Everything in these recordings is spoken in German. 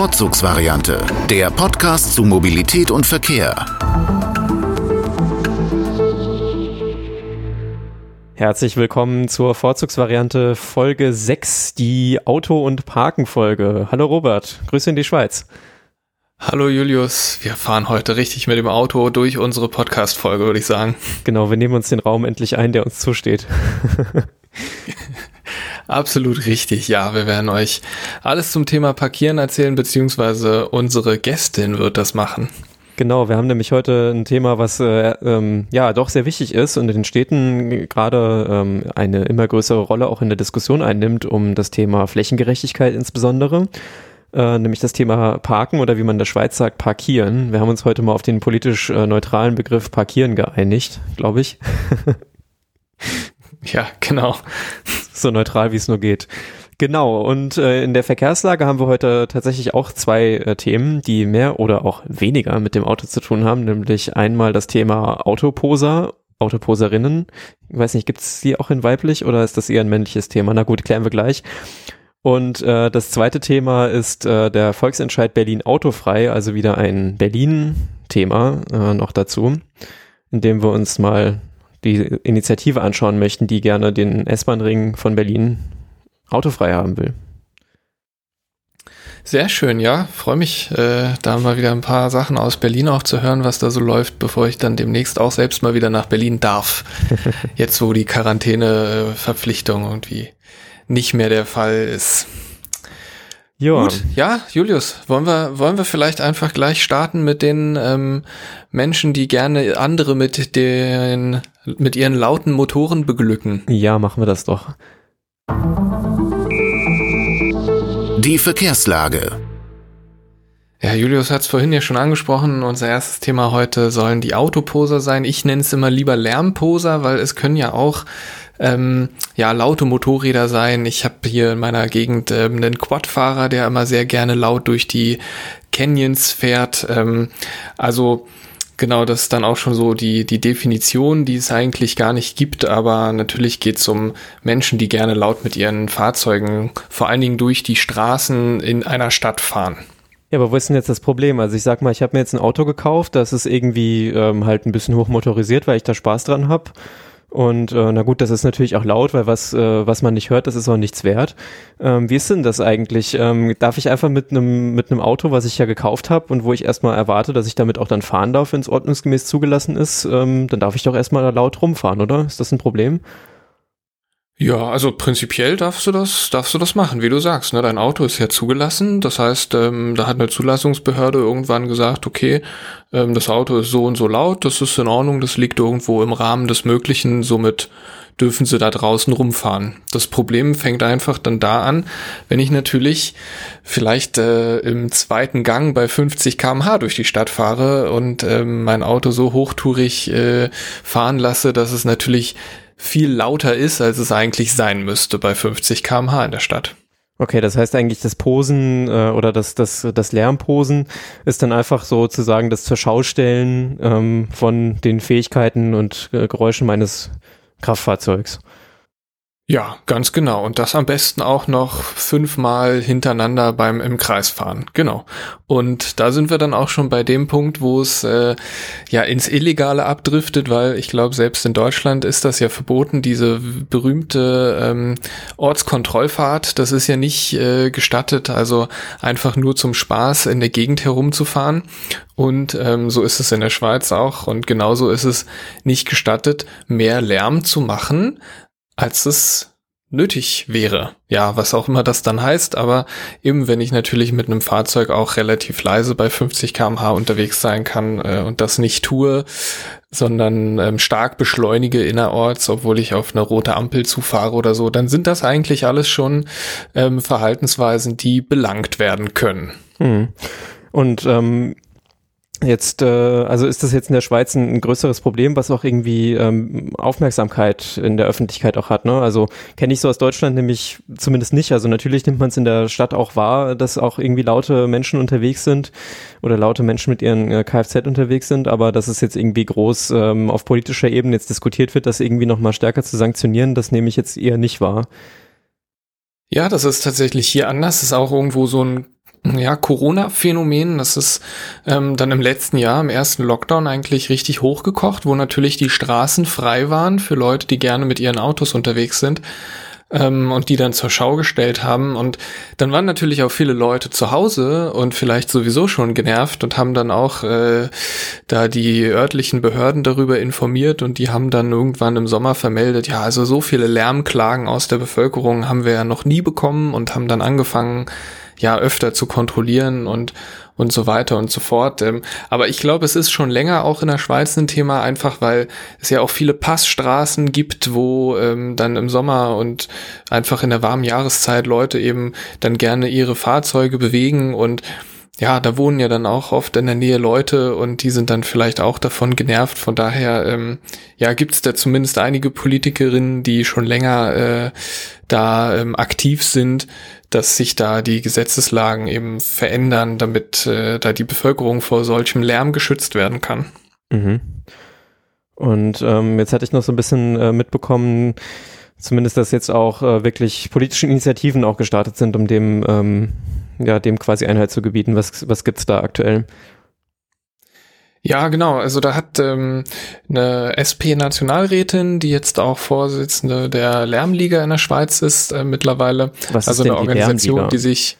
Vorzugsvariante, der Podcast zu Mobilität und Verkehr. Herzlich willkommen zur Vorzugsvariante Folge 6, die Auto- und Parken-Folge. Hallo Robert, Grüße in die Schweiz. Hallo Julius, wir fahren heute richtig mit dem Auto durch unsere Podcast-Folge, würde ich sagen. Genau, wir nehmen uns den Raum endlich ein, der uns zusteht. Absolut richtig, ja. Wir werden euch alles zum Thema Parkieren erzählen, beziehungsweise unsere Gästin wird das machen. Genau, wir haben nämlich heute ein Thema, was äh, ähm, ja doch sehr wichtig ist und in den Städten gerade ähm, eine immer größere Rolle auch in der Diskussion einnimmt, um das Thema Flächengerechtigkeit insbesondere. Äh, nämlich das Thema Parken oder wie man in der Schweiz sagt, Parkieren. Wir haben uns heute mal auf den politisch äh, neutralen Begriff Parkieren geeinigt, glaube ich. ja, genau so neutral wie es nur geht. Genau, und äh, in der Verkehrslage haben wir heute tatsächlich auch zwei äh, Themen, die mehr oder auch weniger mit dem Auto zu tun haben, nämlich einmal das Thema Autoposer, Autoposerinnen. Ich weiß nicht, gibt es die auch in weiblich oder ist das eher ein männliches Thema? Na gut, klären wir gleich. Und äh, das zweite Thema ist äh, der Volksentscheid Berlin autofrei, also wieder ein Berlin-Thema äh, noch dazu, in dem wir uns mal die Initiative anschauen möchten, die gerne den S-Bahn-Ring von Berlin autofrei haben will. Sehr schön, ja. Freue mich, äh, da mal wieder ein paar Sachen aus Berlin auch zu hören, was da so läuft, bevor ich dann demnächst auch selbst mal wieder nach Berlin darf. Jetzt, wo die Quarantäneverpflichtung irgendwie nicht mehr der Fall ist. Ja. Gut, ja, Julius, wollen wir, wollen wir vielleicht einfach gleich starten mit den ähm, Menschen, die gerne andere mit den, mit ihren lauten Motoren beglücken? Ja, machen wir das doch. Die Verkehrslage. Ja, Julius hat es vorhin ja schon angesprochen. Unser erstes Thema heute sollen die Autoposer sein. Ich nenne es immer lieber Lärmposer, weil es können ja auch ähm, ja, laute Motorräder sein. Ich habe hier in meiner Gegend ähm, einen Quadfahrer, der immer sehr gerne laut durch die Canyons fährt. Ähm, also genau, das ist dann auch schon so die, die Definition, die es eigentlich gar nicht gibt, aber natürlich geht es um Menschen, die gerne laut mit ihren Fahrzeugen, vor allen Dingen durch die Straßen in einer Stadt fahren. Ja, aber wo ist denn jetzt das Problem? Also ich sag mal, ich habe mir jetzt ein Auto gekauft, das ist irgendwie ähm, halt ein bisschen hochmotorisiert, weil ich da Spaß dran habe. Und äh, na gut, das ist natürlich auch laut, weil was, äh, was man nicht hört, das ist auch nichts wert. Ähm, wie ist denn das eigentlich? Ähm, darf ich einfach mit einem mit einem Auto, was ich ja gekauft habe und wo ich erstmal erwarte, dass ich damit auch dann fahren darf, wenn es ordnungsgemäß zugelassen ist, ähm, dann darf ich doch erstmal laut rumfahren, oder? Ist das ein Problem? Ja, also prinzipiell darfst du das, darfst du das machen, wie du sagst. Ne? Dein Auto ist ja zugelassen. Das heißt, ähm, da hat eine Zulassungsbehörde irgendwann gesagt, okay, ähm, das Auto ist so und so laut, das ist in Ordnung, das liegt irgendwo im Rahmen des Möglichen, somit dürfen sie da draußen rumfahren. Das Problem fängt einfach dann da an, wenn ich natürlich vielleicht äh, im zweiten Gang bei 50 kmh durch die Stadt fahre und äh, mein Auto so hochtourig äh, fahren lasse, dass es natürlich viel lauter ist, als es eigentlich sein müsste bei 50 kmh in der Stadt. Okay, das heißt eigentlich das Posen äh, oder das, das, das Lärmposen ist dann einfach sozusagen das zur Schaustellen ähm, von den Fähigkeiten und äh, Geräuschen meines Kraftfahrzeugs. Ja, ganz genau. Und das am besten auch noch fünfmal hintereinander beim im Kreis fahren. Genau. Und da sind wir dann auch schon bei dem Punkt, wo es äh, ja ins Illegale abdriftet, weil ich glaube, selbst in Deutschland ist das ja verboten, diese berühmte ähm, Ortskontrollfahrt, das ist ja nicht äh, gestattet, also einfach nur zum Spaß in der Gegend herumzufahren. Und ähm, so ist es in der Schweiz auch. Und genauso ist es nicht gestattet, mehr Lärm zu machen, als es nötig wäre. Ja, was auch immer das dann heißt, aber eben wenn ich natürlich mit einem Fahrzeug auch relativ leise bei 50 kmh unterwegs sein kann äh, und das nicht tue, sondern ähm, stark beschleunige innerorts, obwohl ich auf eine rote Ampel zufahre oder so, dann sind das eigentlich alles schon ähm, Verhaltensweisen, die belangt werden können. Hm. Und ähm, Jetzt, äh, also ist das jetzt in der Schweiz ein, ein größeres Problem, was auch irgendwie ähm, Aufmerksamkeit in der Öffentlichkeit auch hat. Ne? Also kenne ich so aus Deutschland nämlich zumindest nicht. Also natürlich nimmt man es in der Stadt auch wahr, dass auch irgendwie laute Menschen unterwegs sind oder laute Menschen mit ihren äh, Kfz unterwegs sind, aber dass es jetzt irgendwie groß ähm, auf politischer Ebene jetzt diskutiert wird, das irgendwie nochmal stärker zu sanktionieren, das nehme ich jetzt eher nicht wahr. Ja, das ist tatsächlich hier anders. Das ist auch irgendwo so ein ja, Corona-Phänomen, das ist ähm, dann im letzten Jahr, im ersten Lockdown eigentlich richtig hochgekocht, wo natürlich die Straßen frei waren für Leute, die gerne mit ihren Autos unterwegs sind ähm, und die dann zur Schau gestellt haben. Und dann waren natürlich auch viele Leute zu Hause und vielleicht sowieso schon genervt und haben dann auch äh, da die örtlichen Behörden darüber informiert und die haben dann irgendwann im Sommer vermeldet, ja, also so viele Lärmklagen aus der Bevölkerung haben wir ja noch nie bekommen und haben dann angefangen, ja öfter zu kontrollieren und und so weiter und so fort. Ähm, aber ich glaube, es ist schon länger auch in der Schweiz ein Thema, einfach weil es ja auch viele Passstraßen gibt, wo ähm, dann im Sommer und einfach in der warmen Jahreszeit Leute eben dann gerne ihre Fahrzeuge bewegen und ja, da wohnen ja dann auch oft in der Nähe Leute und die sind dann vielleicht auch davon genervt. Von daher, ähm, ja, gibt es da zumindest einige Politikerinnen, die schon länger äh, da ähm, aktiv sind, dass sich da die Gesetzeslagen eben verändern, damit äh, da die Bevölkerung vor solchem Lärm geschützt werden kann. Mhm. Und ähm, jetzt hatte ich noch so ein bisschen äh, mitbekommen, zumindest, dass jetzt auch äh, wirklich politische Initiativen auch gestartet sind, um dem, ähm, ja, dem quasi Einhalt zu gebieten. Was, was gibt's da aktuell? Ja, genau. Also da hat ähm, eine SP-Nationalrätin, die jetzt auch Vorsitzende der Lärmliga in der Schweiz ist äh, mittlerweile. Was also ist eine die Organisation, Lärmliga? die sich,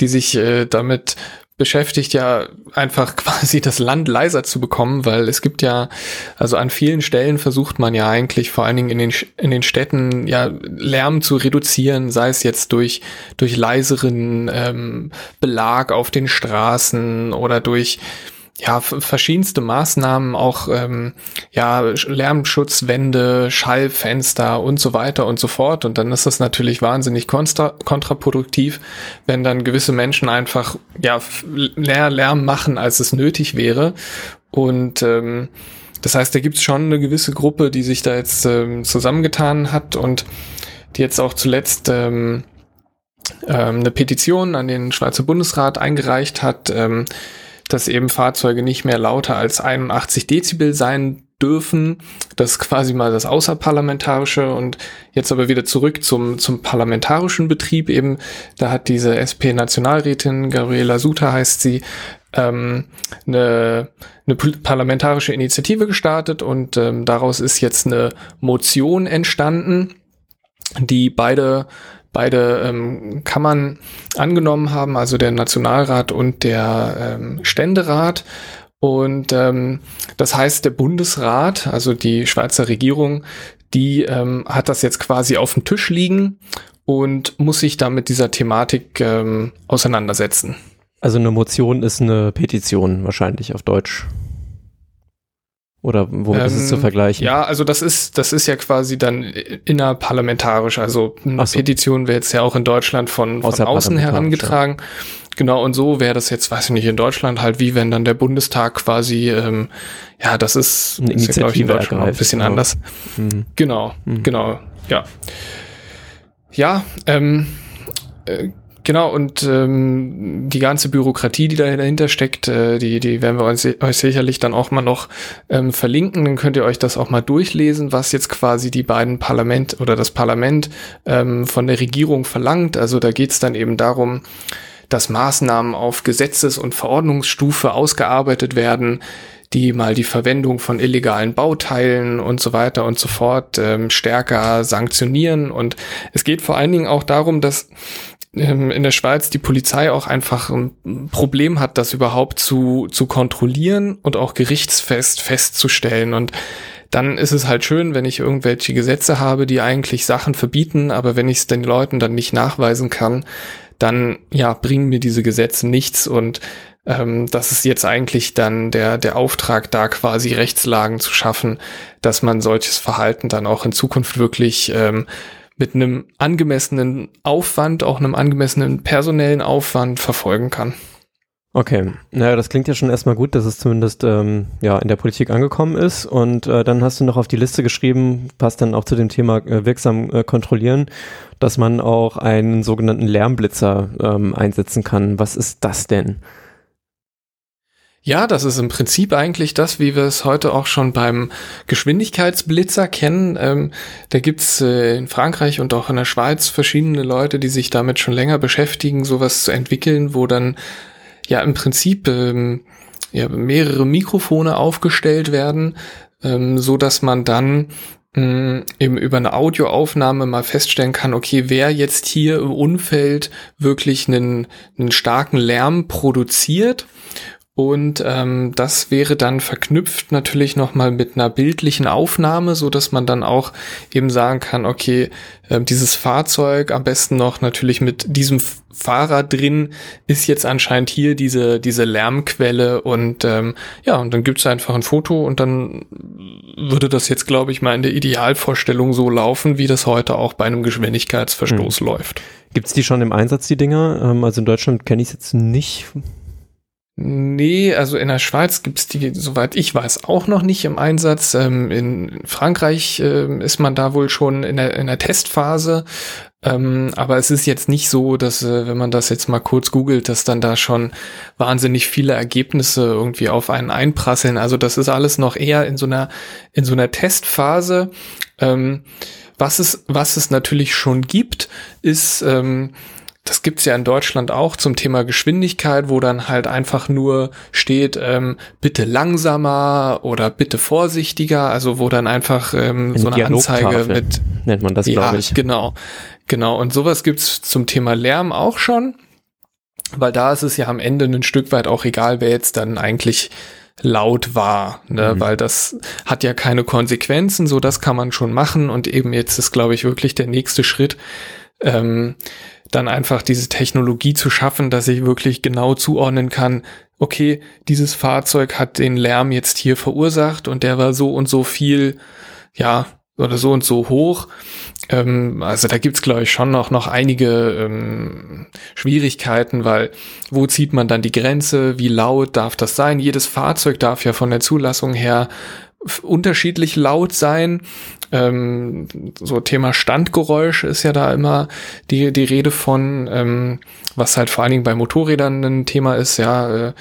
die sich äh, damit beschäftigt, ja einfach quasi das Land leiser zu bekommen, weil es gibt ja, also an vielen Stellen versucht man ja eigentlich vor allen Dingen in den, in den Städten ja Lärm zu reduzieren, sei es jetzt durch, durch leiseren ähm, Belag auf den Straßen oder durch ja, verschiedenste Maßnahmen, auch ähm, ja, Sch- Lärmschutzwände, Schallfenster und so weiter und so fort. Und dann ist das natürlich wahnsinnig kontra kontraproduktiv, wenn dann gewisse Menschen einfach ja mehr Lärm machen, als es nötig wäre. Und ähm, das heißt, da gibt's schon eine gewisse Gruppe, die sich da jetzt ähm, zusammengetan hat und die jetzt auch zuletzt ähm, ähm, eine Petition an den Schweizer Bundesrat eingereicht hat, ähm, dass eben Fahrzeuge nicht mehr lauter als 81 Dezibel sein dürfen. Das ist quasi mal das Außerparlamentarische und jetzt aber wieder zurück zum, zum parlamentarischen Betrieb eben. Da hat diese SP-Nationalrätin, Gabriela Suter heißt sie, ähm, eine, eine parlamentarische Initiative gestartet und ähm, daraus ist jetzt eine Motion entstanden, die beide beide ähm, Kammern angenommen haben, also der Nationalrat und der ähm, Ständerat. Und ähm, das heißt, der Bundesrat, also die Schweizer Regierung, die ähm, hat das jetzt quasi auf dem Tisch liegen und muss sich da mit dieser Thematik ähm, auseinandersetzen. Also eine Motion ist eine Petition wahrscheinlich auf Deutsch. Oder womit ist es zu Ähm, vergleichen? Ja, also das ist, das ist ja quasi dann innerparlamentarisch. Also eine so. Petition wäre jetzt ja auch in Deutschland von, von außen herangetragen. Genau, und so wäre das jetzt, weiß ich nicht, in Deutschland halt wie wenn dann der Bundestag quasi, ähm, ja, das ist, Eine ist ja, glaub ich, in Deutschland auch ein ergreift, bisschen genau. anders. Mhm. Genau, Mhm. genau, ja. Ja, ähm, äh, genau, und ähm, die ganze Bürokratie, die da dahinter steckt, äh, die, die werden wir uns, euch sicherlich dann auch mal noch ähm, verlinken. Dann könnt ihr euch das auch mal durchlesen, was jetzt quasi die beiden Parlament oder das Parlament ähm, von der Regierung verlangt. Also da geht's dann eben darum, dass Maßnahmen auf Gesetzes- und Verordnungsstufe ausgearbeitet werden, die mal die Verwendung von illegalen Bauteilen und so weiter und so fort ähm, stärker sanktionieren. Und es geht vor allen Dingen auch darum, dass in der Schweiz die Polizei auch einfach ein Problem hat, das überhaupt zu, zu kontrollieren und auch gerichtsfest festzustellen. Und dann ist es halt schön, wenn ich irgendwelche Gesetze habe, die eigentlich Sachen verbieten, aber wenn ich es den Leuten dann nicht nachweisen kann, dann ja bringen mir diese Gesetze nichts und ähm, das ist jetzt eigentlich dann der der Auftrag da quasi Rechtslagen zu schaffen, dass man solches Verhalten dann auch in Zukunft wirklich ähm, mit einem angemessenen Aufwand, auch einem angemessenen personellen Aufwand verfolgen kann. Okay, naja, das klingt ja schon erstmal gut, dass es zumindest ähm, ja in der Politik angekommen ist. Und äh, dann hast du noch auf die Liste geschrieben, passt dann auch zu dem Thema äh, wirksam äh, kontrollieren, dass man auch einen sogenannten Lärmblitzer ähm, einsetzen kann. Was ist das denn? Ja, das ist im Prinzip eigentlich das, wie wir es heute auch schon beim Geschwindigkeitsblitzer kennen. Ähm, da gibt's äh, in Frankreich und auch in der Schweiz verschiedene Leute, die sich damit schon länger beschäftigen, sowas zu entwickeln, wo dann ja im Prinzip ähm, ja, mehrere Mikrofone aufgestellt werden, ähm, so dass man dann mh, eben über eine Audioaufnahme mal feststellen kann, okay, wer jetzt hier im Umfeld wirklich einen, einen starken Lärm produziert und ähm, das wäre dann verknüpft natürlich nochmal mit einer bildlichen Aufnahme, so dass man dann auch eben sagen kann, okay, äh, dieses Fahrzeug am besten noch natürlich mit diesem Fahrer drin ist jetzt anscheinend hier diese diese Lärmquelle und ähm, ja und dann gibt's einfach ein Foto und dann würde das jetzt glaube ich mal in der Idealvorstellung so laufen, wie das heute auch bei einem Geschwindigkeitsverstoß mhm. läuft. Gibt's die schon im Einsatz die Dinger? Ähm, also in Deutschland kenne ich es jetzt nicht. Nee, also in der Schweiz gibt's die, soweit ich weiß, auch noch nicht im Einsatz. Ähm, in Frankreich äh, ist man da wohl schon in der, in der Testphase. Ähm, aber es ist jetzt nicht so, dass, äh, wenn man das jetzt mal kurz googelt, dass dann da schon wahnsinnig viele Ergebnisse irgendwie auf einen einprasseln. Also das ist alles noch eher in so einer, in so einer Testphase. Ähm, was es, was es natürlich schon gibt, ist, ähm, das gibt's ja in Deutschland auch zum Thema Geschwindigkeit, wo dann halt einfach nur steht, ähm, bitte langsamer oder bitte vorsichtiger, also wo dann einfach ähm, eine so eine Anzeige mit nennt man das, ja, glaube ich. Genau, genau. Und sowas gibt's zum Thema Lärm auch schon, weil da ist es ja am Ende ein Stück weit auch egal, wer jetzt dann eigentlich laut war, ne? Mhm. weil das hat ja keine Konsequenzen, so das kann man schon machen und eben jetzt ist, glaube ich, wirklich der nächste Schritt. Ähm, dann einfach diese Technologie zu schaffen, dass ich wirklich genau zuordnen kann, okay, dieses Fahrzeug hat den Lärm jetzt hier verursacht und der war so und so viel, ja, oder so und so hoch. Ähm, also da gibt's glaube ich, schon noch, noch einige ähm, Schwierigkeiten, weil wo zieht man dann die Grenze? Wie laut darf das sein? Jedes Fahrzeug darf ja von der Zulassung her unterschiedlich laut sein. Ähm, so Thema Standgeräusch ist ja da immer die, die Rede von, ähm, was halt vor allen Dingen bei Motorrädern ein Thema ist, ja, äh,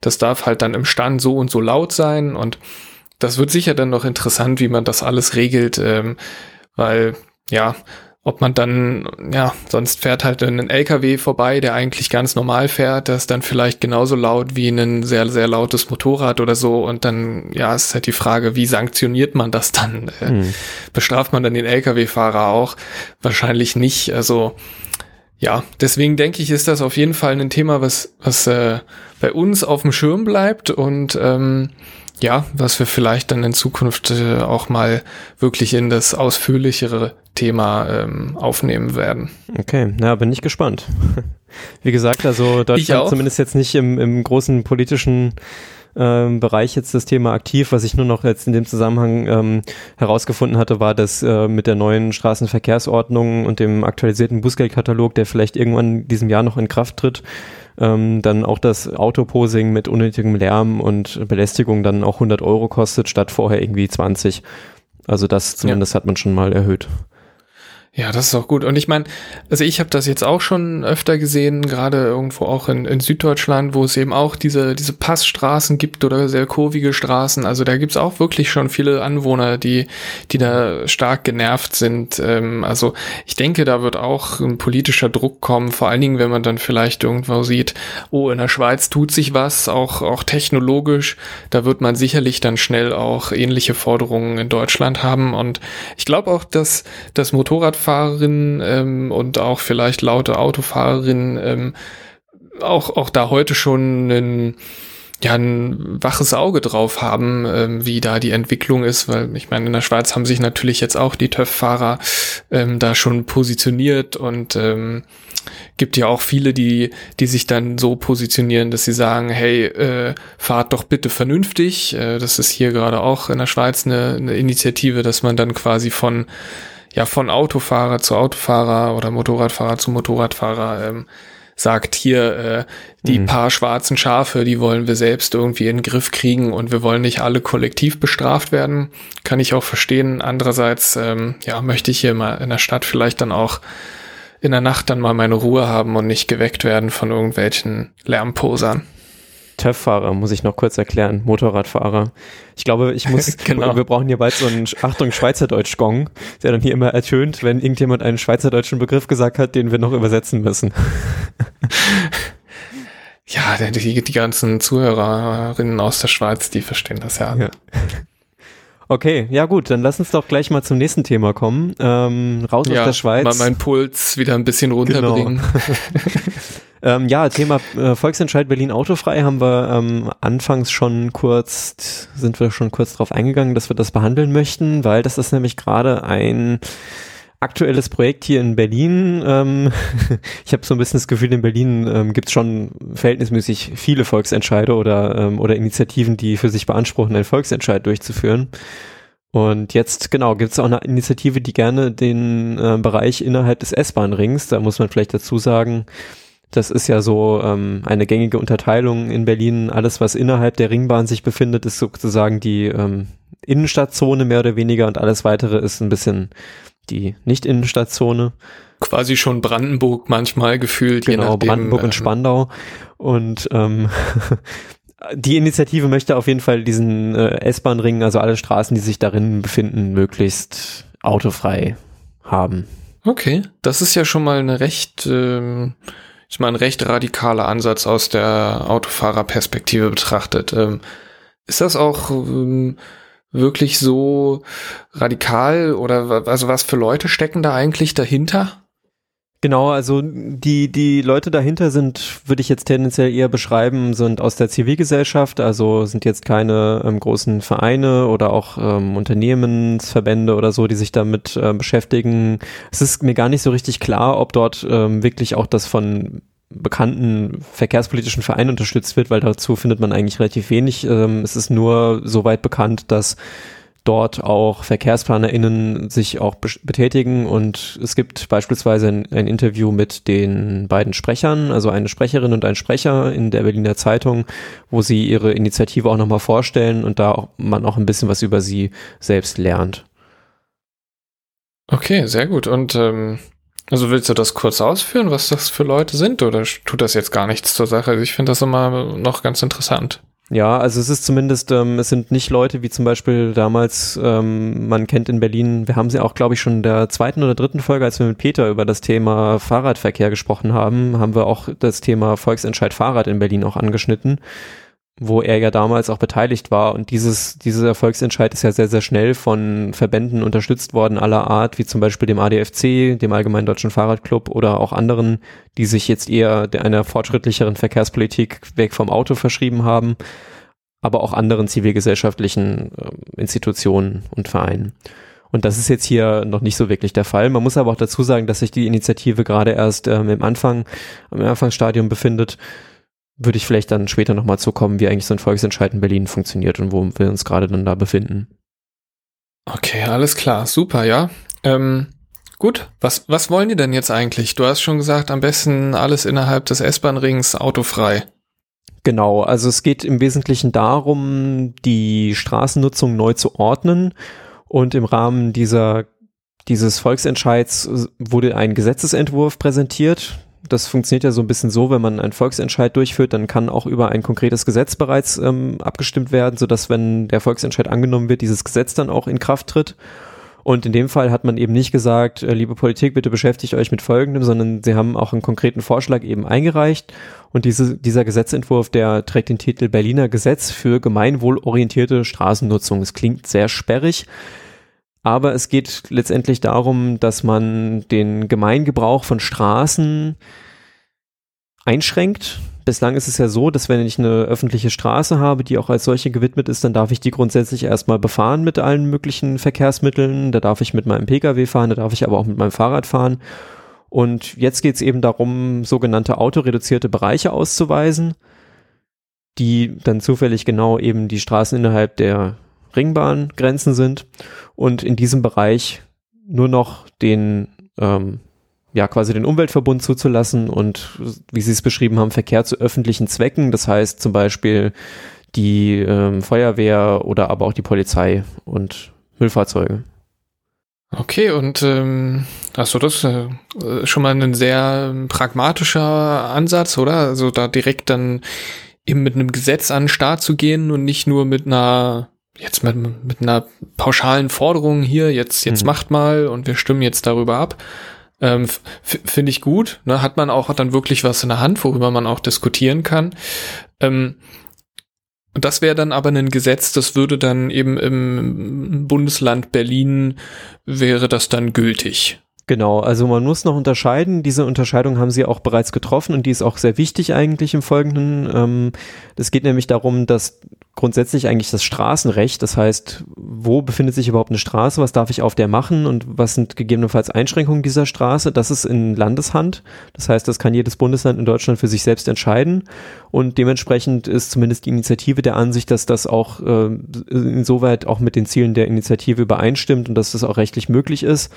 das darf halt dann im Stand so und so laut sein und das wird sicher dann noch interessant, wie man das alles regelt, ähm, weil ja, ob man dann, ja, sonst fährt halt ein LKW vorbei, der eigentlich ganz normal fährt, das ist dann vielleicht genauso laut wie ein sehr, sehr lautes Motorrad oder so. Und dann, ja, ist halt die Frage, wie sanktioniert man das dann? Mhm. Bestraft man dann den LKW-Fahrer auch? Wahrscheinlich nicht. Also, ja, deswegen denke ich, ist das auf jeden Fall ein Thema, was, was äh, bei uns auf dem Schirm bleibt und ähm, ja, was wir vielleicht dann in Zukunft äh, auch mal wirklich in das ausführlichere Thema ähm, aufnehmen werden. Okay, na, bin ich gespannt. Wie gesagt, also Deutschland zumindest jetzt nicht im, im großen politischen ähm, Bereich jetzt das Thema aktiv. Was ich nur noch jetzt in dem Zusammenhang ähm, herausgefunden hatte, war, dass äh, mit der neuen Straßenverkehrsordnung und dem aktualisierten Bußgeldkatalog, der vielleicht irgendwann in diesem Jahr noch in Kraft tritt, ähm, dann auch das Autoposing mit unnötigem Lärm und Belästigung dann auch 100 Euro kostet, statt vorher irgendwie 20. Also das zumindest ja. hat man schon mal erhöht. Ja, das ist auch gut. Und ich meine, also ich habe das jetzt auch schon öfter gesehen, gerade irgendwo auch in, in Süddeutschland, wo es eben auch diese, diese Passstraßen gibt oder sehr kurvige Straßen. Also da gibt's auch wirklich schon viele Anwohner, die, die da stark genervt sind. Ähm, also ich denke, da wird auch ein politischer Druck kommen, vor allen Dingen, wenn man dann vielleicht irgendwo sieht, oh, in der Schweiz tut sich was, auch, auch technologisch. Da wird man sicherlich dann schnell auch ähnliche Forderungen in Deutschland haben. Und ich glaube auch, dass das Motorrad Fahrerinnen ähm, und auch vielleicht laute Autofahrerinnen ähm, auch, auch da heute schon ein, ja, ein waches Auge drauf haben, ähm, wie da die Entwicklung ist, weil ich meine, in der Schweiz haben sich natürlich jetzt auch die TÜV-Fahrer ähm, da schon positioniert und ähm, gibt ja auch viele, die, die sich dann so positionieren, dass sie sagen, hey, äh, fahrt doch bitte vernünftig. Äh, das ist hier gerade auch in der Schweiz eine, eine Initiative, dass man dann quasi von ja von Autofahrer zu Autofahrer oder Motorradfahrer zu Motorradfahrer ähm, sagt, hier äh, die mhm. paar schwarzen Schafe, die wollen wir selbst irgendwie in den Griff kriegen und wir wollen nicht alle kollektiv bestraft werden. Kann ich auch verstehen. Andererseits, ähm, ja, möchte ich hier mal in der Stadt vielleicht dann auch in der Nacht dann mal meine Ruhe haben und nicht geweckt werden von irgendwelchen Lärmposern. TÜV-Fahrer, muss ich noch kurz erklären, Motorradfahrer. Ich glaube, ich muss, genau. wir brauchen hier bald so einen, Achtung, Schweizerdeutsch-Gong, der dann hier immer ertönt, wenn irgendjemand einen schweizerdeutschen Begriff gesagt hat, den wir noch übersetzen müssen. Ja, die, die ganzen Zuhörerinnen aus der Schweiz, die verstehen das ja. ja. Okay, ja gut, dann lass uns doch gleich mal zum nächsten Thema kommen. Ähm, raus ja, aus der Schweiz. Mal meinen Puls wieder ein bisschen runterbringen. Genau. ähm, ja, Thema äh, Volksentscheid Berlin autofrei haben wir ähm, anfangs schon kurz, sind wir schon kurz drauf eingegangen, dass wir das behandeln möchten, weil das ist nämlich gerade ein aktuelles Projekt hier in Berlin. Ähm, ich habe so ein bisschen das Gefühl, in Berlin ähm, gibt es schon verhältnismäßig viele Volksentscheide oder, ähm, oder Initiativen, die für sich beanspruchen, einen Volksentscheid durchzuführen. Und jetzt, genau, gibt es auch eine Initiative, die gerne den äh, Bereich innerhalb des S-Bahn-Rings, da muss man vielleicht dazu sagen, das ist ja so ähm, eine gängige Unterteilung in Berlin. Alles, was innerhalb der Ringbahn sich befindet, ist sozusagen die ähm, Innenstadtzone mehr oder weniger und alles weitere ist ein bisschen die Nicht-Innenstadtzone. Quasi schon Brandenburg manchmal gefühlt. Genau, nachdem, Brandenburg und ähm, Spandau. Und ähm, die Initiative möchte auf jeden Fall diesen äh, S-Bahn-Ring, also alle Straßen, die sich darin befinden, möglichst autofrei haben. Okay, das ist ja schon mal eine recht, ähm, ist mal ein recht radikaler Ansatz aus der Autofahrerperspektive betrachtet. Ähm, ist das auch ähm, wirklich so radikal oder also was für Leute stecken da eigentlich dahinter? Genau, also die, die Leute dahinter sind, würde ich jetzt tendenziell eher beschreiben, sind aus der Zivilgesellschaft, also sind jetzt keine ähm, großen Vereine oder auch ähm, Unternehmensverbände oder so, die sich damit äh, beschäftigen. Es ist mir gar nicht so richtig klar, ob dort ähm, wirklich auch das von bekannten verkehrspolitischen Vereinen unterstützt wird, weil dazu findet man eigentlich relativ wenig. Ähm, es ist nur soweit bekannt, dass dort auch VerkehrsplanerInnen sich auch betätigen und es gibt beispielsweise ein, ein, Interview mit den beiden Sprechern, also eine Sprecherin und ein Sprecher in der Berliner Zeitung, wo sie ihre Initiative auch nochmal vorstellen und da auch, man auch ein bisschen was über sie selbst lernt. Okay, sehr gut. Und ähm, also willst du das kurz ausführen, was das für Leute sind, oder tut das jetzt gar nichts zur Sache? Ich finde das immer noch ganz interessant. Ja, also es ist zumindest, ähm, es sind nicht Leute wie zum Beispiel damals, ähm, man kennt in Berlin, wir haben sie auch, glaube ich, schon in der zweiten oder dritten Folge, als wir mit Peter über das Thema Fahrradverkehr gesprochen haben, haben wir auch das Thema Volksentscheid Fahrrad in Berlin auch angeschnitten wo er ja damals auch beteiligt war. Und dieses, dieser Volksentscheid ist ja sehr, sehr schnell von Verbänden unterstützt worden aller Art, wie zum Beispiel dem ADFC, dem Allgemeinen Deutschen Fahrradclub oder auch anderen, die sich jetzt eher einer fortschrittlicheren Verkehrspolitik weg vom Auto verschrieben haben, aber auch anderen zivilgesellschaftlichen äh, Institutionen und Vereinen. Und das ist jetzt hier noch nicht so wirklich der Fall. Man muss aber auch dazu sagen, dass sich die Initiative gerade erst ähm, im Anfang, im Anfangsstadium befindet würde ich vielleicht dann später nochmal zukommen, wie eigentlich so ein Volksentscheid in Berlin funktioniert und wo wir uns gerade dann da befinden. Okay, alles klar, super, ja. Ähm, gut, was, was wollen die denn jetzt eigentlich? Du hast schon gesagt, am besten alles innerhalb des S-Bahn-Rings autofrei. Genau, also es geht im Wesentlichen darum, die Straßennutzung neu zu ordnen und im Rahmen dieser dieses Volksentscheids wurde ein Gesetzesentwurf präsentiert, das funktioniert ja so ein bisschen so, wenn man einen Volksentscheid durchführt, dann kann auch über ein konkretes Gesetz bereits ähm, abgestimmt werden, sodass, wenn der Volksentscheid angenommen wird, dieses Gesetz dann auch in Kraft tritt. Und in dem Fall hat man eben nicht gesagt, äh, liebe Politik, bitte beschäftigt euch mit Folgendem, sondern sie haben auch einen konkreten Vorschlag eben eingereicht. Und diese, dieser Gesetzentwurf, der trägt den Titel Berliner Gesetz für gemeinwohlorientierte Straßennutzung. Es klingt sehr sperrig. Aber es geht letztendlich darum, dass man den Gemeingebrauch von Straßen einschränkt. Bislang ist es ja so, dass wenn ich eine öffentliche Straße habe, die auch als solche gewidmet ist, dann darf ich die grundsätzlich erstmal befahren mit allen möglichen Verkehrsmitteln. Da darf ich mit meinem Pkw fahren, da darf ich aber auch mit meinem Fahrrad fahren. Und jetzt geht es eben darum, sogenannte autoreduzierte Bereiche auszuweisen, die dann zufällig genau eben die Straßen innerhalb der Ringbahngrenzen sind und in diesem Bereich nur noch den ähm, ja quasi den Umweltverbund zuzulassen und wie Sie es beschrieben haben, Verkehr zu öffentlichen Zwecken, das heißt zum Beispiel die ähm, Feuerwehr oder aber auch die Polizei und Müllfahrzeuge. Okay, und ähm, achso, das ist äh, schon mal ein sehr pragmatischer Ansatz, oder? Also da direkt dann eben mit einem Gesetz an den Start zu gehen und nicht nur mit einer jetzt mit, mit einer pauschalen Forderung hier, jetzt, jetzt mhm. macht mal und wir stimmen jetzt darüber ab. Ähm, Finde ich gut. Ne? Hat man auch dann wirklich was in der Hand, worüber man auch diskutieren kann. Ähm, das wäre dann aber ein Gesetz, das würde dann eben im Bundesland Berlin wäre das dann gültig. Genau, also man muss noch unterscheiden. Diese Unterscheidung haben Sie auch bereits getroffen und die ist auch sehr wichtig eigentlich im Folgenden. Ähm, es geht nämlich darum, dass grundsätzlich eigentlich das Straßenrecht, das heißt, wo befindet sich überhaupt eine Straße, was darf ich auf der machen und was sind gegebenenfalls Einschränkungen dieser Straße, das ist in Landeshand. Das heißt, das kann jedes Bundesland in Deutschland für sich selbst entscheiden und dementsprechend ist zumindest die Initiative der Ansicht, dass das auch äh, insoweit auch mit den Zielen der Initiative übereinstimmt und dass das auch rechtlich möglich ist.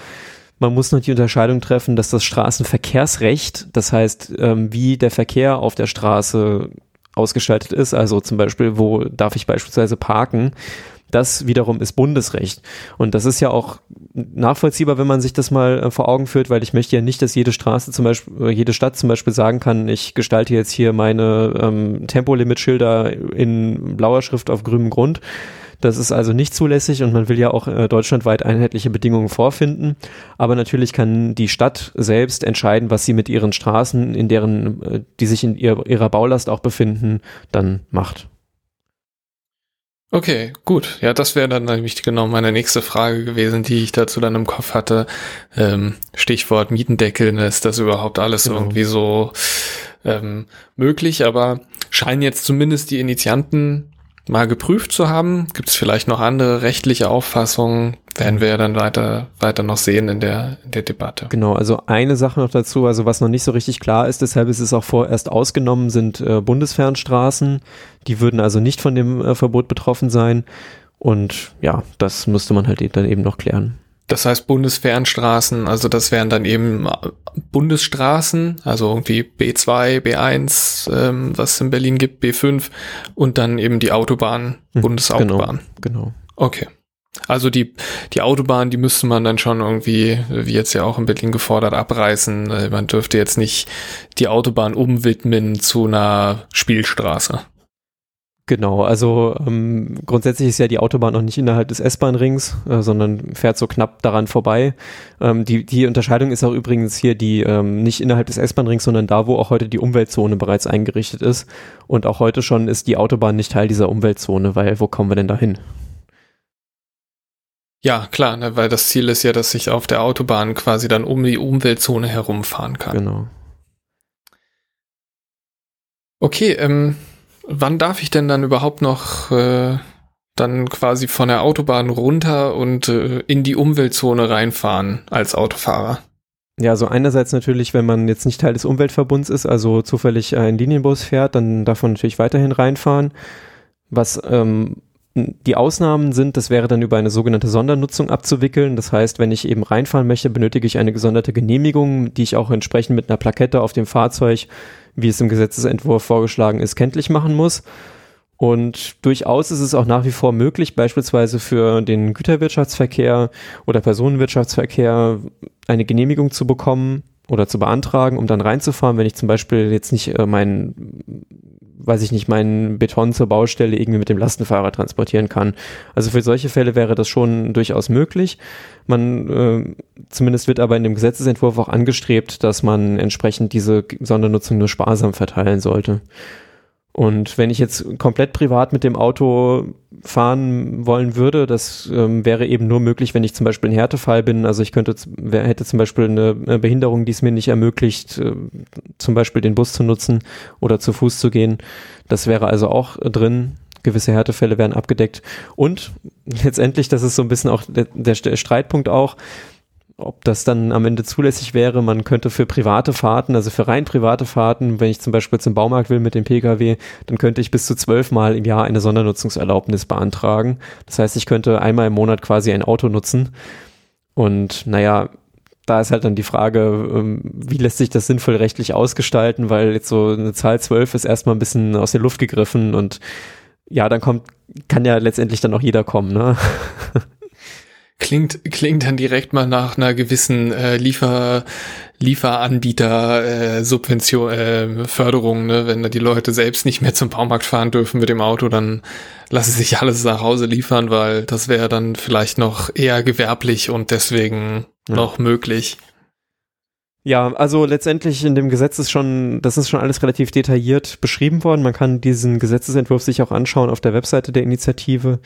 Man muss noch die Unterscheidung treffen, dass das Straßenverkehrsrecht, das heißt, ähm, wie der Verkehr auf der Straße ausgestaltet ist, also zum Beispiel, wo darf ich beispielsweise parken, das wiederum ist Bundesrecht. Und das ist ja auch nachvollziehbar, wenn man sich das mal äh, vor Augen führt, weil ich möchte ja nicht, dass jede Straße zum Beispiel, jede Stadt zum Beispiel sagen kann, ich gestalte jetzt hier meine ähm, Tempolimit-Schilder in blauer Schrift auf grünem Grund, das ist also nicht zulässig und man will ja auch äh, deutschlandweit einheitliche Bedingungen vorfinden. Aber natürlich kann die Stadt selbst entscheiden, was sie mit ihren Straßen, in deren, äh, die sich in ihr, ihrer Baulast auch befinden, dann macht. Okay, gut. Ja, das wäre dann nämlich genau meine nächste Frage gewesen, die ich dazu dann im Kopf hatte. Ähm, Stichwort Mietendeckel, ist das überhaupt alles genau. irgendwie so ähm, möglich? Aber scheinen jetzt zumindest die Initianten mal geprüft zu haben. Gibt es vielleicht noch andere rechtliche Auffassungen? Werden wir ja dann weiter, weiter noch sehen in der, in der Debatte. Genau, also eine Sache noch dazu, also was noch nicht so richtig klar ist, deshalb ist es auch vorerst ausgenommen, sind äh, Bundesfernstraßen. Die würden also nicht von dem äh, Verbot betroffen sein. Und ja, das müsste man halt dann eben noch klären. Das heißt Bundesfernstraßen, also das wären dann eben äh, Bundesstraßen, also irgendwie B2, B1, ähm, was es in Berlin gibt, B5 und dann eben die Autobahn, hm, Bundesautobahn. Genau, genau. Okay. Also die, die Autobahn, die müsste man dann schon irgendwie, wie jetzt ja auch in Berlin gefordert, abreißen. Äh, man dürfte jetzt nicht die Autobahn umwidmen zu einer Spielstraße. Genau, also ähm, grundsätzlich ist ja die Autobahn noch nicht innerhalb des S-Bahn-Rings, äh, sondern fährt so knapp daran vorbei. Ähm, die, die Unterscheidung ist auch übrigens hier die ähm, nicht innerhalb des S-Bahn-Rings, sondern da, wo auch heute die Umweltzone bereits eingerichtet ist. Und auch heute schon ist die Autobahn nicht Teil dieser Umweltzone, weil wo kommen wir denn da hin? Ja, klar, ne, weil das Ziel ist ja, dass ich auf der Autobahn quasi dann um die Umweltzone herumfahren kann. Genau. Okay, ähm, Wann darf ich denn dann überhaupt noch äh, dann quasi von der Autobahn runter und äh, in die Umweltzone reinfahren als Autofahrer? Ja, also einerseits natürlich, wenn man jetzt nicht Teil des Umweltverbunds ist, also zufällig ein Linienbus fährt, dann darf man natürlich weiterhin reinfahren. Was ähm, die Ausnahmen sind, das wäre dann über eine sogenannte Sondernutzung abzuwickeln. Das heißt, wenn ich eben reinfahren möchte, benötige ich eine gesonderte Genehmigung, die ich auch entsprechend mit einer Plakette auf dem Fahrzeug wie es im Gesetzesentwurf vorgeschlagen ist, kenntlich machen muss. Und durchaus ist es auch nach wie vor möglich, beispielsweise für den Güterwirtschaftsverkehr oder Personenwirtschaftsverkehr eine Genehmigung zu bekommen oder zu beantragen, um dann reinzufahren, wenn ich zum Beispiel jetzt nicht äh, meinen weiß ich nicht, meinen Beton zur Baustelle irgendwie mit dem Lastenfahrer transportieren kann. Also für solche Fälle wäre das schon durchaus möglich. Man, äh, zumindest wird aber in dem Gesetzesentwurf auch angestrebt, dass man entsprechend diese Sondernutzung nur sparsam verteilen sollte. Und wenn ich jetzt komplett privat mit dem Auto fahren wollen würde, das ähm, wäre eben nur möglich, wenn ich zum Beispiel ein Härtefall bin. Also ich könnte, hätte zum Beispiel eine Behinderung, die es mir nicht ermöglicht, äh, zum Beispiel den Bus zu nutzen oder zu Fuß zu gehen. Das wäre also auch drin. Gewisse Härtefälle werden abgedeckt. Und letztendlich, das ist so ein bisschen auch der, der Streitpunkt auch, ob das dann am Ende zulässig wäre, man könnte für private Fahrten, also für rein private Fahrten, wenn ich zum Beispiel zum Baumarkt will mit dem Pkw, dann könnte ich bis zu zwölfmal im Jahr eine Sondernutzungserlaubnis beantragen. Das heißt, ich könnte einmal im Monat quasi ein Auto nutzen. Und naja, da ist halt dann die Frage, ähm, wie lässt sich das sinnvoll rechtlich ausgestalten, weil jetzt so eine Zahl zwölf ist erstmal ein bisschen aus der Luft gegriffen und ja, dann kommt, kann ja letztendlich dann auch jeder kommen, ne? klingt, klingt dann direkt mal nach einer gewissen äh, Liefer, Lieferanbieter äh, Subvention, äh, Förderung, ne? Wenn da die Leute selbst nicht mehr zum Baumarkt fahren dürfen mit dem Auto, dann lassen sie sich alles nach Hause liefern, weil das wäre dann vielleicht noch eher gewerblich und deswegen ja. noch möglich. Ja, also letztendlich in dem Gesetz ist schon, das ist schon alles relativ detailliert beschrieben worden. Man kann diesen Gesetzesentwurf sich auch anschauen auf der Webseite der Initiative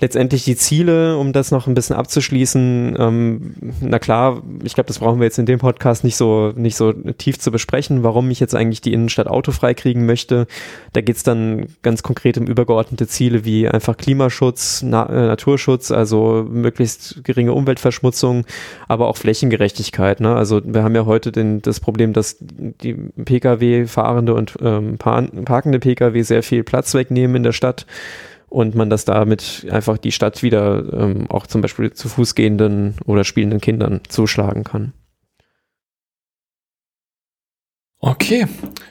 letztendlich die Ziele, um das noch ein bisschen abzuschließen, ähm, na klar, ich glaube, das brauchen wir jetzt in dem Podcast nicht so, nicht so tief zu besprechen, warum ich jetzt eigentlich die Innenstadt autofrei kriegen möchte. Da geht's dann ganz konkret um übergeordnete Ziele wie einfach Klimaschutz, Na äh, Naturschutz, also möglichst geringe Umweltverschmutzung, aber auch Flächengerechtigkeit. Ne? Also wir haben ja heute den, das Problem, dass die Pkw-fahrende und ähm, parkende Pkw sehr viel Platz wegnehmen in der Stadt und man das damit einfach die Stadt wieder ähm, auch zum Beispiel zu Fuß gehenden oder spielenden Kindern zuschlagen kann. Okay,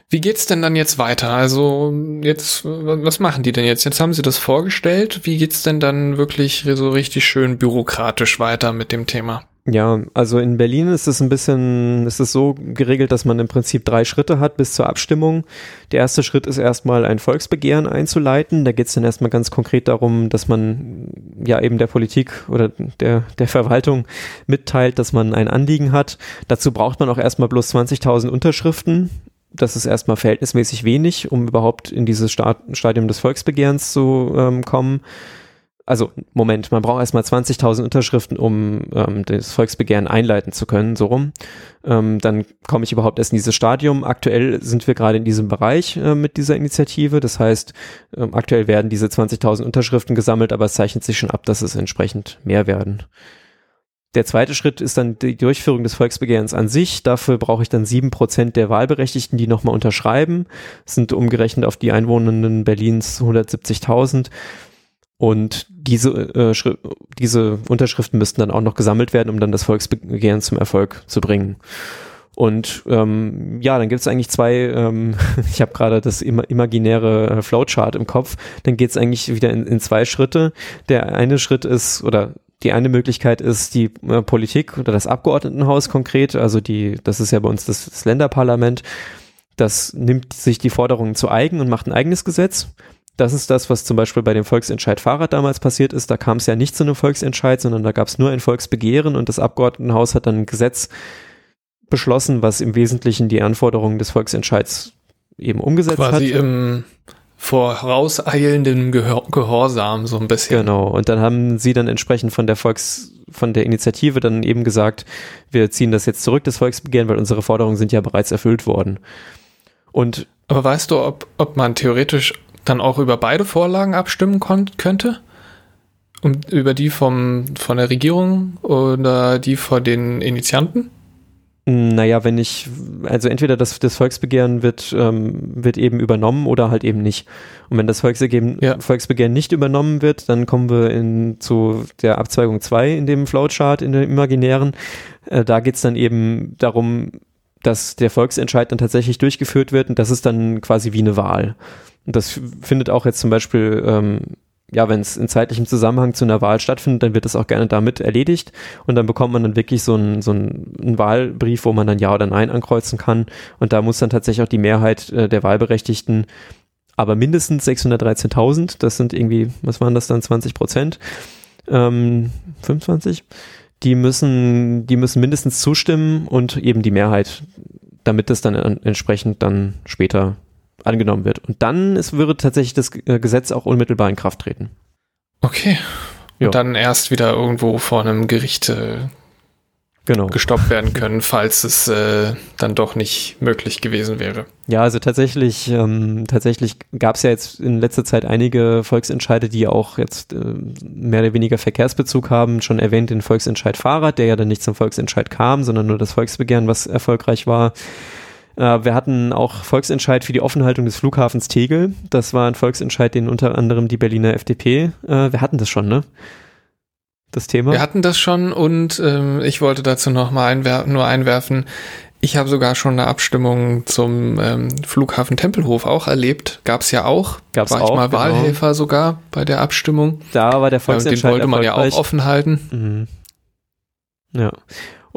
wie geht's denn dann jetzt weiter? Also jetzt, was machen die denn jetzt? Jetzt haben sie das vorgestellt. Wie geht's denn dann wirklich so richtig schön bürokratisch weiter mit dem Thema? Ja, also in Berlin ist es ein bisschen, ist es so geregelt, dass man im Prinzip drei Schritte hat bis zur Abstimmung. Der erste Schritt ist erstmal ein Volksbegehren einzuleiten. Da geht es dann erstmal ganz konkret darum, dass man ja eben der Politik oder der, der Verwaltung mitteilt, dass man ein Anliegen hat. Dazu braucht man auch erstmal bloß 20.000 Unterschriften. Das ist erstmal verhältnismäßig wenig, um überhaupt in dieses Stadium des Volksbegehrens zu ähm, kommen also Moment, man braucht erstmal 20.000 Unterschriften, um ähm, das Volksbegehren einleiten zu können, so rum. Ähm, dann komme ich überhaupt erst in dieses Stadium. Aktuell sind wir gerade in diesem Bereich äh, mit dieser Initiative. Das heißt, ähm, aktuell werden diese 20.000 Unterschriften gesammelt, aber es zeichnet sich schon ab, dass es entsprechend mehr werden. Der zweite Schritt ist dann die Durchführung des Volksbegehrens an sich. Dafür brauche ich dann sieben Prozent der Wahlberechtigten, die nochmal unterschreiben. Das sind umgerechnet auf die Einwohnenden Berlins 170.000. Und diese, äh, diese Unterschriften müssten dann auch noch gesammelt werden, um dann das Volksbegehren zum Erfolg zu bringen. Und ähm, ja, dann gibt es eigentlich zwei, ähm, ich habe gerade das ima imaginäre äh, Flowchart im Kopf, dann geht es eigentlich wieder in, in zwei Schritte. Der eine Schritt ist, oder die eine Möglichkeit ist die äh, Politik oder das Abgeordnetenhaus konkret, also die, das ist ja bei uns das, das Länderparlament, das nimmt sich die Forderungen zu eigen und macht ein eigenes Gesetz. Das ist das, was zum Beispiel bei dem Volksentscheid Fahrrad damals passiert ist. Da kam es ja nicht zu einem Volksentscheid, sondern da gab es nur ein Volksbegehren und das Abgeordnetenhaus hat dann ein Gesetz beschlossen, was im Wesentlichen die Anforderungen des Volksentscheids eben umgesetzt Quasi hat. Quasi im vorauseilenden Gehör Gehorsam so ein bisschen. Genau. Und dann haben sie dann entsprechend von der Volks, von der Initiative dann eben gesagt, wir ziehen das jetzt zurück, das Volksbegehren, weil unsere Forderungen sind ja bereits erfüllt worden. Und aber weißt du, ob, ob man theoretisch dann auch über beide Vorlagen abstimmen könnte? Um, über die vom, von der Regierung oder die von den Initianten? Naja, wenn ich, also entweder das, das Volksbegehren wird, ähm, wird eben übernommen oder halt eben nicht. Und wenn das Volksbegehren, ja. Volksbegehren nicht übernommen wird, dann kommen wir in, zu der Abzweigung 2 in dem Flowchart, in dem imaginären. Äh, da geht's dann eben darum, dass der Volksentscheid dann tatsächlich durchgeführt wird und das ist dann quasi wie eine Wahl. Und das findet auch jetzt zum Beispiel, ähm, ja, wenn es in zeitlichem Zusammenhang zu einer Wahl stattfindet, dann wird das auch gerne damit erledigt. Und dann bekommt man dann wirklich so einen so einen Wahlbrief, wo man dann Ja oder Nein ankreuzen kann. Und da muss dann tatsächlich auch die Mehrheit äh, der Wahlberechtigten aber mindestens 613.000, das sind irgendwie, was waren das dann, 20 Prozent, ähm, 25, die müssen, die müssen mindestens zustimmen und eben die Mehrheit, damit das dann entsprechend dann später angenommen wird. Und dann ist, würde tatsächlich das äh, Gesetz auch unmittelbar in Kraft treten. Okay. Und jo. dann erst wieder irgendwo vor einem Gericht äh, genau. gestoppt werden können, falls es äh, dann doch nicht möglich gewesen wäre. Ja, also tatsächlich, ähm, tatsächlich gab es ja jetzt in letzter Zeit einige Volksentscheide, die auch jetzt äh, mehr oder weniger Verkehrsbezug haben. Schon erwähnt den Volksentscheid Fahrrad, der ja dann nicht zum Volksentscheid kam, sondern nur das Volksbegehren, was erfolgreich war. Äh, wir hatten auch Volksentscheid für die Offenhaltung des Flughafens Tegel. Das war ein Volksentscheid, den unter anderem die Berliner FDP, äh, wir hatten das schon, ne? Das Thema. Wir hatten das schon und ähm, ich wollte dazu noch mal einwer nur einwerfen, Ich habe sogar schon eine Abstimmung zum ähm, Flughafen Tempelhof auch erlebt. Gab es ja auch. Gab's war auch, ich mal genau. Wahlhelfer sogar bei der Abstimmung. Da war der Ja, und den Volksentscheid wollte man ja auch offen halten. Mhm. Ja.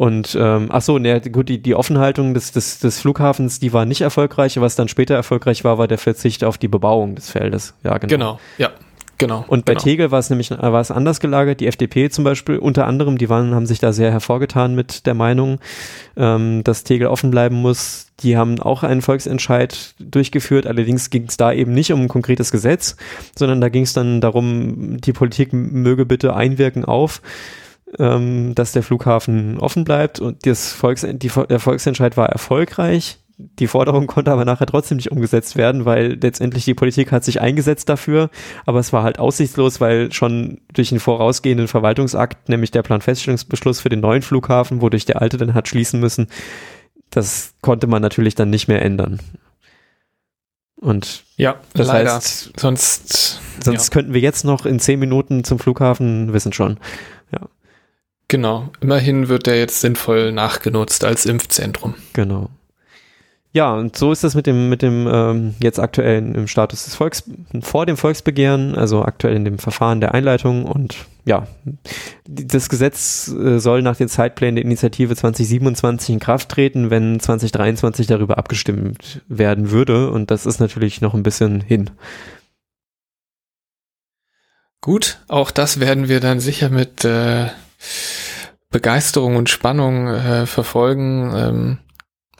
Und ähm, ach so, ne, gut, die, die Offenhaltung des, des, des Flughafens, die war nicht erfolgreich. Was dann später erfolgreich war, war der Verzicht auf die Bebauung des Feldes. Ja, genau. Genau, ja, genau. Und bei genau. Tegel war es nämlich war es anders gelagert. Die FDP zum Beispiel unter anderem, die waren, haben sich da sehr hervorgetan mit der Meinung, ähm, dass Tegel offen bleiben muss. Die haben auch einen Volksentscheid durchgeführt. Allerdings ging es da eben nicht um ein konkretes Gesetz, sondern da ging es dann darum, die Politik möge bitte einwirken auf ähm, dass der Flughafen offen bleibt und das Volks, die, der Volksentscheid war erfolgreich. Die Forderung konnte aber nachher trotzdem nicht umgesetzt werden, weil letztendlich die Politik hat sich eingesetzt dafür, aber es war halt aussichtslos, weil schon durch den vorausgehenden Verwaltungsakt, nämlich der Planfeststellungsbeschluss für den neuen Flughafen, wodurch der alte dann hat schließen müssen, das konnte man natürlich dann nicht mehr ändern. Und Ja, das leider. heißt, sonst, sonst könnten wir jetzt noch in zehn Minuten zum Flughafen wissen schon. Genau. Immerhin wird der jetzt sinnvoll nachgenutzt als Impfzentrum. Genau. Ja, und so ist das mit dem, mit dem ähm, jetzt aktuellen im Status des Volks, vor dem Volksbegehren, also aktuell in dem Verfahren der Einleitung und ja, das Gesetz äh, soll nach den Zeitplänen der Initiative 2027 in Kraft treten, wenn 2023 darüber abgestimmt werden würde und das ist natürlich noch ein bisschen hin. Gut, auch das werden wir dann sicher mit äh, Begeisterung und Spannung äh, verfolgen. Ähm,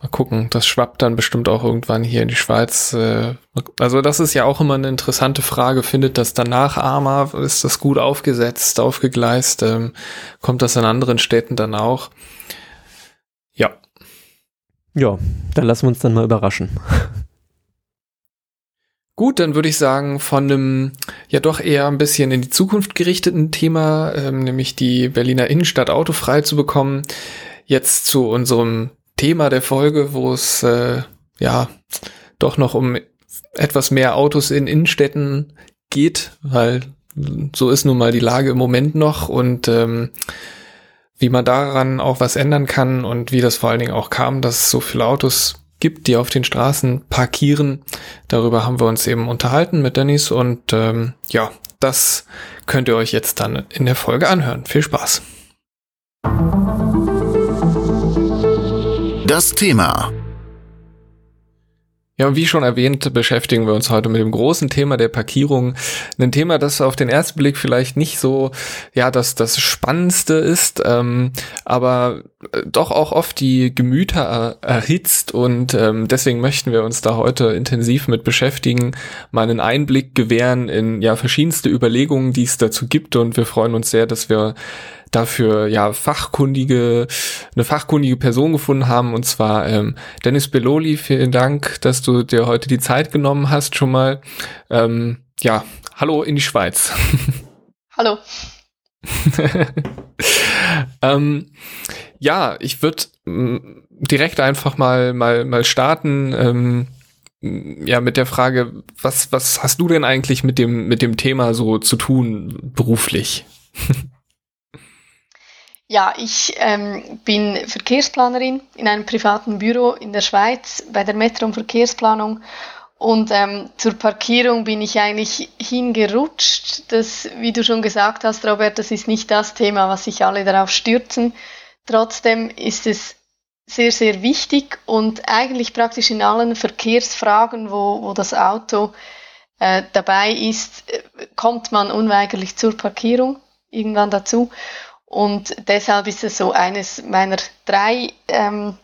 mal gucken, das schwappt dann bestimmt auch irgendwann hier in die Schweiz. Äh, also das ist ja auch immer eine interessante Frage. Findet das dann Nachahmer? Ist das gut aufgesetzt, aufgegleist? Ähm, kommt das in anderen Städten dann auch? Ja, Ja, dann lassen wir uns dann mal überraschen. Gut, dann würde ich sagen, von einem ja doch eher ein bisschen in die Zukunft gerichteten Thema, ähm, nämlich die Berliner Innenstadt autofrei zu bekommen, jetzt zu unserem Thema der Folge, wo es äh, ja doch noch um etwas mehr Autos in Innenstädten geht, weil so ist nun mal die Lage im Moment noch und ähm, wie man daran auch was ändern kann und wie das vor allen Dingen auch kam, dass so viele Autos gibt, die auf den Straßen parkieren. Darüber haben wir uns eben unterhalten mit Dennis und ähm, ja, das könnt ihr euch jetzt dann in der Folge anhören. Viel Spaß. Das Thema. Ja, und wie schon erwähnt, beschäftigen wir uns heute mit dem großen Thema der Parkierung. Ein Thema, das auf den ersten Blick vielleicht nicht so, ja, das, das Spannendste ist, ähm, aber äh, doch auch oft die Gemüter er, erhitzt und ähm, deswegen möchten wir uns da heute intensiv mit beschäftigen, mal einen Einblick gewähren in ja verschiedenste Überlegungen, die es dazu gibt und wir freuen uns sehr, dass wir dafür ja fachkundige eine fachkundige Person gefunden haben und zwar ähm, Dennis Belloli. Vielen Dank, dass du dir heute die Zeit genommen hast schon mal. Ähm, ja, hallo in die Schweiz. Hallo. ähm, ja, ich würde direkt einfach mal mal mal starten. Ähm, ja, mit der Frage, was was hast du denn eigentlich mit dem mit dem Thema so zu tun beruflich? Ja, ich ähm, bin Verkehrsplanerin in einem privaten Büro in der Schweiz bei der Metro Verkehrsplanung und ähm, zur Parkierung bin ich eigentlich hingerutscht. Das, wie du schon gesagt hast, Robert, das ist nicht das Thema, was sich alle darauf stürzen. Trotzdem ist es sehr, sehr wichtig und eigentlich praktisch in allen Verkehrsfragen, wo, wo das Auto äh, dabei ist, äh, kommt man unweigerlich zur Parkierung irgendwann dazu. Und deshalb ist es so eines meiner drei, ähm,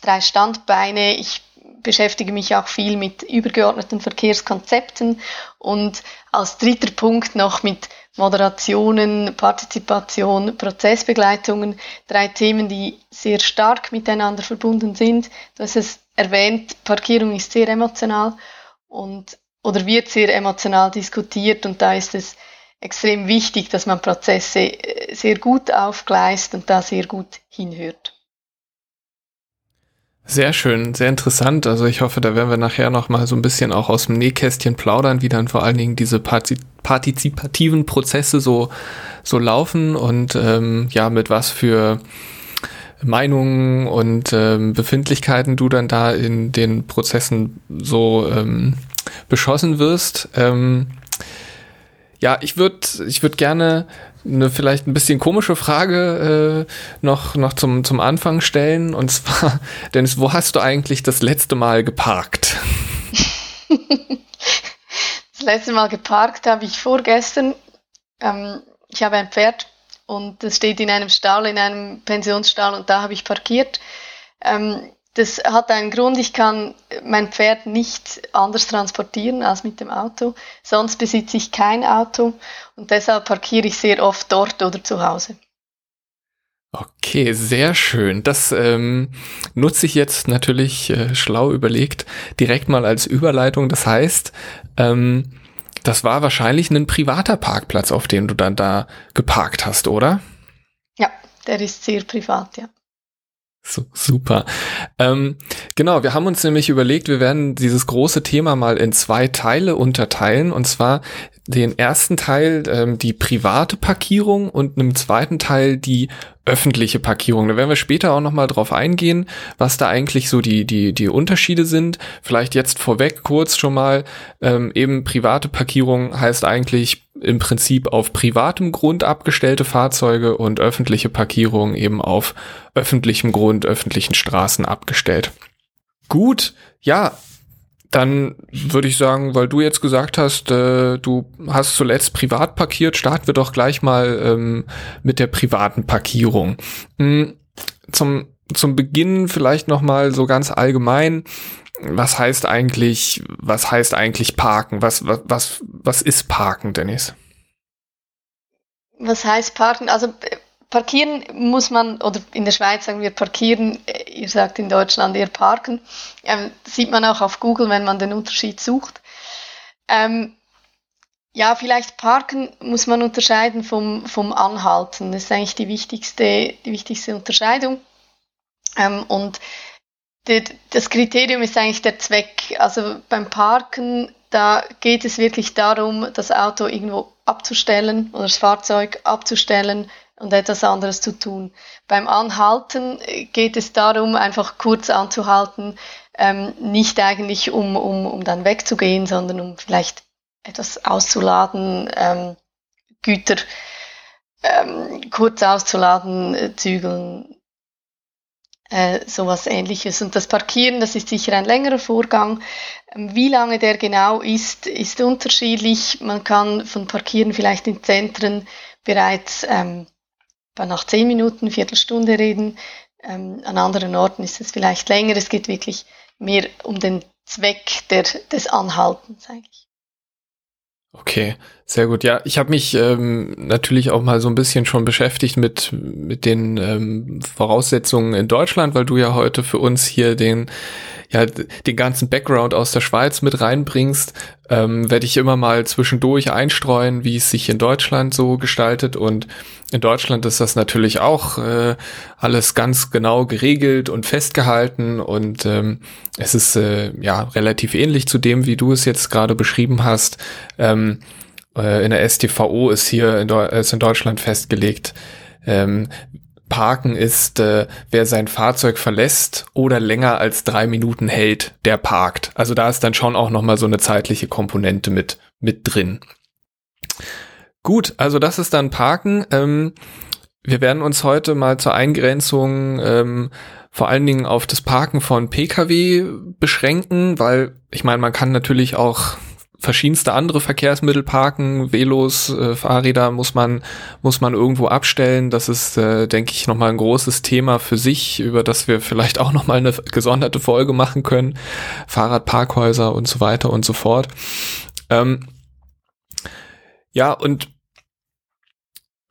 drei Standbeine. Ich beschäftige mich auch viel mit übergeordneten Verkehrskonzepten und als dritter Punkt noch mit Moderationen, Partizipation, Prozessbegleitungen. Drei Themen, die sehr stark miteinander verbunden sind. Du hast es erwähnt, Parkierung ist sehr emotional und oder wird sehr emotional diskutiert und da ist es extrem wichtig, dass man Prozesse äh, sehr gut aufgleist und da sehr gut hinhört. Sehr schön, sehr interessant. Also ich hoffe, da werden wir nachher noch mal so ein bisschen auch aus dem Nähkästchen plaudern, wie dann vor allen Dingen diese partizipativen Prozesse so so laufen und ähm, ja mit was für Meinungen und ähm, Befindlichkeiten du dann da in den Prozessen so ähm, beschossen wirst. Ähm, ja, ich würde ich würd gerne eine vielleicht ein bisschen komische Frage äh, noch, noch zum, zum Anfang stellen. Und zwar, Dennis, wo hast du eigentlich das letzte Mal geparkt? das letzte Mal geparkt habe ich vorgestern. Ähm, ich habe ein Pferd und das steht in einem Stall, in einem Pensionsstall und da habe ich parkiert. Ähm, das hat einen Grund, ich kann mein Pferd nicht anders transportieren als mit dem Auto. Sonst besitze ich kein Auto und deshalb parkiere ich sehr oft dort oder zu Hause. Okay, sehr schön. Das ähm, nutze ich jetzt natürlich äh, schlau überlegt direkt mal als Überleitung. Das heißt, ähm, das war wahrscheinlich ein privater Parkplatz, auf dem du dann da geparkt hast, oder? Ja, der ist sehr privat, ja. So, super. Ähm, genau, wir haben uns nämlich überlegt, wir werden dieses große Thema mal in zwei Teile unterteilen. Und zwar den ersten Teil ähm, die private Parkierung und im zweiten Teil die öffentliche Parkierung. Da werden wir später auch nochmal drauf eingehen, was da eigentlich so die, die, die Unterschiede sind. Vielleicht jetzt vorweg kurz schon mal, ähm, eben private Parkierung heißt eigentlich im Prinzip auf privatem Grund abgestellte Fahrzeuge und öffentliche Parkierung eben auf öffentlichem Grund, öffentlichen Straßen abgestellt. Gut, ja, dann würde ich sagen, weil du jetzt gesagt hast, äh, du hast zuletzt privat parkiert, starten wir doch gleich mal ähm, mit der privaten Parkierung. Mhm. Zum, zum Beginn vielleicht noch mal so ganz allgemein, was heißt eigentlich, was heißt eigentlich parken? Was, was, was, was ist parken, Dennis? Was heißt parken? Also Parkieren muss man, oder in der Schweiz sagen wir parkieren, äh, ihr sagt in Deutschland eher parken. Ähm, sieht man auch auf Google, wenn man den Unterschied sucht. Ähm, ja, vielleicht parken muss man unterscheiden vom, vom Anhalten. Das ist eigentlich die wichtigste, die wichtigste Unterscheidung. Ähm, und das Kriterium ist eigentlich der Zweck. Also beim Parken, da geht es wirklich darum, das Auto irgendwo abzustellen oder das Fahrzeug abzustellen, und etwas anderes zu tun. Beim Anhalten geht es darum, einfach kurz anzuhalten, ähm, nicht eigentlich um, um, um dann wegzugehen, sondern um vielleicht etwas auszuladen, ähm, Güter ähm, kurz auszuladen, äh, zügeln, äh, sowas ähnliches. Und das Parkieren, das ist sicher ein längerer Vorgang. Ähm, wie lange der genau ist, ist unterschiedlich. Man kann von Parkieren vielleicht in Zentren bereits ähm, nach zehn Minuten, Viertelstunde reden. Ähm, an anderen Orten ist es vielleicht länger. Es geht wirklich mehr um den Zweck der, des Anhaltens eigentlich. Okay, sehr gut. Ja, ich habe mich ähm, natürlich auch mal so ein bisschen schon beschäftigt mit mit den ähm, Voraussetzungen in Deutschland, weil du ja heute für uns hier den ja den ganzen Background aus der Schweiz mit reinbringst. Ähm, Werde ich immer mal zwischendurch einstreuen, wie es sich in Deutschland so gestaltet und in Deutschland ist das natürlich auch äh, alles ganz genau geregelt und festgehalten und ähm, es ist äh, ja relativ ähnlich zu dem, wie du es jetzt gerade beschrieben hast. Ähm, äh, in der STVO ist hier in, ist in Deutschland festgelegt. Ähm, Parken ist, äh, wer sein Fahrzeug verlässt oder länger als drei Minuten hält, der parkt. Also da ist dann schon auch noch mal so eine zeitliche Komponente mit mit drin. Gut, also das ist dann Parken. Ähm, wir werden uns heute mal zur Eingrenzung ähm, vor allen Dingen auf das Parken von Pkw beschränken, weil ich meine, man kann natürlich auch verschiedenste andere Verkehrsmittel parken, Velos, äh, Fahrräder muss man muss man irgendwo abstellen. Das ist, äh, denke ich, noch mal ein großes Thema für sich, über das wir vielleicht auch noch mal eine gesonderte Folge machen können. Fahrradparkhäuser und so weiter und so fort. Ähm, ja, und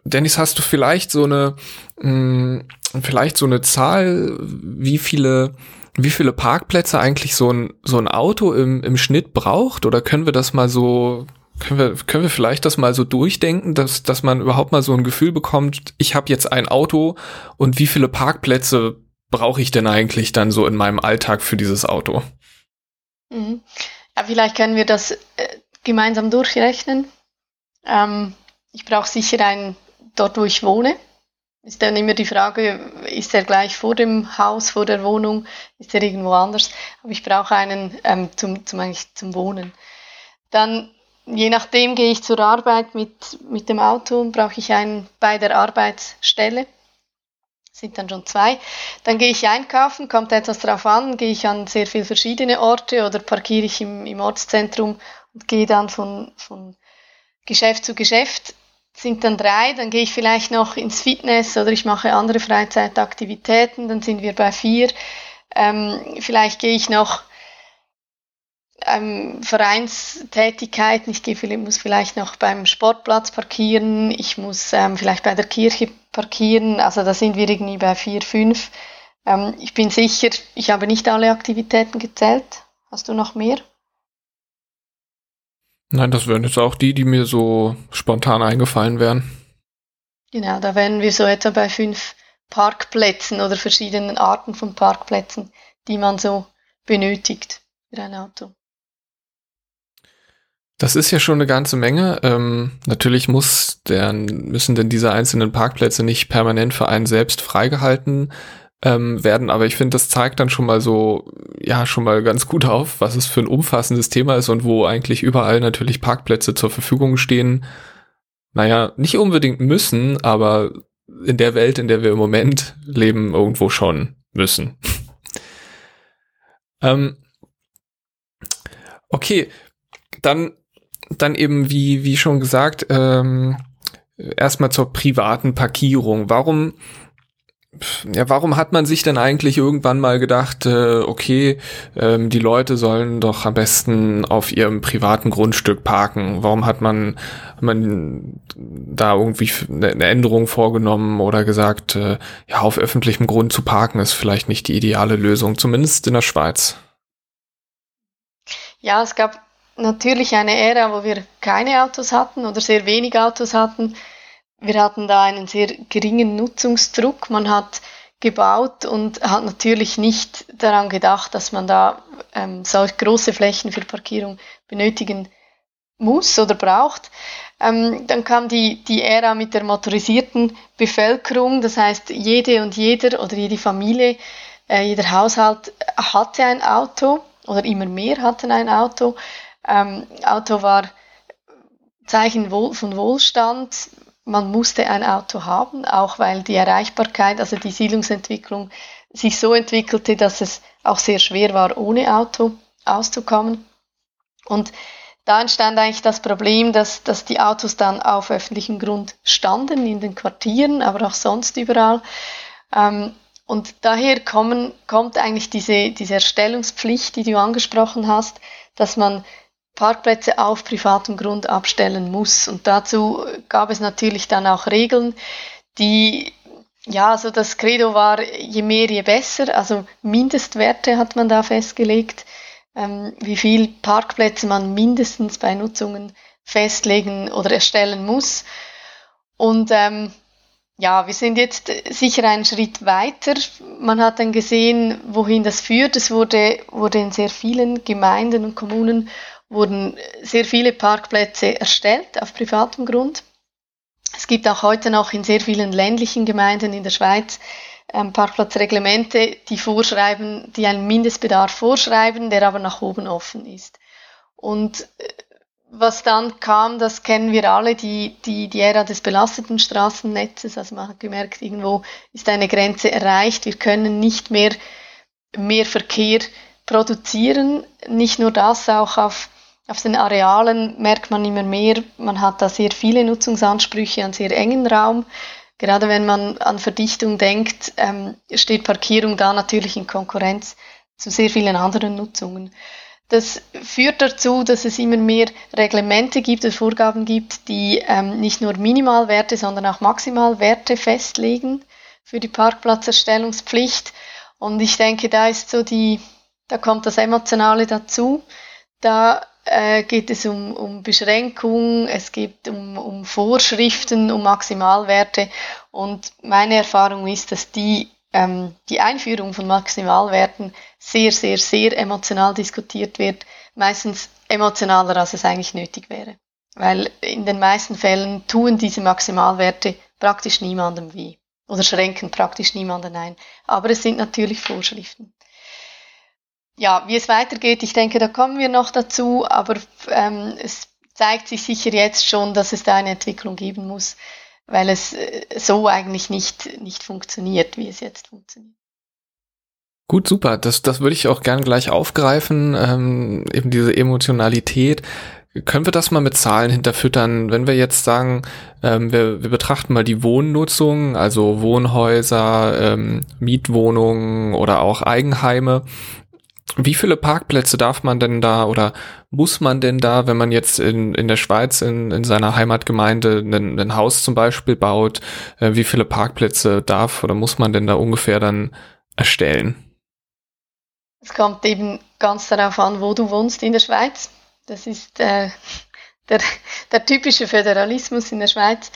Dennis, hast du vielleicht so eine, mh, hm, vielleicht so eine Zahl, wie viele, wie viele Parkplätze eigentlich so ein, so ein Auto im, im Schnitt braucht? Oder können wir das mal so, können wir, können wir vielleicht das mal so durchdenken, dass, dass man überhaupt mal so ein Gefühl bekommt, ich habe jetzt ein Auto und wie viele Parkplätze brauche ich denn eigentlich dann so in meinem Alltag für dieses Auto? Mhm. Ja, vielleicht können wir das äh, gemeinsam durchrechnen. Ähm, ich brauche sicher einen dort, wo ich wohne. Ist dann immer die Frage, ist er gleich vor dem Haus, vor der Wohnung, ist er irgendwo anders? Aber ich brauche einen ähm, zum, zum, eigentlich zum Wohnen. Dann, je nachdem, gehe ich zur Arbeit mit, mit dem Auto und brauche ich einen bei der Arbeitsstelle. Sind dann schon zwei. Dann gehe ich einkaufen, kommt etwas drauf an, gehe ich an sehr viele verschiedene Orte oder parkiere ich im, im Ortszentrum und gehe dann von, von Geschäft zu Geschäft sind dann drei, dann gehe ich vielleicht noch ins Fitness oder ich mache andere Freizeitaktivitäten, dann sind wir bei vier. Ähm, vielleicht gehe ich noch ähm, Vereinstätigkeiten, ich gehe, muss vielleicht noch beim Sportplatz parkieren, ich muss ähm, vielleicht bei der Kirche parkieren, also da sind wir irgendwie bei vier, fünf. Ähm, ich bin sicher, ich habe nicht alle Aktivitäten gezählt. Hast du noch mehr? Nein, das wären jetzt auch die, die mir so spontan eingefallen wären. Genau, da wären wir so etwa bei fünf Parkplätzen oder verschiedenen Arten von Parkplätzen, die man so benötigt für ein Auto. Das ist ja schon eine ganze Menge. Ähm, natürlich muss der, müssen denn diese einzelnen Parkplätze nicht permanent für einen selbst freigehalten ähm, werden. Aber ich finde, das zeigt dann schon mal so, ja, schon mal ganz gut auf, was es für ein umfassendes Thema ist und wo eigentlich überall natürlich Parkplätze zur Verfügung stehen. Naja, nicht unbedingt müssen, aber in der Welt, in der wir im Moment leben, irgendwo schon müssen. ähm, okay, dann, dann eben, wie, wie schon gesagt, ähm, erstmal zur privaten Parkierung. Warum ja, warum hat man sich denn eigentlich irgendwann mal gedacht, äh, okay, ähm, die Leute sollen doch am besten auf ihrem privaten Grundstück parken? Warum hat man, man da irgendwie eine Änderung vorgenommen oder gesagt, äh, ja, auf öffentlichem Grund zu parken ist vielleicht nicht die ideale Lösung, zumindest in der Schweiz? Ja, es gab natürlich eine Ära, wo wir keine Autos hatten oder sehr wenig Autos hatten wir hatten da einen sehr geringen Nutzungsdruck. Man hat gebaut und hat natürlich nicht daran gedacht, dass man da ähm, solch große Flächen für Parkierung benötigen muss oder braucht. Ähm, dann kam die, die Ära mit der motorisierten Bevölkerung, das heißt jede und jeder oder jede Familie, äh, jeder Haushalt hatte ein Auto oder immer mehr hatten ein Auto. Ähm, Auto war Zeichen von Wohlstand, man musste ein Auto haben, auch weil die Erreichbarkeit, also die Siedlungsentwicklung sich so entwickelte, dass es auch sehr schwer war, ohne Auto auszukommen. Und da entstand eigentlich das Problem, dass, dass die Autos dann auf öffentlichem Grund standen, in den Quartieren, aber auch sonst überall. Ähm, und daher kommen, kommt eigentlich diese, diese Erstellungspflicht, die du angesprochen hast, dass man Parkplätze auf privatem Grund abstellen muss. Und dazu gab es natürlich dann auch Regeln, die, ja, also das Credo war, je mehr, je besser. Also Mindestwerte hat man da festgelegt, ähm, wie viel Parkplätze man mindestens bei Nutzungen festlegen oder erstellen muss. Und ähm, ja, wir sind jetzt sicher einen Schritt weiter. Man hat dann gesehen, wohin das führt. Es wurde, wurde in sehr vielen Gemeinden und Kommunen wurden sehr viele Parkplätze erstellt auf privatem Grund. Es gibt auch heute noch in sehr vielen ländlichen Gemeinden in der Schweiz ähm, Parkplatzreglemente, die vorschreiben, die einen Mindestbedarf vorschreiben, der aber nach oben offen ist. Und äh, was dann kam, das kennen wir alle, die, die, die Ära des belasteten Straßennetzes. Also man hat gemerkt, irgendwo ist eine Grenze erreicht. Wir können nicht mehr mehr Verkehr produzieren. Nicht nur das, auch auf auf den Arealen merkt man immer mehr, man hat da sehr viele Nutzungsansprüche an sehr engen Raum. Gerade wenn man an Verdichtung denkt, ähm, steht Parkierung da natürlich in Konkurrenz zu sehr vielen anderen Nutzungen. Das führt dazu, dass es immer mehr Reglemente gibt und Vorgaben gibt, die ähm, nicht nur Minimalwerte, sondern auch Maximalwerte festlegen für die Parkplatzerstellungspflicht. Und ich denke, da ist so die, da kommt das Emotionale dazu. Da äh, geht es um, um Beschränkung, es geht um, um Vorschriften, um Maximalwerte. Und meine Erfahrung ist, dass die, ähm, die Einführung von Maximalwerten sehr, sehr, sehr emotional diskutiert wird. Meistens emotionaler, als es eigentlich nötig wäre. Weil in den meisten Fällen tun diese Maximalwerte praktisch niemandem weh. oder schränken praktisch niemanden ein. Aber es sind natürlich Vorschriften. Ja, wie es weitergeht, ich denke, da kommen wir noch dazu, aber ähm, es zeigt sich sicher jetzt schon, dass es da eine Entwicklung geben muss, weil es äh, so eigentlich nicht, nicht funktioniert, wie es jetzt funktioniert. Gut, super. Das, das würde ich auch gern gleich aufgreifen, ähm, eben diese Emotionalität. Können wir das mal mit Zahlen hinterfüttern? Wenn wir jetzt sagen, ähm, wir, wir betrachten mal die Wohnnutzung, also Wohnhäuser, ähm, Mietwohnungen oder auch Eigenheime. Wie viele Parkplätze darf man denn da oder muss man denn da, wenn man jetzt in, in der Schweiz in, in seiner Heimatgemeinde ein, ein Haus zum Beispiel baut, äh, wie viele Parkplätze darf oder muss man denn da ungefähr dann erstellen? Es kommt eben ganz darauf an, wo du wohnst in der Schweiz. Das ist äh, der, der typische Föderalismus in der Schweiz.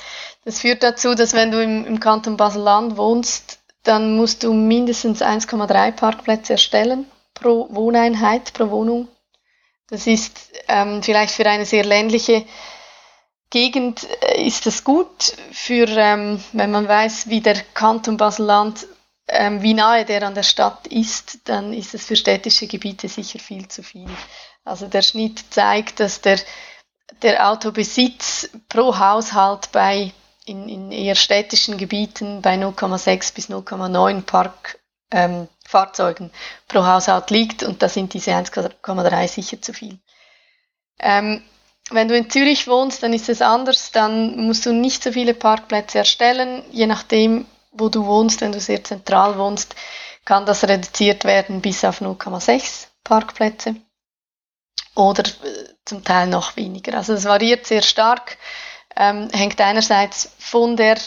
Das führt dazu, dass wenn du im, im Kanton Basel-Land wohnst, dann musst du mindestens 1,3 Parkplätze erstellen pro Wohneinheit, pro Wohnung. Das ist ähm, vielleicht für eine sehr ländliche Gegend äh, ist das gut, für, ähm, wenn man weiß, wie der Kanton Basel-Land, ähm, wie nahe der an der Stadt ist, dann ist es für städtische Gebiete sicher viel zu viel. Also der Schnitt zeigt, dass der, der Autobesitz pro Haushalt bei in, in eher städtischen Gebieten bei 0,6 bis 0,9 Parkfahrzeugen ähm, pro Haushalt liegt und da sind diese 1,3 sicher zu viel. Ähm, wenn du in Zürich wohnst, dann ist es anders, dann musst du nicht so viele Parkplätze erstellen, je nachdem, wo du wohnst, wenn du sehr zentral wohnst, kann das reduziert werden bis auf 0,6 Parkplätze oder äh, zum Teil noch weniger. Also es variiert sehr stark, ähm, hängt einerseits von der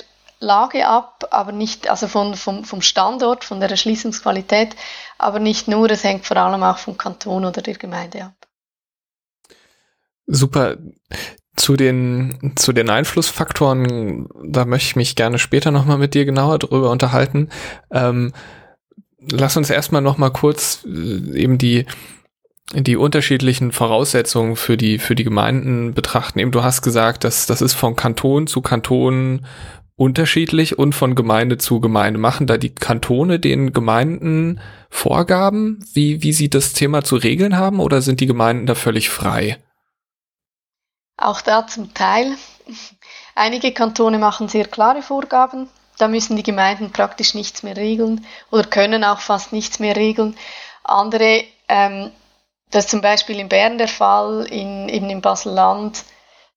Lage ab, aber nicht, also von, vom, vom Standort, von der Erschließungsqualität, aber nicht nur, es hängt vor allem auch vom Kanton oder der Gemeinde ab. Super. Zu den, zu den Einflussfaktoren, da möchte ich mich gerne später nochmal mit dir genauer drüber unterhalten. Ähm, lass uns erstmal nochmal kurz äh, eben die, die unterschiedlichen Voraussetzungen für die, für die Gemeinden betrachten. Eben, du hast gesagt, dass das ist von Kanton zu Kanton unterschiedlich und von Gemeinde zu Gemeinde. Machen da die Kantone den Gemeinden Vorgaben, wie, wie sie das Thema zu regeln haben oder sind die Gemeinden da völlig frei? Auch da zum Teil. Einige Kantone machen sehr klare Vorgaben. Da müssen die Gemeinden praktisch nichts mehr regeln oder können auch fast nichts mehr regeln. Andere ähm, das ist zum Beispiel in Bern der Fall, in, eben im Basel-Land,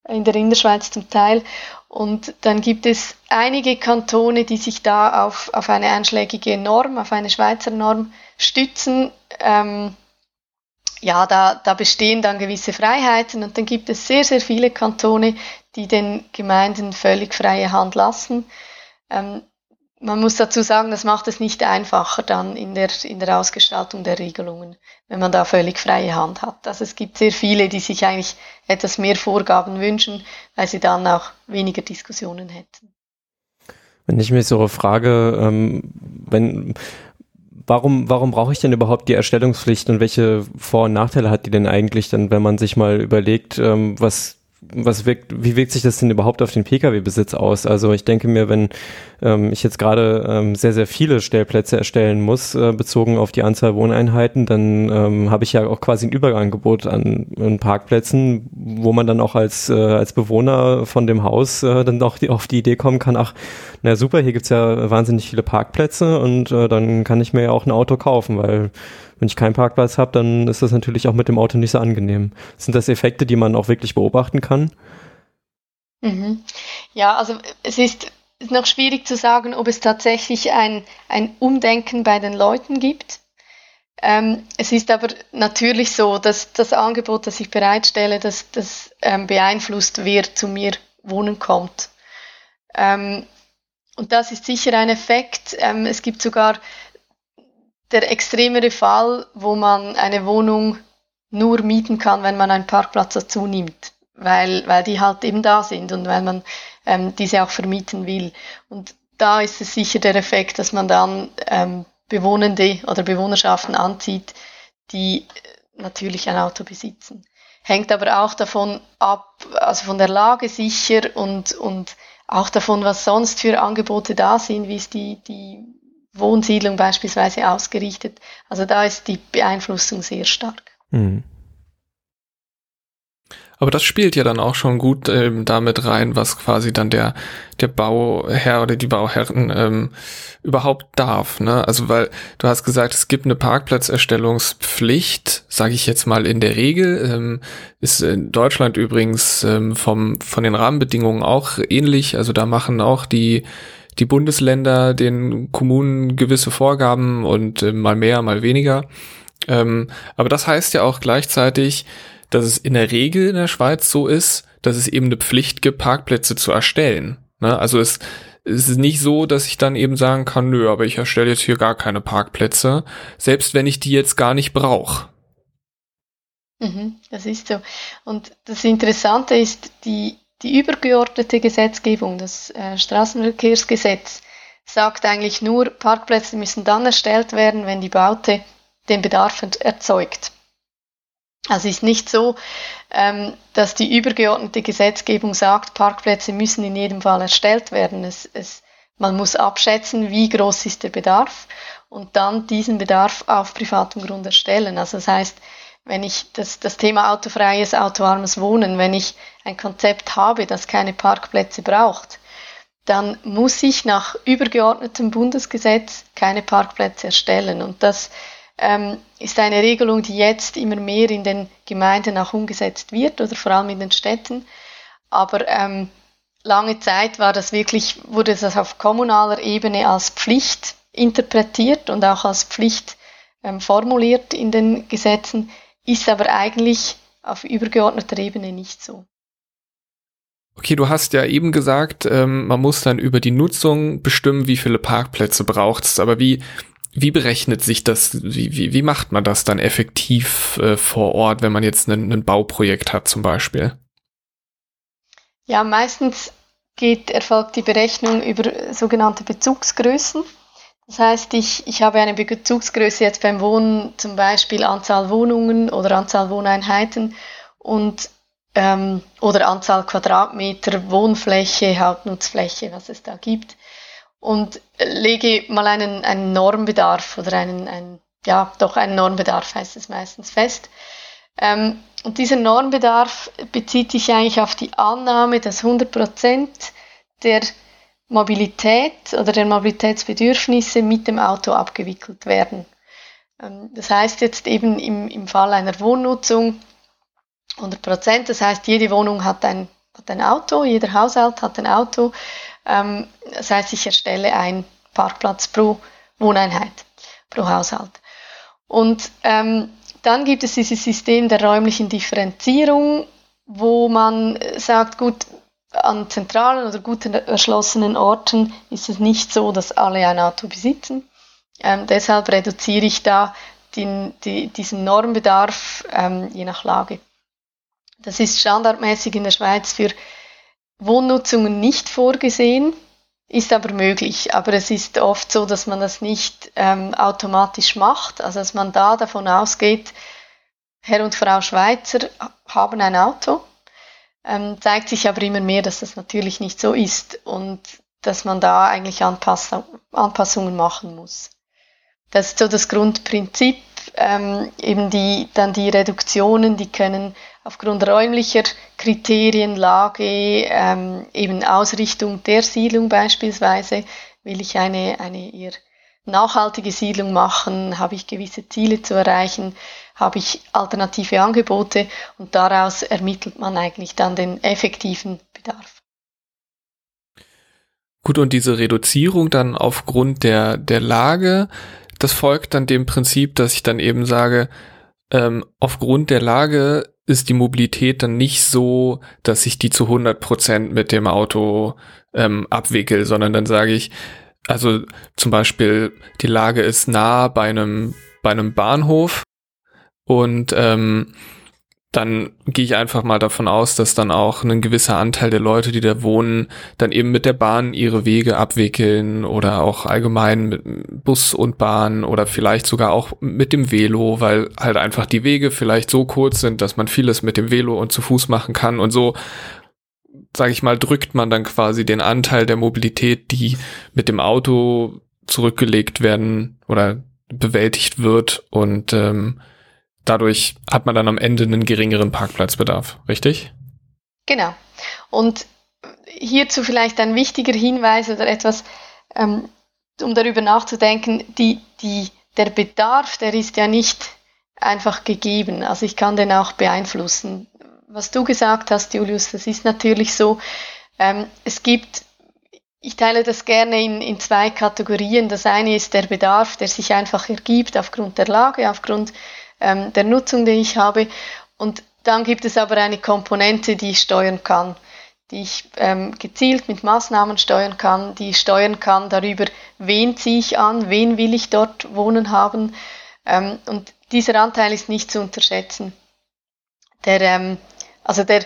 in der Innerschweiz zum Teil. Und dann gibt es einige Kantone, die sich da auf, auf eine einschlägige Norm, auf eine Schweizer Norm stützen. Ähm, ja, da, da bestehen dann gewisse Freiheiten und dann gibt es sehr, sehr viele Kantone, die den Gemeinden völlig freie Hand lassen. Ähm, man muss dazu sagen, das macht es nicht einfacher dann in der, in der Ausgestaltung der Regelungen, wenn man da völlig freie Hand hat. Also es gibt sehr viele, die sich eigentlich etwas mehr Vorgaben wünschen, weil sie dann auch weniger Diskussionen hätten. Wenn ich mir so frage, ähm, wenn, warum, warum brauche ich denn überhaupt die Erstellungspflicht und welche Vor- und Nachteile hat die denn eigentlich dann, wenn man sich mal überlegt, ähm, was was wirkt, wie wirkt sich das denn überhaupt auf den Pkw-Besitz aus? Also ich denke mir, wenn ähm, ich jetzt gerade ähm, sehr, sehr viele Stellplätze erstellen muss, äh, bezogen auf die Anzahl Wohneinheiten, dann ähm, habe ich ja auch quasi ein Überangebot an, an Parkplätzen, wo man dann auch als, äh, als Bewohner von dem Haus äh, dann auch die, auf die Idee kommen kann, ach, na super, hier gibt's ja wahnsinnig viele Parkplätze und äh, dann kann ich mir ja auch ein Auto kaufen, weil wenn ich keinen Parkplatz habe, dann ist das natürlich auch mit dem Auto nicht so angenehm. Sind das Effekte, die man auch wirklich beobachten kann? Mhm. Ja, also es ist noch schwierig zu sagen, ob es tatsächlich ein, ein Umdenken bei den Leuten gibt. Ähm, es ist aber natürlich so, dass das Angebot, das ich bereitstelle, das, das ähm, beeinflusst, wer zu mir wohnen kommt. Ähm, und das ist sicher ein Effekt. Ähm, es gibt sogar der extremere Fall, wo man eine Wohnung nur mieten kann, wenn man einen Parkplatz dazu nimmt, weil, weil die halt eben da sind und weil man ähm, diese auch vermieten will. Und da ist es sicher der Effekt, dass man dann ähm, Bewohnende oder Bewohnerschaften anzieht, die natürlich ein Auto besitzen. Hängt aber auch davon ab, also von der Lage sicher und, und auch davon, was sonst für Angebote da sind, wie ist die, die Wohnsiedlung beispielsweise ausgerichtet. Also da ist die Beeinflussung sehr stark. Mhm. Aber das spielt ja dann auch schon gut ähm, damit rein, was quasi dann der der Bauherr oder die Bauherren ähm, überhaupt darf. Ne? Also weil du hast gesagt, es gibt eine Parkplatzerstellungspflicht, sage ich jetzt mal in der Regel. Ähm, ist in Deutschland übrigens ähm, vom von den Rahmenbedingungen auch ähnlich. Also da machen auch die die Bundesländer den Kommunen gewisse Vorgaben und äh, mal mehr, mal weniger. Ähm, aber das heißt ja auch gleichzeitig, dass es in der Regel in der Schweiz so ist, dass es eben eine Pflicht gibt, Parkplätze zu erstellen. Ne? Also es, es ist nicht so, dass ich dann eben sagen kann, nö, aber ich erstelle jetzt hier gar keine Parkplätze, selbst wenn ich die jetzt gar nicht brauche. Mhm, das ist so. Und das Interessante ist, die, die übergeordnete Gesetzgebung, das äh, Straßenverkehrsgesetz, sagt eigentlich nur, Parkplätze müssen dann erstellt werden, wenn die Baute den Bedarf erzeugt. Also ist nicht so, ähm, dass die übergeordnete Gesetzgebung sagt, Parkplätze müssen in jedem Fall erstellt werden. Es, es, man muss abschätzen, wie groß ist der Bedarf und dann diesen Bedarf auf privatem Grund erstellen. Also das heißt, wenn ich das, das Thema autofreies, autoarmes Wohnen, wenn ich ein Konzept habe, das keine Parkplätze braucht, dann muss ich nach übergeordnetem Bundesgesetz keine Parkplätze erstellen. Und das ähm, ist eine Regelung, die jetzt immer mehr in den Gemeinden auch umgesetzt wird oder vor allem in den Städten. Aber ähm, lange Zeit war das wirklich, wurde das auf kommunaler Ebene als Pflicht interpretiert und auch als Pflicht ähm, formuliert in den Gesetzen, ist aber eigentlich auf übergeordneter Ebene nicht so. Okay, du hast ja eben gesagt, ähm, man muss dann über die Nutzung bestimmen, wie viele Parkplätze braucht es. Aber wie, wie berechnet sich das, wie, wie, wie macht man das dann effektiv äh, vor Ort, wenn man jetzt ein Bauprojekt hat zum Beispiel? Ja, meistens geht, erfolgt die Berechnung über sogenannte Bezugsgrößen. Das heißt, ich, ich habe eine Bezugsgröße jetzt beim Wohnen, zum Beispiel Anzahl Wohnungen oder Anzahl Wohneinheiten und ähm, oder Anzahl Quadratmeter Wohnfläche, Hauptnutzfläche, was es da gibt und lege mal einen, einen Normbedarf oder einen, einen, ja, doch einen Normbedarf heißt es meistens fest. Ähm, und dieser Normbedarf bezieht sich eigentlich auf die Annahme, dass 100% der Mobilität oder der Mobilitätsbedürfnisse mit dem Auto abgewickelt werden. Ähm, das heißt jetzt eben im, im Fall einer Wohnnutzung 100%, das heißt jede Wohnung hat ein, hat ein Auto, jeder Haushalt hat ein Auto ähm, das heißt, ich erstelle einen Parkplatz pro Wohneinheit, pro Haushalt. Und ähm, dann gibt es dieses System der räumlichen Differenzierung, wo man sagt, gut, an zentralen oder gut erschlossenen Orten ist es nicht so, dass alle ein Auto besitzen. Ähm, deshalb reduziere ich da den, die, diesen Normbedarf ähm, je nach Lage. Das ist standardmäßig in der Schweiz für Wohnnutzungen nicht vorgesehen, ist aber möglich. Aber es ist oft so, dass man das nicht ähm, automatisch macht, also dass man da davon ausgeht, Herr und Frau Schweizer haben ein Auto. Ähm, zeigt sich aber immer mehr, dass das natürlich nicht so ist und dass man da eigentlich Anpass Anpassungen machen muss. Das ist so das Grundprinzip. Ähm, eben die, dann die Reduktionen, die können aufgrund räumlicher Kriterien, Lage, ähm, eben Ausrichtung der Siedlung beispielsweise, will ich eine, eine eher nachhaltige Siedlung machen, habe ich gewisse Ziele zu erreichen, habe ich alternative Angebote und daraus ermittelt man eigentlich dann den effektiven Bedarf. Gut, und diese Reduzierung dann aufgrund der, der Lage, das folgt dann dem Prinzip, dass ich dann eben sage, ähm, aufgrund der Lage ist die Mobilität dann nicht so, dass ich die zu 100 Prozent mit dem Auto ähm, abwickel, sondern dann sage ich, also zum Beispiel die Lage ist nah bei einem bei einem Bahnhof und ähm, dann gehe ich einfach mal davon aus, dass dann auch ein gewisser Anteil der Leute, die da wohnen, dann eben mit der Bahn ihre Wege abwickeln oder auch allgemein mit Bus und Bahn oder vielleicht sogar auch mit dem Velo, weil halt einfach die Wege vielleicht so kurz sind, dass man vieles mit dem Velo und zu Fuß machen kann. Und so sage ich mal, drückt man dann quasi den Anteil der Mobilität, die mit dem Auto zurückgelegt werden oder bewältigt wird. Und ähm, dadurch hat man dann am Ende einen geringeren Parkplatzbedarf, richtig? Genau. Und hierzu vielleicht ein wichtiger Hinweis oder etwas, ähm, um darüber nachzudenken, die, die, der Bedarf, der ist ja nicht einfach gegeben. Also ich kann den auch beeinflussen. Was du gesagt hast, Julius, das ist natürlich so. Ähm, es gibt, ich teile das gerne in, in zwei Kategorien. Das eine ist der Bedarf, der sich einfach ergibt aufgrund der Lage, aufgrund ähm, der Nutzung, die ich habe. Und dann gibt es aber eine Komponente, die ich steuern kann die ich ähm, gezielt mit Maßnahmen steuern kann, die ich steuern kann darüber, wen ziehe ich an, wen will ich dort wohnen haben. Ähm, und dieser Anteil ist nicht zu unterschätzen. Der, ähm, also der,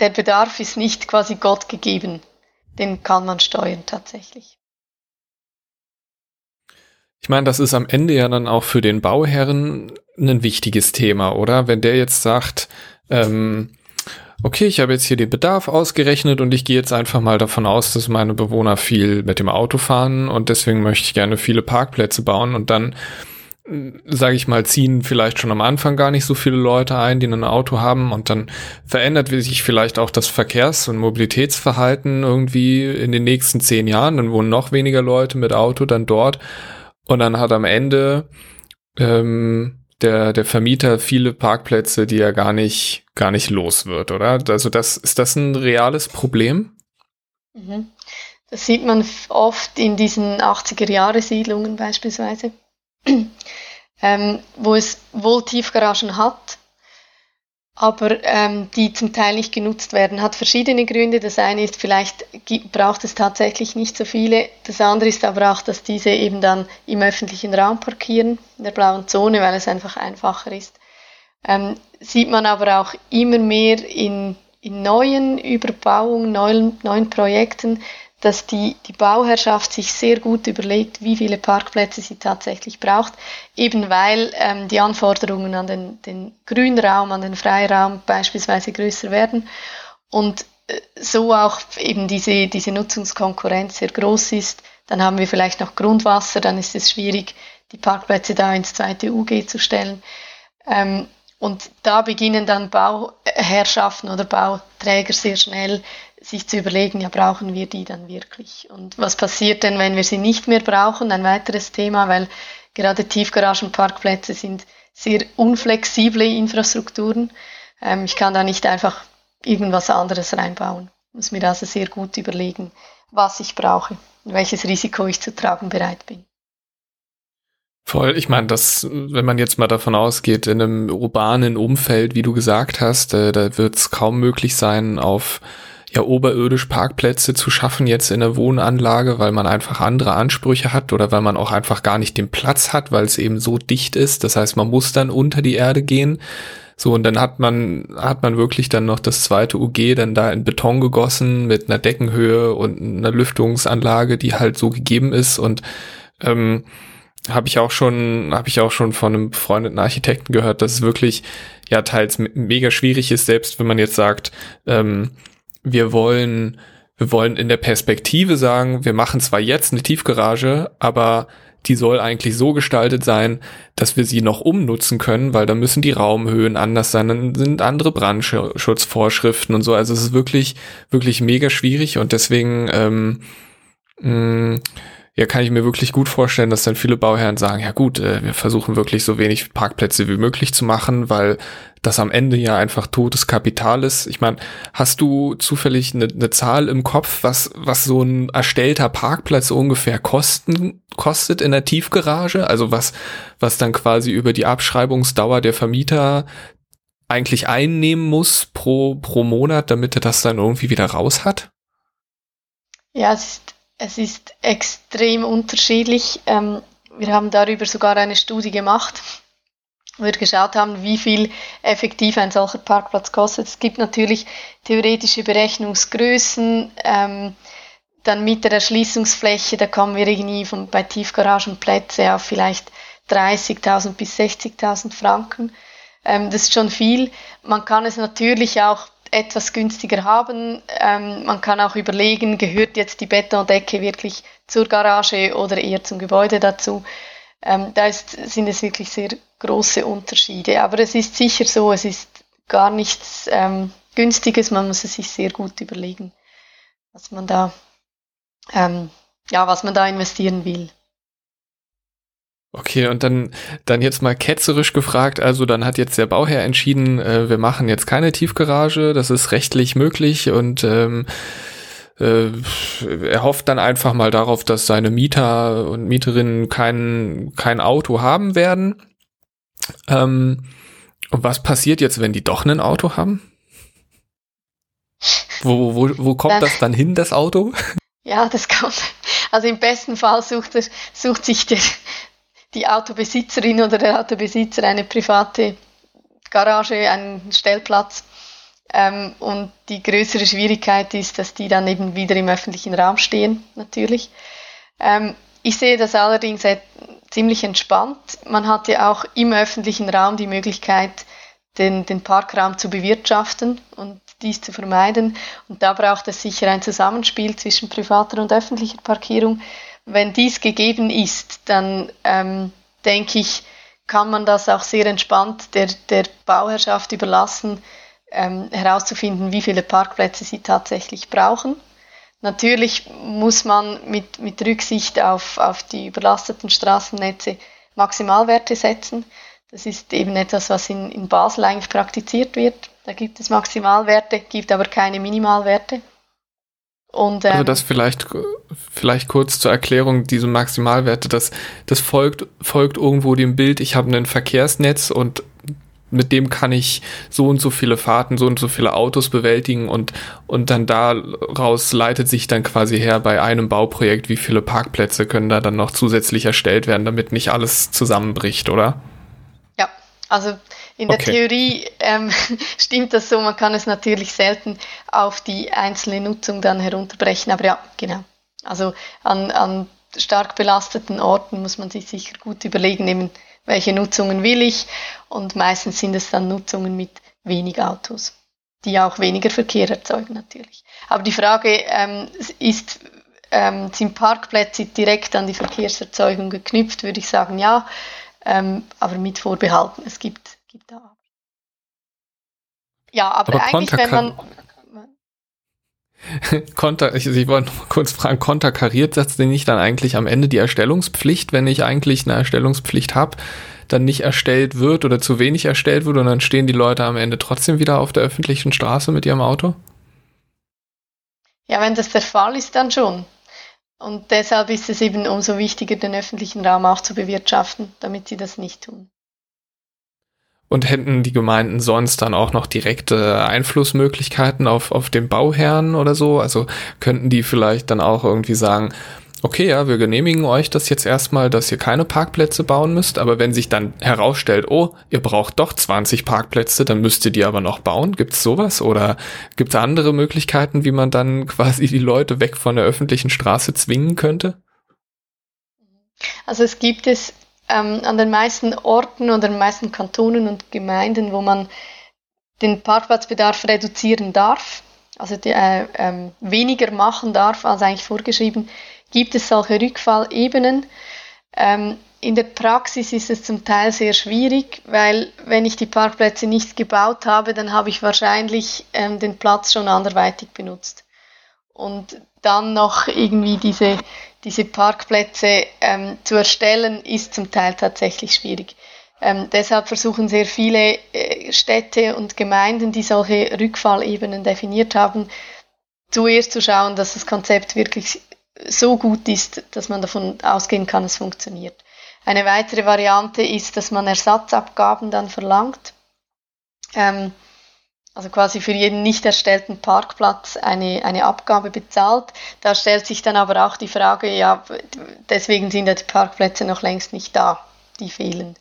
der Bedarf ist nicht quasi Gott gegeben. Den kann man steuern tatsächlich. Ich meine, das ist am Ende ja dann auch für den Bauherren ein wichtiges Thema, oder? Wenn der jetzt sagt, ähm, okay, ich habe jetzt hier den Bedarf ausgerechnet und ich gehe jetzt einfach mal davon aus, dass meine Bewohner viel mit dem Auto fahren und deswegen möchte ich gerne viele Parkplätze bauen und dann äh, sage ich mal, ziehen vielleicht schon am Anfang gar nicht so viele Leute ein, die ein Auto haben und dann verändert sich vielleicht auch das Verkehrs- und Mobilitätsverhalten irgendwie in den nächsten zehn Jahren, dann wohnen noch weniger Leute mit Auto dann dort und dann hat am Ende ähm, der, der Vermieter viele Parkplätze, die er gar nicht, gar nicht los wird, oder? Also das, ist das ein reales Problem? Mhm. Das sieht man oft in diesen 80er-Jahre-Siedlungen beispielsweise, ähm, wo es wohl Tiefgaragen hat, aber ähm, die zum Teil nicht genutzt werden. Hat verschiedene Gründe. Das eine ist, vielleicht braucht es tatsächlich nicht so viele. Das andere ist aber auch, dass diese eben dann im öffentlichen Raum parkieren, in der blauen Zone, weil es einfach einfacher ist. Ähm, sieht man aber auch immer mehr in, in neuen Überbauungen, neuen, neuen Projekten, dass die, die Bauherrschaft sich sehr gut überlegt, wie viele Parkplätze sie tatsächlich braucht, eben weil ähm, die Anforderungen an den, den Grünraum, an den Freiraum beispielsweise größer werden und äh, so auch eben diese, diese Nutzungskonkurrenz sehr groß ist. Dann haben wir vielleicht noch Grundwasser, dann ist es schwierig, die Parkplätze da ins zweite UG zu stellen. Ähm, und da beginnen dann Bauherrschaften oder Bauträger sehr schnell sich zu überlegen, ja, brauchen wir die dann wirklich? Und was passiert denn, wenn wir sie nicht mehr brauchen? Ein weiteres Thema, weil gerade Tiefgaragenparkplätze sind sehr unflexible Infrastrukturen. Ähm, ich kann da nicht einfach irgendwas anderes reinbauen. Ich muss mir also sehr gut überlegen, was ich brauche und welches Risiko ich zu tragen bereit bin. Voll, ich meine, das, wenn man jetzt mal davon ausgeht, in einem urbanen Umfeld, wie du gesagt hast, äh, da wird es kaum möglich sein, auf ja oberirdisch Parkplätze zu schaffen jetzt in der Wohnanlage, weil man einfach andere Ansprüche hat oder weil man auch einfach gar nicht den Platz hat, weil es eben so dicht ist. Das heißt, man muss dann unter die Erde gehen. So, und dann hat man, hat man wirklich dann noch das zweite UG dann da in Beton gegossen mit einer Deckenhöhe und einer Lüftungsanlage, die halt so gegeben ist und ähm, habe ich auch schon, habe ich auch schon von einem befreundeten Architekten gehört, dass es wirklich ja teils mega schwierig ist, selbst wenn man jetzt sagt, ähm, wir wollen, wir wollen in der Perspektive sagen, wir machen zwar jetzt eine Tiefgarage, aber die soll eigentlich so gestaltet sein, dass wir sie noch umnutzen können, weil da müssen die Raumhöhen anders sein, dann sind andere Brandschutzvorschriften und so. Also es ist wirklich, wirklich mega schwierig und deswegen ähm, mh, ja, kann ich mir wirklich gut vorstellen, dass dann viele Bauherren sagen, ja gut, äh, wir versuchen wirklich so wenig Parkplätze wie möglich zu machen, weil das am Ende ja einfach totes Kapital ist. Ich meine, hast du zufällig eine, eine Zahl im Kopf, was, was so ein erstellter Parkplatz ungefähr kosten, kostet in der Tiefgarage? Also was, was dann quasi über die Abschreibungsdauer der Vermieter eigentlich einnehmen muss pro, pro Monat, damit er das dann irgendwie wieder raus hat? Ja, es ist es ist extrem unterschiedlich. Ähm, wir haben darüber sogar eine Studie gemacht, wo wir geschaut haben, wie viel effektiv ein solcher Parkplatz kostet. Es gibt natürlich theoretische Berechnungsgrößen. Ähm, dann mit der Erschließungsfläche, da kommen wir irgendwie von, bei Tiefgaragenplätze auf vielleicht 30.000 bis 60.000 Franken. Ähm, das ist schon viel. Man kann es natürlich auch etwas günstiger haben. Ähm, man kann auch überlegen, gehört jetzt die Betondecke wirklich zur Garage oder eher zum Gebäude dazu. Ähm, da ist, sind es wirklich sehr große Unterschiede. Aber es ist sicher so, es ist gar nichts ähm, Günstiges. Man muss es sich sehr gut überlegen, was man da, ähm, ja, was man da investieren will. Okay, und dann, dann jetzt mal ketzerisch gefragt, also dann hat jetzt der Bauherr entschieden, äh, wir machen jetzt keine Tiefgarage, das ist rechtlich möglich und ähm, äh, er hofft dann einfach mal darauf, dass seine Mieter und Mieterinnen kein, kein Auto haben werden. Ähm, und was passiert jetzt, wenn die doch ein Auto haben? Wo, wo, wo kommt das dann hin, das Auto? Ja, das kommt. Also im besten Fall sucht, er, sucht sich der, die Autobesitzerin oder der Autobesitzer eine private Garage, einen Stellplatz. Ähm, und die größere Schwierigkeit ist, dass die dann eben wieder im öffentlichen Raum stehen, natürlich. Ähm, ich sehe das allerdings ziemlich entspannt. Man hat ja auch im öffentlichen Raum die Möglichkeit, den, den Parkraum zu bewirtschaften und dies zu vermeiden. Und da braucht es sicher ein Zusammenspiel zwischen privater und öffentlicher Parkierung. Wenn dies gegeben ist, dann ähm, denke ich, kann man das auch sehr entspannt der, der Bauherrschaft überlassen, ähm, herauszufinden, wie viele Parkplätze sie tatsächlich brauchen. Natürlich muss man mit, mit Rücksicht auf, auf die überlasteten Straßennetze Maximalwerte setzen. Das ist eben etwas, was in, in Basel eigentlich praktiziert wird. Da gibt es Maximalwerte, gibt aber keine Minimalwerte. Und, also ähm, also das vielleicht, vielleicht kurz zur Erklärung, diese Maximalwerte, das, das folgt, folgt irgendwo dem Bild, ich habe ein Verkehrsnetz und mit dem kann ich so und so viele Fahrten, so und so viele Autos bewältigen und, und dann daraus leitet sich dann quasi her bei einem Bauprojekt, wie viele Parkplätze können da dann noch zusätzlich erstellt werden, damit nicht alles zusammenbricht, oder? Ja, also in der okay. Theorie ähm, stimmt das so, man kann es natürlich selten auf die einzelne Nutzung dann herunterbrechen, aber ja, genau. Also an, an stark belasteten Orten muss man sich sicher gut überlegen, eben welche Nutzungen will ich und meistens sind es dann Nutzungen mit wenig Autos, die auch weniger Verkehr erzeugen natürlich. Aber die Frage ähm, ist, ähm, sind Parkplätze direkt an die Verkehrserzeugung geknüpft, würde ich sagen ja, ähm, aber mit Vorbehalten. Es gibt. Ja, aber, aber eigentlich, wenn man Konter, ich, ich wollte noch mal kurz fragen, konterkariert setzt denn nicht dann eigentlich am Ende die Erstellungspflicht, wenn ich eigentlich eine Erstellungspflicht habe, dann nicht erstellt wird oder zu wenig erstellt wird und dann stehen die Leute am Ende trotzdem wieder auf der öffentlichen Straße mit ihrem Auto? Ja, wenn das der Fall ist, dann schon. Und deshalb ist es eben umso wichtiger, den öffentlichen Raum auch zu bewirtschaften, damit sie das nicht tun. Und hätten die Gemeinden sonst dann auch noch direkte Einflussmöglichkeiten auf, auf den Bauherrn oder so? Also könnten die vielleicht dann auch irgendwie sagen, okay, ja, wir genehmigen euch das jetzt erstmal, dass ihr keine Parkplätze bauen müsst, aber wenn sich dann herausstellt, oh, ihr braucht doch 20 Parkplätze, dann müsst ihr die aber noch bauen. Gibt's sowas? Oder gibt's andere Möglichkeiten, wie man dann quasi die Leute weg von der öffentlichen Straße zwingen könnte? Also es gibt es ähm, an den meisten Orten oder den meisten Kantonen und Gemeinden, wo man den Parkplatzbedarf reduzieren darf, also die, äh, ähm, weniger machen darf als eigentlich vorgeschrieben, gibt es solche Rückfallebenen. Ähm, in der Praxis ist es zum Teil sehr schwierig, weil wenn ich die Parkplätze nicht gebaut habe, dann habe ich wahrscheinlich ähm, den Platz schon anderweitig benutzt. Und dann noch irgendwie diese diese Parkplätze ähm, zu erstellen, ist zum Teil tatsächlich schwierig. Ähm, deshalb versuchen sehr viele äh, Städte und Gemeinden, die solche Rückfallebenen definiert haben, zuerst zu schauen, dass das Konzept wirklich so gut ist, dass man davon ausgehen kann, es funktioniert. Eine weitere Variante ist, dass man Ersatzabgaben dann verlangt. Ähm, also quasi für jeden nicht erstellten Parkplatz eine, eine Abgabe bezahlt. Da stellt sich dann aber auch die Frage, ja, deswegen sind ja die Parkplätze noch längst nicht da, die fehlen.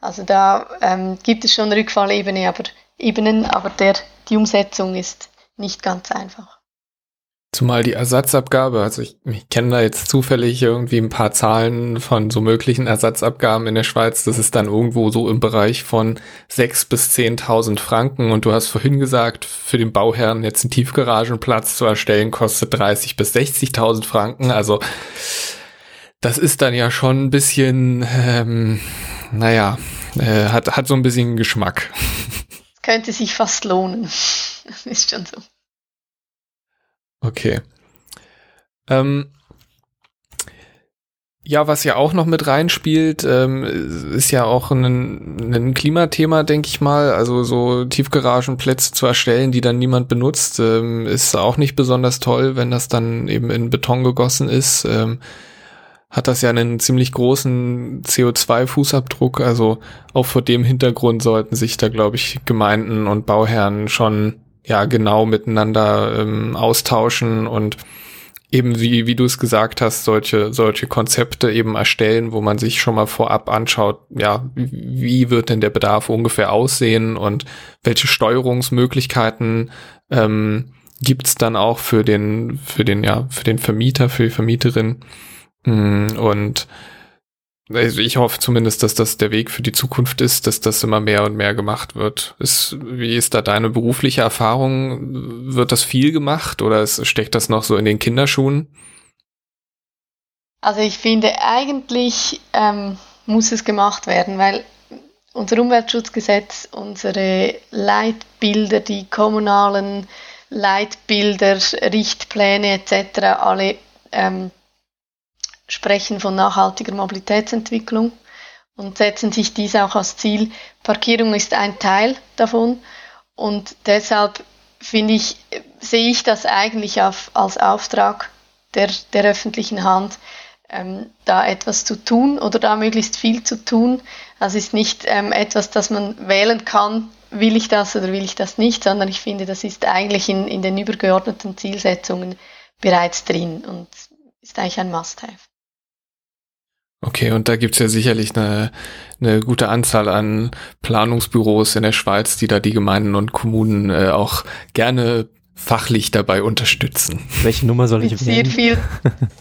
Also da ähm, gibt es schon Rückfallebene, aber Ebenen, aber der, die Umsetzung ist nicht ganz einfach. Zumal die Ersatzabgabe, also ich, ich kenne da jetzt zufällig irgendwie ein paar Zahlen von so möglichen Ersatzabgaben in der Schweiz, das ist dann irgendwo so im Bereich von 6.000 bis 10.000 Franken und du hast vorhin gesagt, für den Bauherrn jetzt einen Tiefgaragenplatz zu erstellen kostet 30.000 bis 60.000 Franken, also das ist dann ja schon ein bisschen, ähm, naja, äh, hat, hat so ein bisschen Geschmack. Könnte sich fast lohnen, ist schon so. Okay. Ähm, ja, was ja auch noch mit reinspielt, ähm, ist ja auch ein, ein Klimathema, denke ich mal. Also so Tiefgaragenplätze zu erstellen, die dann niemand benutzt, ähm, ist auch nicht besonders toll, wenn das dann eben in Beton gegossen ist. Ähm, hat das ja einen ziemlich großen CO2-Fußabdruck. Also auch vor dem Hintergrund sollten sich da, glaube ich, Gemeinden und Bauherren schon ja genau miteinander ähm, austauschen und eben wie, wie du es gesagt hast, solche, solche Konzepte eben erstellen, wo man sich schon mal vorab anschaut, ja, wie wird denn der Bedarf ungefähr aussehen und welche Steuerungsmöglichkeiten ähm, gibt dann auch für den, für den, ja, für den Vermieter, für die Vermieterin. Mm, und also ich hoffe zumindest, dass das der Weg für die Zukunft ist, dass das immer mehr und mehr gemacht wird. Ist, wie ist da deine berufliche Erfahrung? Wird das viel gemacht oder ist, steckt das noch so in den Kinderschuhen? Also ich finde, eigentlich ähm, muss es gemacht werden, weil unser Umweltschutzgesetz, unsere Leitbilder, die kommunalen Leitbilder, Richtpläne etc. alle ähm, sprechen von nachhaltiger Mobilitätsentwicklung und setzen sich dies auch als Ziel. Parkierung ist ein Teil davon und deshalb finde ich, sehe ich das eigentlich auf, als Auftrag der, der öffentlichen Hand, ähm, da etwas zu tun oder da möglichst viel zu tun. Das ist nicht ähm, etwas, das man wählen kann, will ich das oder will ich das nicht, sondern ich finde, das ist eigentlich in, in den übergeordneten Zielsetzungen bereits drin und ist eigentlich ein Must-Have. Okay, und da gibt's ja sicherlich eine, eine gute Anzahl an Planungsbüros in der Schweiz, die da die Gemeinden und Kommunen äh, auch gerne fachlich dabei unterstützen. Welche Nummer soll mit ich sehr viel,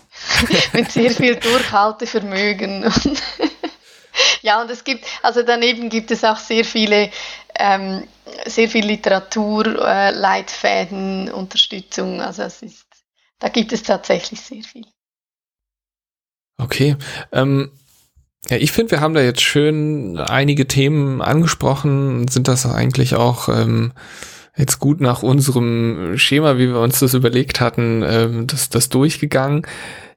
Mit sehr viel Durchhaltevermögen. ja, und es gibt, also daneben gibt es auch sehr viele, ähm, sehr viel Literatur, äh, Leitfäden, Unterstützung. Also es ist, da gibt es tatsächlich sehr viel. Okay. Ähm, ja, ich finde, wir haben da jetzt schön einige Themen angesprochen. Sind das eigentlich auch ähm, jetzt gut nach unserem Schema, wie wir uns das überlegt hatten, ähm, das, das durchgegangen.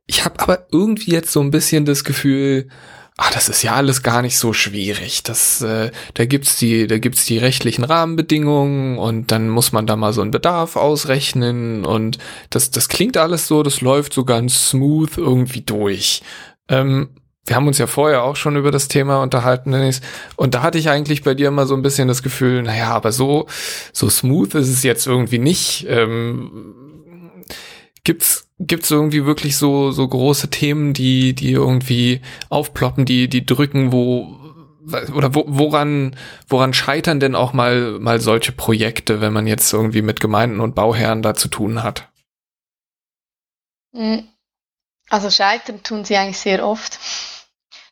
Ich habe aber irgendwie jetzt so ein bisschen das Gefühl, ah, das ist ja alles gar nicht so schwierig. Das, äh, da gibt's die, da gibt's die rechtlichen Rahmenbedingungen und dann muss man da mal so einen Bedarf ausrechnen und das, das klingt alles so, das läuft so ganz smooth irgendwie durch. Ähm, wir haben uns ja vorher auch schon über das Thema unterhalten, Dennis. Und da hatte ich eigentlich bei dir immer so ein bisschen das Gefühl, naja, aber so, so smooth ist es jetzt irgendwie nicht. Ähm, gibt's Gibt es irgendwie wirklich so, so große Themen, die, die irgendwie aufploppen, die, die drücken, wo, oder wo, woran, woran scheitern denn auch mal, mal solche Projekte, wenn man jetzt irgendwie mit Gemeinden und Bauherren da zu tun hat? Hm. Also scheitern tun sie eigentlich sehr oft.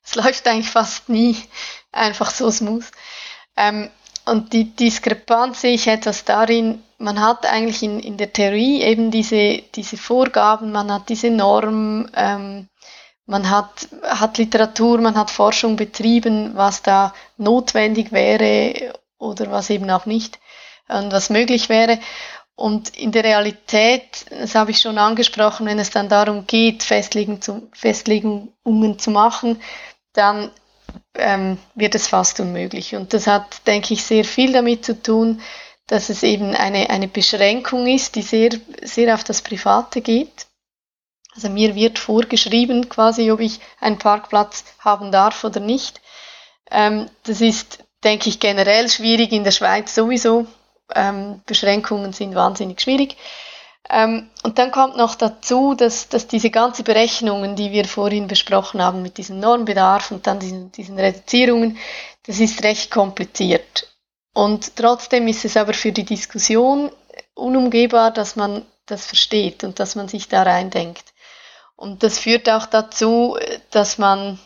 Es läuft eigentlich fast nie einfach so smooth. Ähm, und die Diskrepanz sehe ich etwas darin, man hat eigentlich in, in der Theorie eben diese, diese Vorgaben, man hat diese Norm, ähm, man hat, hat Literatur, man hat Forschung betrieben, was da notwendig wäre oder was eben auch nicht und was möglich wäre. Und in der Realität, das habe ich schon angesprochen, wenn es dann darum geht, Festlegen zu, Festlegungen zu machen, dann ähm, wird es fast unmöglich. Und das hat, denke ich, sehr viel damit zu tun, dass es eben eine, eine Beschränkung ist, die sehr, sehr auf das Private geht. Also mir wird vorgeschrieben quasi, ob ich einen Parkplatz haben darf oder nicht. Ähm, das ist, denke ich, generell schwierig in der Schweiz sowieso. Ähm, Beschränkungen sind wahnsinnig schwierig. Ähm, und dann kommt noch dazu, dass, dass diese ganzen Berechnungen, die wir vorhin besprochen haben, mit diesem Normbedarf und dann diesen, diesen Reduzierungen, das ist recht kompliziert. Und trotzdem ist es aber für die Diskussion unumgehbar, dass man das versteht und dass man sich da reindenkt. Und das führt auch dazu, dass man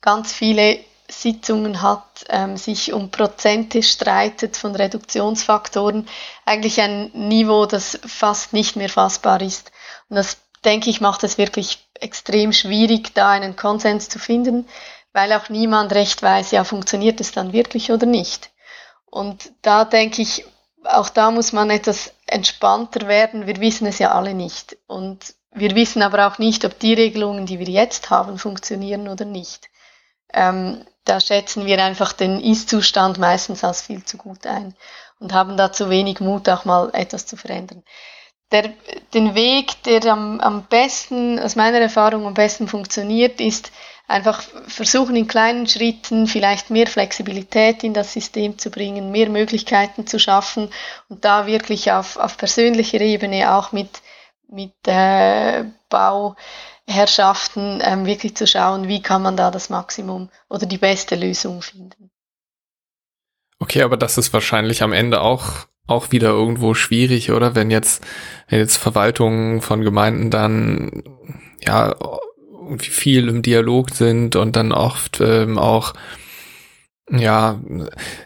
ganz viele Sitzungen hat, ähm, sich um Prozente streitet von Reduktionsfaktoren, eigentlich ein Niveau, das fast nicht mehr fassbar ist. Und das, denke ich, macht es wirklich extrem schwierig, da einen Konsens zu finden, weil auch niemand recht weiß, ja, funktioniert es dann wirklich oder nicht. Und da denke ich, auch da muss man etwas entspannter werden. Wir wissen es ja alle nicht. Und wir wissen aber auch nicht, ob die Regelungen, die wir jetzt haben, funktionieren oder nicht. Ähm, da schätzen wir einfach den Ist-Zustand meistens als viel zu gut ein und haben da zu wenig Mut, auch mal etwas zu verändern. Der, den Weg, der am, am besten, aus meiner Erfahrung am besten funktioniert, ist einfach versuchen in kleinen Schritten vielleicht mehr Flexibilität in das System zu bringen, mehr Möglichkeiten zu schaffen und da wirklich auf, auf persönlicher Ebene auch mit, mit äh, Bauherrschaften ähm, wirklich zu schauen, wie kann man da das Maximum oder die beste Lösung finden. Okay, aber das ist wahrscheinlich am Ende auch auch wieder irgendwo schwierig, oder? Wenn jetzt, wenn jetzt Verwaltungen von Gemeinden dann ja irgendwie viel im Dialog sind und dann oft ähm, auch ja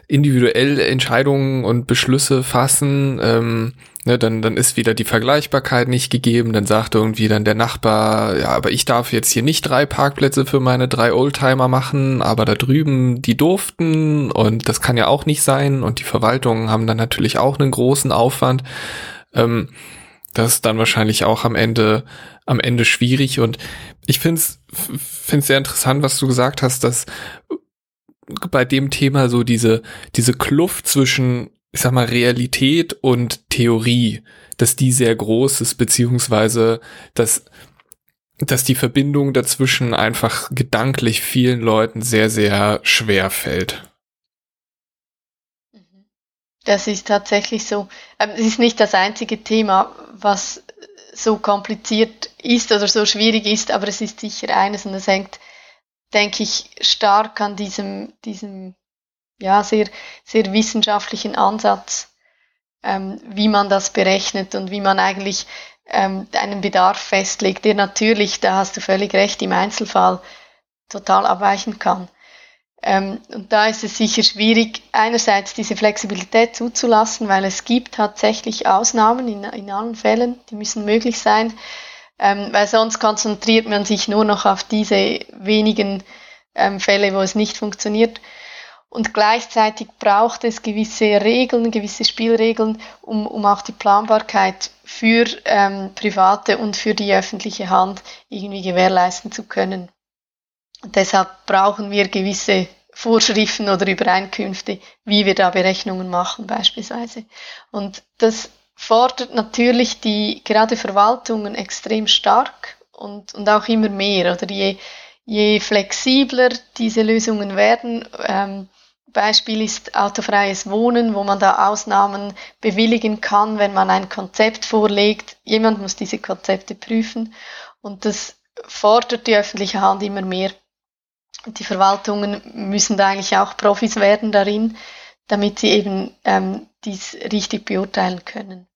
individuell Entscheidungen und Beschlüsse fassen, ähm, ne, dann dann ist wieder die Vergleichbarkeit nicht gegeben. Dann sagt irgendwie dann der Nachbar, ja, aber ich darf jetzt hier nicht drei Parkplätze für meine drei Oldtimer machen, aber da drüben die durften und das kann ja auch nicht sein. Und die Verwaltungen haben dann natürlich auch einen großen Aufwand. Ähm, das ist dann wahrscheinlich auch am Ende, am Ende schwierig. Und ich finde es finde sehr interessant, was du gesagt hast, dass bei dem Thema so diese, diese Kluft zwischen, ich sag mal, Realität und Theorie, dass die sehr groß ist, beziehungsweise, dass, dass die Verbindung dazwischen einfach gedanklich vielen Leuten sehr, sehr schwer fällt. Das ist tatsächlich so. Ähm, es ist nicht das einzige Thema, was so kompliziert ist oder so schwierig ist, aber es ist sicher eines und es hängt, denke ich, stark an diesem, diesem ja, sehr, sehr wissenschaftlichen Ansatz, ähm, wie man das berechnet und wie man eigentlich ähm, einen Bedarf festlegt, der natürlich, da hast du völlig recht, im Einzelfall total abweichen kann. Ähm, und da ist es sicher schwierig, einerseits diese Flexibilität zuzulassen, weil es gibt tatsächlich Ausnahmen in, in allen Fällen, die müssen möglich sein, ähm, weil sonst konzentriert man sich nur noch auf diese wenigen ähm, Fälle, wo es nicht funktioniert. Und gleichzeitig braucht es gewisse Regeln, gewisse Spielregeln, um, um auch die Planbarkeit für ähm, private und für die öffentliche Hand irgendwie gewährleisten zu können. Und deshalb brauchen wir gewisse Vorschriften oder Übereinkünfte, wie wir da Berechnungen machen beispielsweise. Und das fordert natürlich die gerade Verwaltungen extrem stark und, und auch immer mehr. Oder je, je flexibler diese Lösungen werden, ähm, Beispiel ist autofreies Wohnen, wo man da Ausnahmen bewilligen kann, wenn man ein Konzept vorlegt. Jemand muss diese Konzepte prüfen und das fordert die öffentliche Hand immer mehr. Die Verwaltungen müssen da eigentlich auch Profis werden darin, damit sie eben ähm, dies richtig beurteilen können.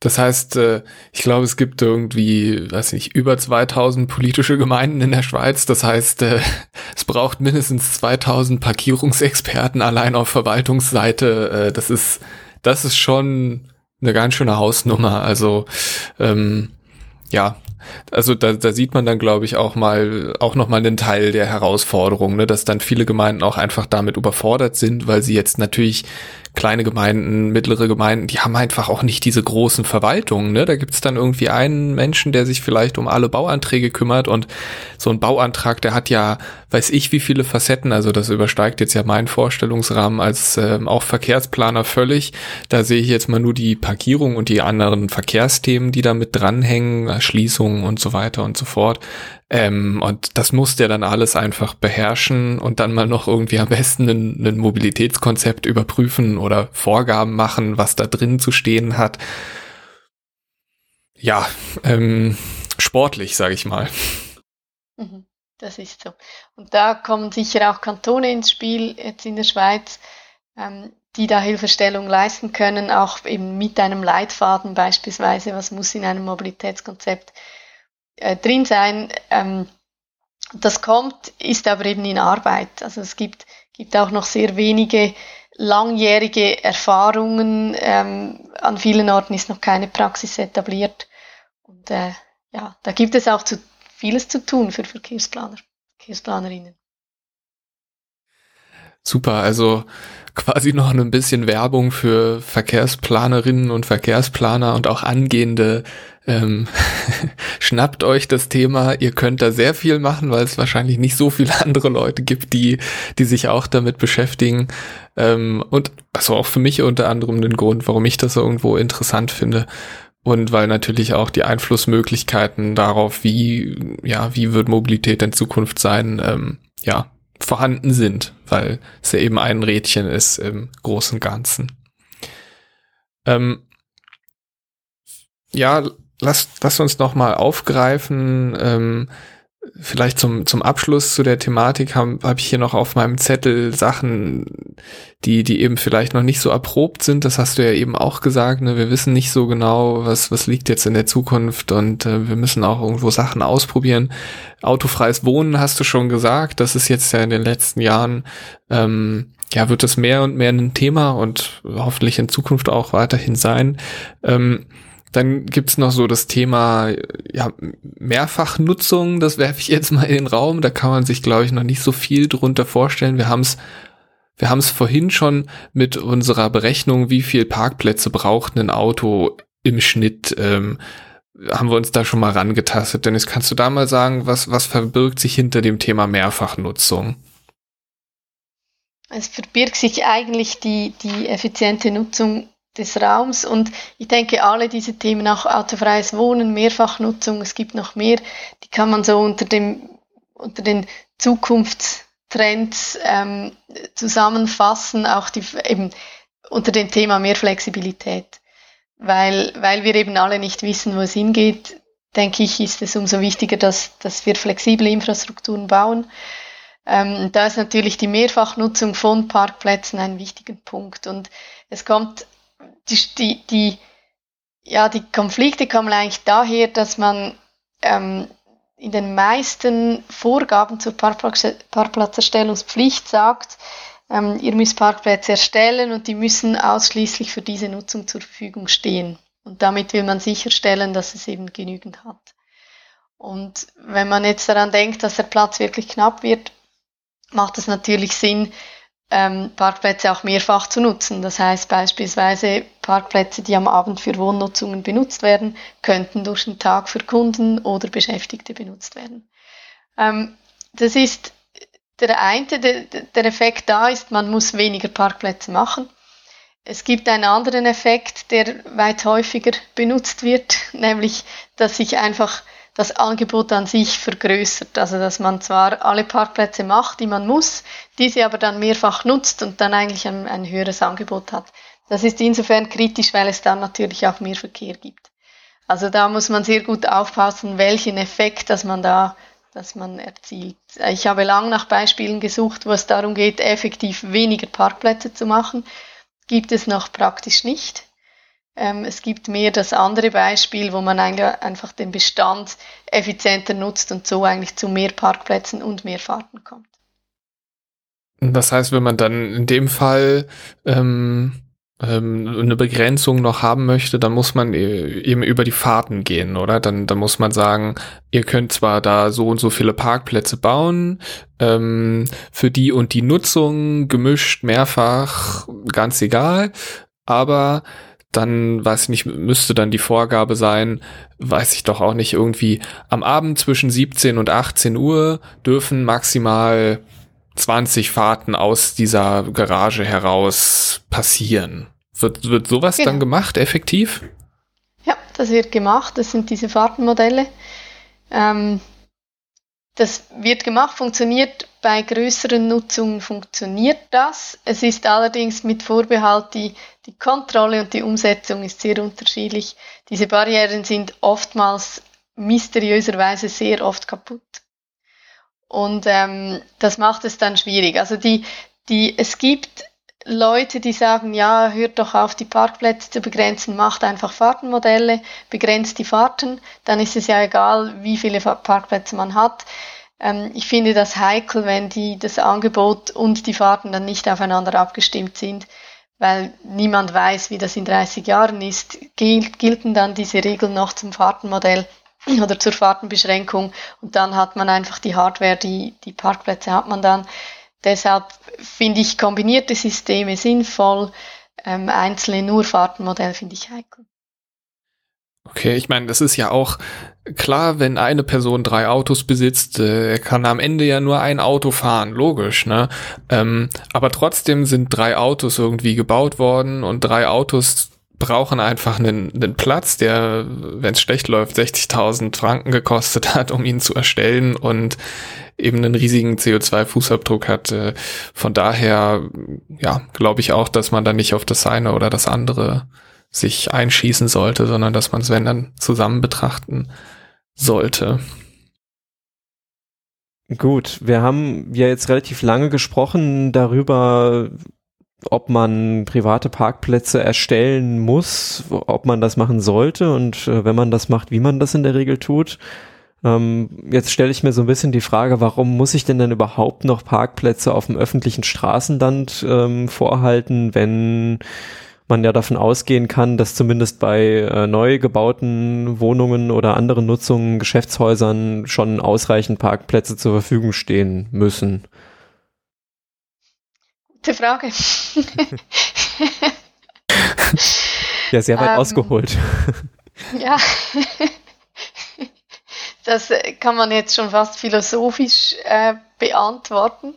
Das heißt, äh, ich glaube, es gibt irgendwie, weiß nicht, über 2000 politische Gemeinden in der Schweiz. Das heißt, äh, es braucht mindestens 2000 Parkierungsexperten allein auf Verwaltungsseite. Äh, das ist, das ist schon eine ganz schöne Hausnummer. Also, ähm, ja, also da, da sieht man dann, glaube ich, auch mal auch noch mal einen Teil der Herausforderung, ne, dass dann viele Gemeinden auch einfach damit überfordert sind, weil sie jetzt natürlich kleine Gemeinden, mittlere Gemeinden, die haben einfach auch nicht diese großen Verwaltungen. Ne? Da gibt's dann irgendwie einen Menschen, der sich vielleicht um alle Bauanträge kümmert und so ein Bauantrag, der hat ja, weiß ich, wie viele Facetten. Also das übersteigt jetzt ja meinen Vorstellungsrahmen als ähm, auch Verkehrsplaner völlig. Da sehe ich jetzt mal nur die Parkierung und die anderen Verkehrsthemen, die da mit dranhängen, Erschließungen und so weiter und so fort. Ähm, und das muss der dann alles einfach beherrschen und dann mal noch irgendwie am besten ein, Mobilitätskonzept überprüfen oder Vorgaben machen, was da drin zu stehen hat. Ja, ähm, sportlich, sage ich mal. Mhm, das ist so. Und da kommen sicher auch Kantone ins Spiel, jetzt in der Schweiz, ähm, die da Hilfestellung leisten können, auch eben mit einem Leitfaden beispielsweise, was muss in einem Mobilitätskonzept äh, drin sein. Ähm, das kommt, ist aber eben in Arbeit. Also es gibt, gibt auch noch sehr wenige langjährige Erfahrungen. Ähm, an vielen Orten ist noch keine Praxis etabliert. Und äh, ja, da gibt es auch zu, vieles zu tun für Verkehrsplaner, Verkehrsplanerinnen. Super, also quasi noch ein bisschen Werbung für Verkehrsplanerinnen und Verkehrsplaner und auch angehende. Ähm, schnappt euch das Thema, ihr könnt da sehr viel machen, weil es wahrscheinlich nicht so viele andere Leute gibt, die, die sich auch damit beschäftigen. Ähm, und also auch für mich unter anderem den Grund, warum ich das irgendwo interessant finde. Und weil natürlich auch die Einflussmöglichkeiten darauf, wie, ja, wie wird Mobilität in Zukunft sein, ähm, ja, vorhanden sind, weil es ja eben ein Rädchen ist im großen Ganzen. Ähm, ja, lass, lass uns noch mal aufgreifen, ähm, vielleicht zum, zum Abschluss zu der Thematik habe hab ich hier noch auf meinem Zettel Sachen, die, die eben vielleicht noch nicht so erprobt sind. Das hast du ja eben auch gesagt. Ne? Wir wissen nicht so genau, was, was liegt jetzt in der Zukunft und äh, wir müssen auch irgendwo Sachen ausprobieren. Autofreies Wohnen hast du schon gesagt. Das ist jetzt ja in den letzten Jahren, ähm, ja, wird es mehr und mehr ein Thema und hoffentlich in Zukunft auch weiterhin sein. Ähm, dann gibt's noch so das Thema ja, Mehrfachnutzung, das werfe ich jetzt mal in den Raum. Da kann man sich, glaube ich, noch nicht so viel drunter vorstellen. Wir haben es wir haben es vorhin schon mit unserer Berechnung, wie viel Parkplätze braucht ein Auto im Schnitt, ähm, haben wir uns da schon mal rangetastet. Dennis, kannst du da mal sagen, was, was verbirgt sich hinter dem Thema Mehrfachnutzung? Es verbirgt sich eigentlich die, die effiziente Nutzung des Raums. Und ich denke, alle diese Themen, auch autofreies Wohnen, Mehrfachnutzung, es gibt noch mehr, die kann man so unter dem, unter den Zukunftstrends ähm, zusammenfassen, auch die, eben unter dem Thema mehr Flexibilität. Weil, weil wir eben alle nicht wissen, wo es hingeht, denke ich, ist es umso wichtiger, dass, dass wir flexible Infrastrukturen bauen. Ähm, da ist natürlich die Mehrfachnutzung von Parkplätzen ein wichtiger Punkt. Und es kommt die, die, ja, die Konflikte kommen eigentlich daher, dass man ähm, in den meisten Vorgaben zur Parkplatz Parkplatzerstellungspflicht sagt, ähm, ihr müsst Parkplätze erstellen und die müssen ausschließlich für diese Nutzung zur Verfügung stehen. Und damit will man sicherstellen, dass es eben genügend hat. Und wenn man jetzt daran denkt, dass der Platz wirklich knapp wird, macht es natürlich Sinn, ähm, Parkplätze auch mehrfach zu nutzen. Das heißt beispielsweise Parkplätze, die am Abend für Wohnnutzungen benutzt werden, könnten durch den Tag für Kunden oder Beschäftigte benutzt werden. Ähm, das ist der eine, der, der Effekt da ist, man muss weniger Parkplätze machen. Es gibt einen anderen Effekt, der weit häufiger benutzt wird, nämlich, dass sich einfach das Angebot an sich vergrößert. Also dass man zwar alle Parkplätze macht, die man muss, diese aber dann mehrfach nutzt und dann eigentlich ein, ein höheres Angebot hat. Das ist insofern kritisch, weil es dann natürlich auch mehr Verkehr gibt. Also da muss man sehr gut aufpassen, welchen Effekt, dass man da, dass man erzielt. Ich habe lang nach Beispielen gesucht, wo es darum geht, effektiv weniger Parkplätze zu machen. Gibt es noch praktisch nicht. Ähm, es gibt mehr das andere Beispiel, wo man eigentlich einfach den Bestand effizienter nutzt und so eigentlich zu mehr Parkplätzen und mehr Fahrten kommt. Das heißt, wenn man dann in dem Fall ähm, ähm, eine Begrenzung noch haben möchte, dann muss man e-, eben über die Fahrten gehen, oder? Dann, dann muss man sagen, ihr könnt zwar da so und so viele Parkplätze bauen, ähm, für die und die Nutzung, gemischt, mehrfach, ganz egal, aber dann weiß ich nicht, müsste dann die Vorgabe sein, weiß ich doch auch nicht, irgendwie am Abend zwischen 17 und 18 Uhr dürfen maximal 20 Fahrten aus dieser Garage heraus passieren. Wird, wird sowas genau. dann gemacht, effektiv? Ja, das wird gemacht. Das sind diese Fahrtenmodelle. Ähm, das wird gemacht, funktioniert bei größeren Nutzungen funktioniert das. Es ist allerdings mit Vorbehalt, die, die Kontrolle und die Umsetzung ist sehr unterschiedlich. Diese Barrieren sind oftmals mysteriöserweise sehr oft kaputt. Und ähm, das macht es dann schwierig. Also die, die, es gibt Leute, die sagen, ja, hört doch auf, die Parkplätze zu begrenzen, macht einfach Fahrtenmodelle, begrenzt die Fahrten, dann ist es ja egal, wie viele Parkplätze man hat. Ähm, ich finde das heikel, wenn die, das Angebot und die Fahrten dann nicht aufeinander abgestimmt sind, weil niemand weiß, wie das in 30 Jahren ist. Gilt, gelten dann diese Regeln noch zum Fahrtenmodell oder zur Fahrtenbeschränkung und dann hat man einfach die Hardware, die, die Parkplätze hat man dann. Deshalb finde ich kombinierte Systeme sinnvoll, ähm, einzelne nur Fahrtenmodell finde ich heikel. Okay, ich meine, das ist ja auch klar, wenn eine Person drei Autos besitzt, äh, kann am Ende ja nur ein Auto fahren, logisch, ne? Ähm, aber trotzdem sind drei Autos irgendwie gebaut worden und drei Autos brauchen einfach einen, einen Platz, der, wenn es schlecht läuft, 60.000 Franken gekostet hat, um ihn zu erstellen und eben einen riesigen CO2-Fußabdruck hat. Äh, von daher, ja, glaube ich auch, dass man da nicht auf das eine oder das andere sich einschießen sollte, sondern dass man es, wenn dann, zusammen betrachten sollte. Gut, wir haben ja jetzt relativ lange gesprochen darüber, ob man private Parkplätze erstellen muss, ob man das machen sollte und äh, wenn man das macht, wie man das in der Regel tut. Ähm, jetzt stelle ich mir so ein bisschen die Frage, warum muss ich denn dann überhaupt noch Parkplätze auf dem öffentlichen Straßenland ähm, vorhalten, wenn man ja davon ausgehen kann, dass zumindest bei äh, neu gebauten Wohnungen oder anderen Nutzungen, Geschäftshäusern schon ausreichend Parkplätze zur Verfügung stehen müssen. Gute Frage. ja, sehr weit ähm, ausgeholt. ja. Das kann man jetzt schon fast philosophisch äh, beantworten.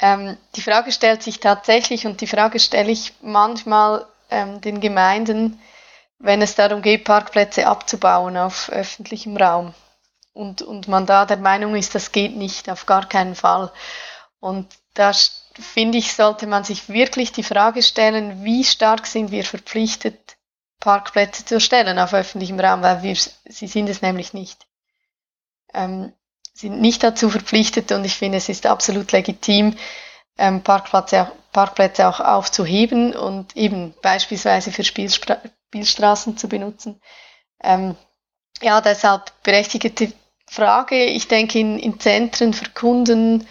Ähm, die Frage stellt sich tatsächlich und die Frage stelle ich manchmal ähm, den Gemeinden, wenn es darum geht, Parkplätze abzubauen auf öffentlichem Raum. Und, und man da der Meinung ist, das geht nicht, auf gar keinen Fall. Und da finde ich, sollte man sich wirklich die Frage stellen, wie stark sind wir verpflichtet, Parkplätze zu erstellen auf öffentlichem Raum, weil wir, sie sind es nämlich nicht. Ähm, sind nicht dazu verpflichtet und ich finde, es ist absolut legitim, ähm, Parkplätze, Parkplätze auch aufzuheben und eben beispielsweise für Spielspra Spielstraßen zu benutzen. Ähm, ja, deshalb berechtigte Frage. Ich denke, in, in Zentren für Kunden,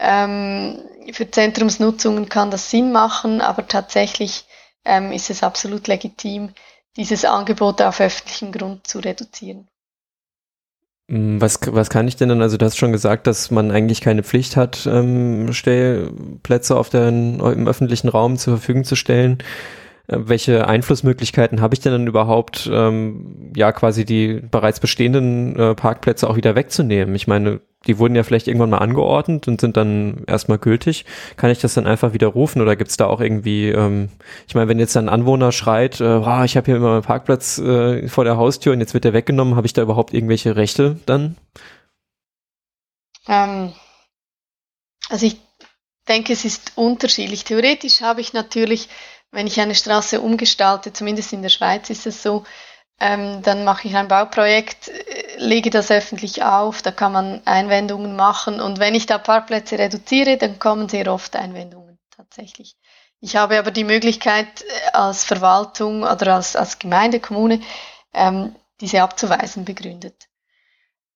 ähm, für Zentrumsnutzungen kann das Sinn machen, aber tatsächlich ähm, ist es absolut legitim, dieses Angebot auf öffentlichem Grund zu reduzieren. Mm, was, was kann ich denn dann, also du hast schon gesagt, dass man eigentlich keine Pflicht hat, ähm, Stellplätze auf den, im öffentlichen Raum zur Verfügung zu stellen. Äh, welche Einflussmöglichkeiten habe ich denn dann überhaupt, ähm, ja, quasi die bereits bestehenden äh, Parkplätze auch wieder wegzunehmen? Ich meine, die wurden ja vielleicht irgendwann mal angeordnet und sind dann erstmal gültig. Kann ich das dann einfach widerrufen oder gibt es da auch irgendwie, ähm, ich meine, wenn jetzt ein Anwohner schreit, äh, oh, ich habe hier immer einen Parkplatz äh, vor der Haustür und jetzt wird der weggenommen, habe ich da überhaupt irgendwelche Rechte dann? Ähm, also ich denke, es ist unterschiedlich. Theoretisch habe ich natürlich, wenn ich eine Straße umgestalte, zumindest in der Schweiz ist es so, ähm, dann mache ich ein Bauprojekt, äh, lege das öffentlich auf, da kann man Einwendungen machen und wenn ich da Parkplätze reduziere, dann kommen sehr oft Einwendungen tatsächlich. Ich habe aber die Möglichkeit äh, als Verwaltung oder als, als Gemeinde, Kommune, ähm, diese abzuweisen begründet.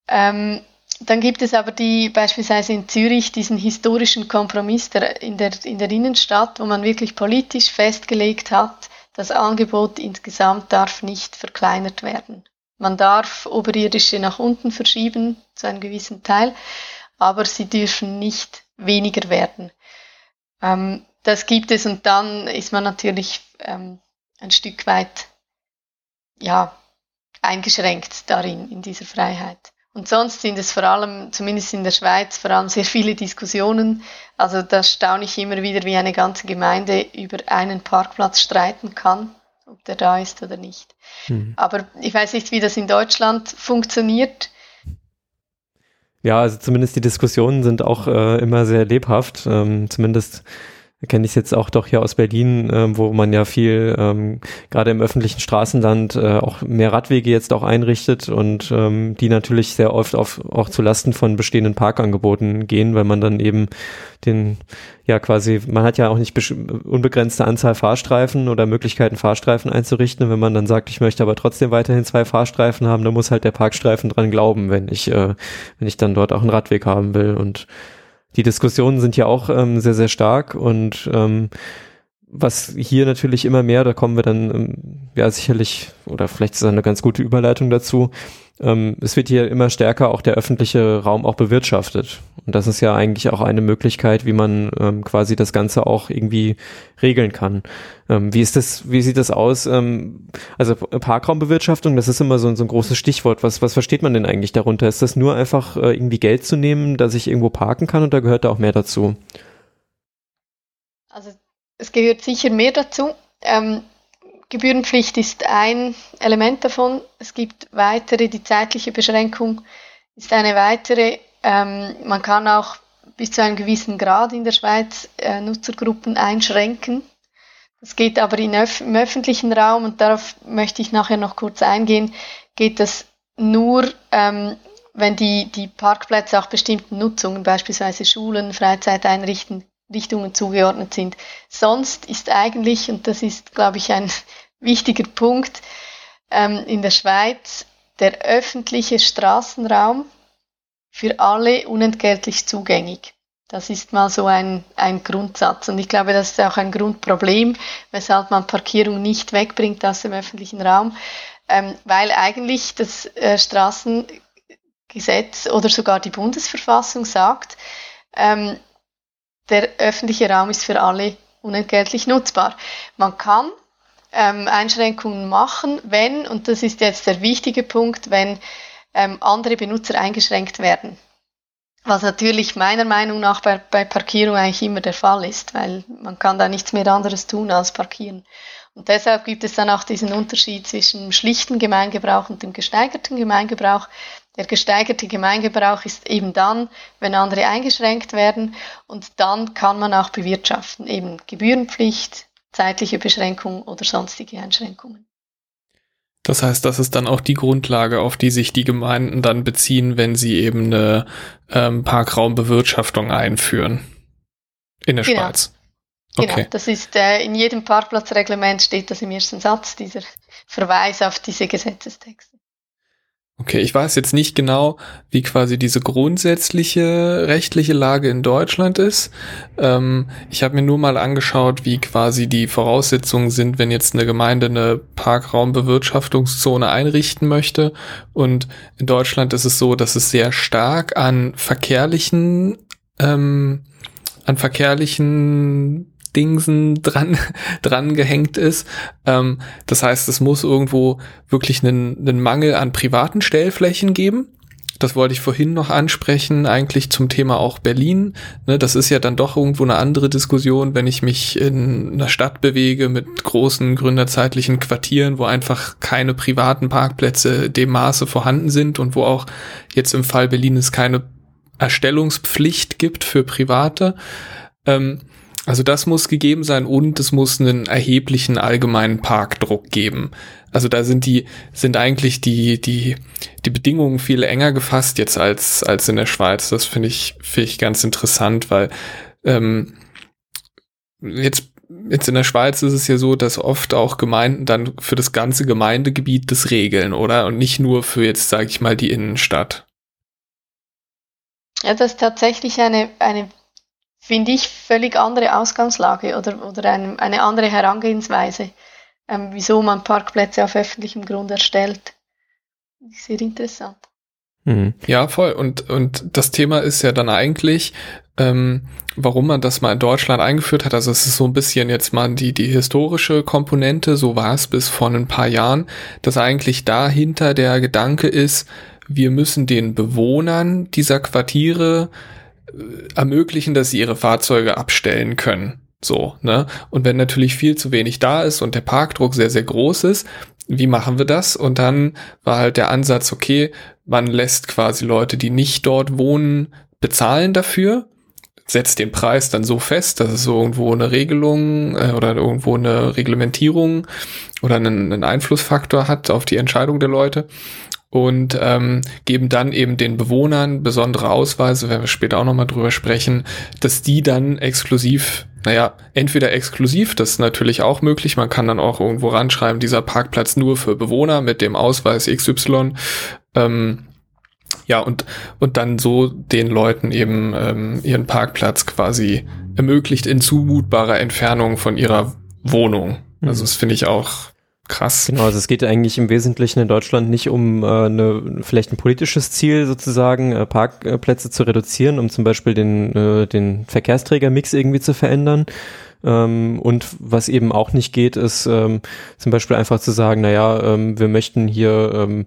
Ähm, dann gibt es aber die beispielsweise in Zürich diesen historischen Kompromiss der, in, der, in der Innenstadt, wo man wirklich politisch festgelegt hat, das Angebot insgesamt darf nicht verkleinert werden. Man darf oberirdische nach unten verschieben zu einem gewissen Teil, aber sie dürfen nicht weniger werden. Ähm, das gibt es und dann ist man natürlich ähm, ein Stück weit ja, eingeschränkt darin, in dieser Freiheit. Und sonst sind es vor allem, zumindest in der Schweiz, vor allem sehr viele Diskussionen. Also da staune ich immer wieder, wie eine ganze Gemeinde über einen Parkplatz streiten kann, ob der da ist oder nicht. Mhm. Aber ich weiß nicht, wie das in Deutschland funktioniert. Ja, also zumindest die Diskussionen sind auch äh, immer sehr lebhaft. Ähm, zumindest kenne ich jetzt auch doch hier aus Berlin, äh, wo man ja viel ähm, gerade im öffentlichen Straßenland äh, auch mehr Radwege jetzt auch einrichtet und ähm, die natürlich sehr oft auf, auch zu Lasten von bestehenden Parkangeboten gehen, weil man dann eben den, ja quasi, man hat ja auch nicht unbegrenzte Anzahl Fahrstreifen oder Möglichkeiten Fahrstreifen einzurichten. Wenn man dann sagt, ich möchte aber trotzdem weiterhin zwei Fahrstreifen haben, dann muss halt der Parkstreifen dran glauben, wenn ich, äh, wenn ich dann dort auch einen Radweg haben will und die Diskussionen sind ja auch ähm, sehr, sehr stark und ähm, was hier natürlich immer mehr, da kommen wir dann ähm, ja sicherlich, oder vielleicht ist das eine ganz gute Überleitung dazu, ähm, es wird hier immer stärker auch der öffentliche Raum auch bewirtschaftet. Und das ist ja eigentlich auch eine Möglichkeit, wie man ähm, quasi das Ganze auch irgendwie regeln kann. Ähm, wie ist das, wie sieht das aus? Ähm, also Parkraumbewirtschaftung, das ist immer so, so ein großes Stichwort. Was, was versteht man denn eigentlich darunter? Ist das nur einfach äh, irgendwie Geld zu nehmen, dass ich irgendwo parken kann und da gehört da auch mehr dazu? Also es gehört sicher mehr dazu. Ähm, Gebührenpflicht ist ein Element davon. Es gibt weitere, die zeitliche Beschränkung ist eine weitere. Ähm, man kann auch bis zu einem gewissen Grad in der Schweiz äh, Nutzergruppen einschränken. Das geht aber Öf im öffentlichen Raum und darauf möchte ich nachher noch kurz eingehen, geht das nur, ähm, wenn die, die Parkplätze auch bestimmten Nutzungen, beispielsweise Schulen, Freizeiteinrichtungen, Richtungen zugeordnet sind. Sonst ist eigentlich, und das ist, glaube ich, ein wichtiger Punkt, ähm, in der Schweiz der öffentliche Straßenraum für alle unentgeltlich zugänglich. Das ist mal so ein, ein Grundsatz. Und ich glaube, das ist auch ein Grundproblem, weshalb man Parkierung nicht wegbringt aus dem öffentlichen Raum, ähm, weil eigentlich das äh, Straßengesetz oder sogar die Bundesverfassung sagt, ähm, der öffentliche Raum ist für alle unentgeltlich nutzbar. Man kann ähm, Einschränkungen machen, wenn, und das ist jetzt der wichtige Punkt, wenn ähm, andere Benutzer eingeschränkt werden. Was natürlich meiner Meinung nach bei, bei Parkierung eigentlich immer der Fall ist, weil man kann da nichts mehr anderes tun als parkieren. Und deshalb gibt es dann auch diesen Unterschied zwischen schlichten Gemeingebrauch und dem gesteigerten Gemeingebrauch. Der gesteigerte Gemeingebrauch ist eben dann, wenn andere eingeschränkt werden und dann kann man auch bewirtschaften, eben Gebührenpflicht, zeitliche Beschränkung oder sonstige Einschränkungen. Das heißt, das ist dann auch die Grundlage, auf die sich die Gemeinden dann beziehen, wenn sie eben eine ähm, Parkraumbewirtschaftung einführen. In der genau. Schweiz. Genau, okay. das ist äh, in jedem Parkplatzreglement steht das im ersten Satz, dieser Verweis auf diese Gesetzestexte. Okay, ich weiß jetzt nicht genau, wie quasi diese grundsätzliche rechtliche Lage in Deutschland ist. Ähm, ich habe mir nur mal angeschaut, wie quasi die Voraussetzungen sind, wenn jetzt eine Gemeinde eine Parkraumbewirtschaftungszone einrichten möchte. Und in Deutschland ist es so, dass es sehr stark an verkehrlichen, ähm, an verkehrlichen Dingsen dran, dran gehängt ist. Ähm, das heißt, es muss irgendwo wirklich einen, einen Mangel an privaten Stellflächen geben. Das wollte ich vorhin noch ansprechen, eigentlich zum Thema auch Berlin. Ne, das ist ja dann doch irgendwo eine andere Diskussion, wenn ich mich in einer Stadt bewege mit großen gründerzeitlichen Quartieren, wo einfach keine privaten Parkplätze dem Maße vorhanden sind und wo auch jetzt im Fall Berlin es keine Erstellungspflicht gibt für Private. Ähm, also das muss gegeben sein und es muss einen erheblichen allgemeinen Parkdruck geben. Also da sind die, sind eigentlich die, die, die Bedingungen viel enger gefasst jetzt als, als in der Schweiz. Das finde ich, finde ich ganz interessant, weil ähm, jetzt jetzt in der Schweiz ist es ja so, dass oft auch Gemeinden dann für das ganze Gemeindegebiet das regeln, oder? Und nicht nur für jetzt, sage ich mal, die Innenstadt. Ja, das ist tatsächlich eine, eine finde ich, völlig andere Ausgangslage oder, oder ein, eine andere Herangehensweise, ähm, wieso man Parkplätze auf öffentlichem Grund erstellt. Sehr interessant. Mhm. Ja, voll. Und, und das Thema ist ja dann eigentlich, ähm, warum man das mal in Deutschland eingeführt hat. Also es ist so ein bisschen jetzt mal die, die historische Komponente, so war es bis vor ein paar Jahren, dass eigentlich dahinter der Gedanke ist, wir müssen den Bewohnern dieser Quartiere ermöglichen, dass sie ihre Fahrzeuge abstellen können. So, ne? Und wenn natürlich viel zu wenig da ist und der Parkdruck sehr, sehr groß ist, wie machen wir das? Und dann war halt der Ansatz, okay, man lässt quasi Leute, die nicht dort wohnen, bezahlen dafür, setzt den Preis dann so fest, dass es so irgendwo eine Regelung äh, oder irgendwo eine Reglementierung oder einen, einen Einflussfaktor hat auf die Entscheidung der Leute und ähm, geben dann eben den Bewohnern besondere Ausweise, werden wir später auch nochmal drüber sprechen, dass die dann exklusiv, naja, entweder exklusiv, das ist natürlich auch möglich, man kann dann auch irgendwo ranschreiben, dieser Parkplatz nur für Bewohner mit dem Ausweis XY, ähm, ja, und, und dann so den Leuten eben ähm, ihren Parkplatz quasi ermöglicht in zumutbarer Entfernung von ihrer Wohnung. Also mhm. das finde ich auch Krass. Genau, also es geht eigentlich im Wesentlichen in Deutschland nicht um äh, eine, vielleicht ein politisches Ziel sozusagen, äh, Parkplätze zu reduzieren, um zum Beispiel den, äh, den Verkehrsträgermix irgendwie zu verändern. Ähm, und was eben auch nicht geht, ist ähm, zum Beispiel einfach zu sagen, naja, ähm, wir möchten hier ähm,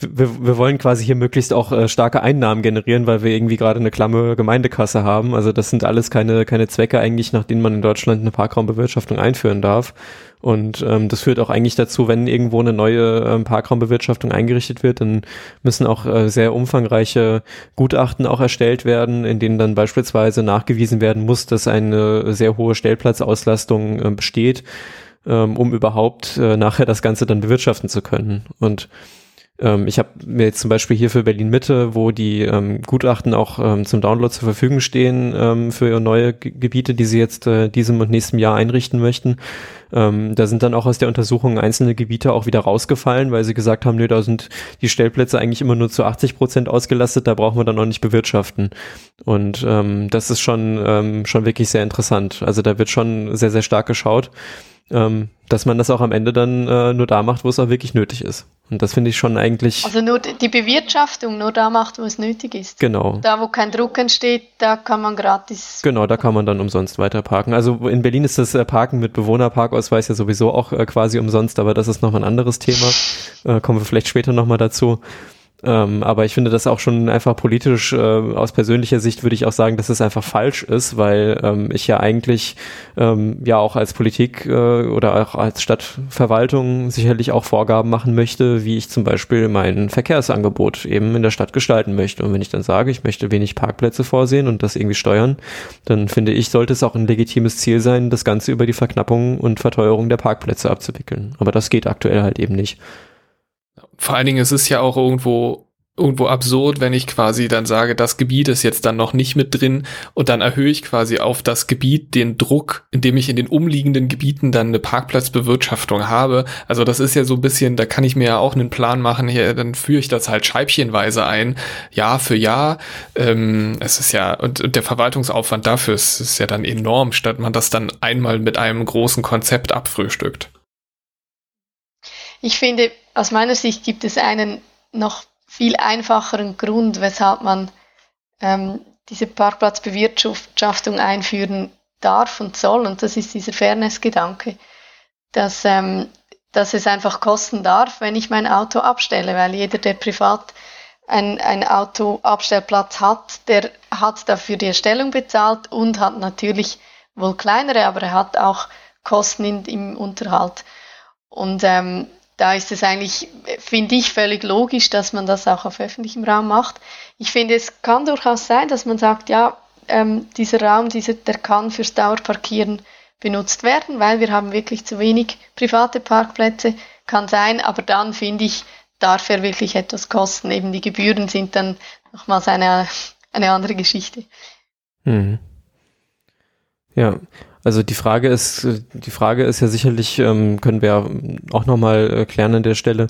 wir, wir wollen quasi hier möglichst auch äh, starke Einnahmen generieren, weil wir irgendwie gerade eine klamme Gemeindekasse haben. Also das sind alles keine, keine Zwecke eigentlich, nach denen man in Deutschland eine Parkraumbewirtschaftung einführen darf. Und ähm, das führt auch eigentlich dazu, wenn irgendwo eine neue ähm, Parkraumbewirtschaftung eingerichtet wird, dann müssen auch äh, sehr umfangreiche Gutachten auch erstellt werden, in denen dann beispielsweise nachgewiesen werden muss, dass eine sehr hohe Stellplatzauslastung äh, besteht, ähm, um überhaupt äh, nachher das Ganze dann bewirtschaften zu können. Und ähm, ich habe mir jetzt zum Beispiel hier für Berlin Mitte, wo die ähm, Gutachten auch ähm, zum Download zur Verfügung stehen ähm, für neue G Gebiete, die sie jetzt äh, diesem und nächsten Jahr einrichten möchten. Ähm, da sind dann auch aus der Untersuchung einzelne Gebiete auch wieder rausgefallen, weil sie gesagt haben, nö, da sind die Stellplätze eigentlich immer nur zu 80 Prozent ausgelastet, da brauchen wir dann noch nicht bewirtschaften. Und ähm, das ist schon, schon wirklich sehr interessant. Also da wird schon sehr, sehr stark geschaut ähm, dass man das auch am Ende dann äh, nur da macht, wo es auch wirklich nötig ist. Und das finde ich schon eigentlich. Also nur die Bewirtschaftung nur da macht, wo es nötig ist. Genau. Da, wo kein Druck entsteht, da kann man gratis. Genau, da kann man dann umsonst weiter parken. Also in Berlin ist das äh, Parken mit Bewohnerparkausweis ja sowieso auch äh, quasi umsonst, aber das ist nochmal ein anderes Thema. Äh, kommen wir vielleicht später nochmal dazu. Ähm, aber ich finde das auch schon einfach politisch, äh, aus persönlicher Sicht würde ich auch sagen, dass es einfach falsch ist, weil ähm, ich ja eigentlich ähm, ja auch als Politik äh, oder auch als Stadtverwaltung sicherlich auch Vorgaben machen möchte, wie ich zum Beispiel mein Verkehrsangebot eben in der Stadt gestalten möchte. Und wenn ich dann sage, ich möchte wenig Parkplätze vorsehen und das irgendwie steuern, dann finde ich, sollte es auch ein legitimes Ziel sein, das Ganze über die Verknappung und Verteuerung der Parkplätze abzuwickeln. Aber das geht aktuell halt eben nicht vor allen Dingen ist es ja auch irgendwo irgendwo absurd, wenn ich quasi dann sage, das Gebiet ist jetzt dann noch nicht mit drin und dann erhöhe ich quasi auf das Gebiet den Druck, indem ich in den umliegenden Gebieten dann eine Parkplatzbewirtschaftung habe. Also das ist ja so ein bisschen, da kann ich mir ja auch einen Plan machen, hier, dann führe ich das halt scheibchenweise ein, Jahr für Jahr. Ähm, es ist ja, und, und der Verwaltungsaufwand dafür ist, ist ja dann enorm, statt man das dann einmal mit einem großen Konzept abfrühstückt. Ich finde, aus meiner Sicht gibt es einen noch viel einfacheren Grund, weshalb man ähm, diese Parkplatzbewirtschaftung einführen darf und soll. Und das ist dieser Fairness-Gedanke, dass, ähm, dass es einfach kosten darf, wenn ich mein Auto abstelle, weil jeder, der privat ein, ein Autoabstellplatz hat, der hat dafür die Erstellung bezahlt und hat natürlich wohl kleinere, aber er hat auch Kosten in, im Unterhalt. Und ähm, da ist es eigentlich, finde ich, völlig logisch, dass man das auch auf öffentlichem Raum macht. Ich finde, es kann durchaus sein, dass man sagt, ja, ähm, dieser Raum, dieser, der kann fürs Dauerparkieren benutzt werden, weil wir haben wirklich zu wenig private Parkplätze. Kann sein, aber dann finde ich, darf er wirklich etwas kosten. Eben die Gebühren sind dann nochmals eine, eine andere Geschichte. Mhm. Ja, also die Frage ist, die Frage ist ja sicherlich, ähm, können wir auch nochmal äh, klären an der Stelle,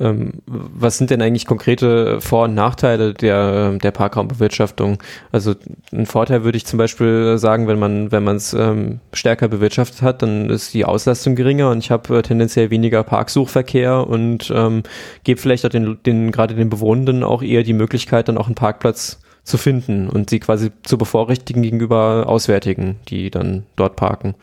ähm, was sind denn eigentlich konkrete Vor- und Nachteile der, der Parkraumbewirtschaftung? Also ein Vorteil würde ich zum Beispiel sagen, wenn man wenn man es ähm, stärker bewirtschaftet hat, dann ist die Auslastung geringer und ich habe äh, tendenziell weniger Parksuchverkehr und ähm, gebe vielleicht auch den, den gerade den Bewohnenden auch eher die Möglichkeit, dann auch einen Parkplatz zu finden und sie quasi zu bevorrechtigen gegenüber Auswärtigen, die dann dort parken.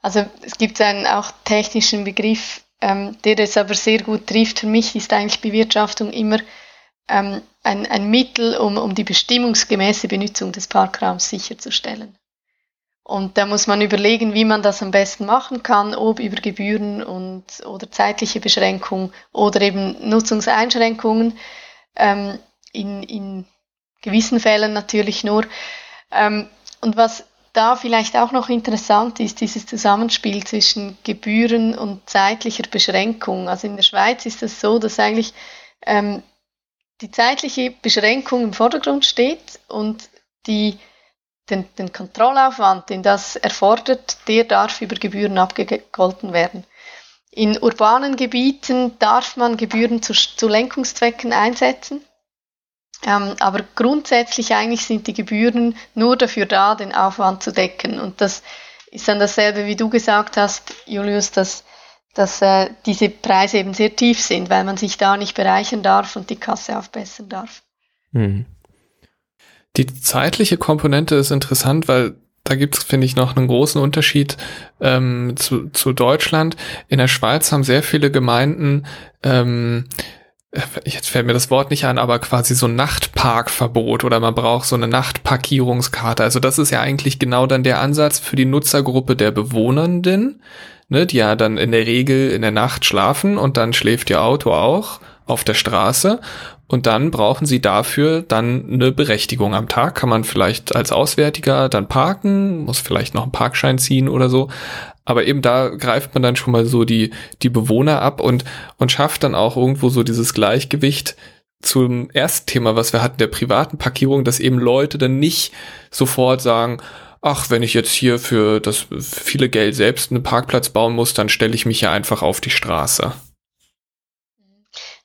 Also es gibt einen auch technischen Begriff, ähm, der das aber sehr gut trifft. Für mich ist eigentlich Bewirtschaftung immer ähm, ein, ein Mittel, um, um die bestimmungsgemäße Benutzung des Parkraums sicherzustellen. Und da muss man überlegen, wie man das am besten machen kann, ob über Gebühren und oder zeitliche Beschränkung oder eben Nutzungseinschränkungen. Ähm, in, in gewissen Fällen natürlich nur. Ähm, und was da vielleicht auch noch interessant ist, dieses Zusammenspiel zwischen Gebühren und zeitlicher Beschränkung. Also in der Schweiz ist es das so, dass eigentlich ähm, die zeitliche Beschränkung im Vordergrund steht und die, den, den Kontrollaufwand, den das erfordert, der darf über Gebühren abgegolten werden. In urbanen Gebieten darf man Gebühren zu, zu Lenkungszwecken einsetzen. Ähm, aber grundsätzlich eigentlich sind die Gebühren nur dafür da, den Aufwand zu decken. Und das ist dann dasselbe, wie du gesagt hast, Julius, dass, dass äh, diese Preise eben sehr tief sind, weil man sich da nicht bereichern darf und die Kasse aufbessern darf. Mhm. Die zeitliche Komponente ist interessant, weil da gibt es, finde ich, noch einen großen Unterschied ähm, zu, zu Deutschland. In der Schweiz haben sehr viele Gemeinden ähm, jetzt fällt mir das Wort nicht an, aber quasi so ein Nachtparkverbot oder man braucht so eine Nachtparkierungskarte. Also das ist ja eigentlich genau dann der Ansatz für die Nutzergruppe der Bewohnenden, ne, die ja dann in der Regel in der Nacht schlafen und dann schläft ihr Auto auch auf der Straße und dann brauchen sie dafür dann eine Berechtigung am Tag. Kann man vielleicht als Auswärtiger dann parken, muss vielleicht noch einen Parkschein ziehen oder so. Aber eben da greift man dann schon mal so die, die Bewohner ab und, und schafft dann auch irgendwo so dieses Gleichgewicht zum ersten Thema, was wir hatten, der privaten Parkierung, dass eben Leute dann nicht sofort sagen, ach, wenn ich jetzt hier für das viele Geld selbst einen Parkplatz bauen muss, dann stelle ich mich ja einfach auf die Straße.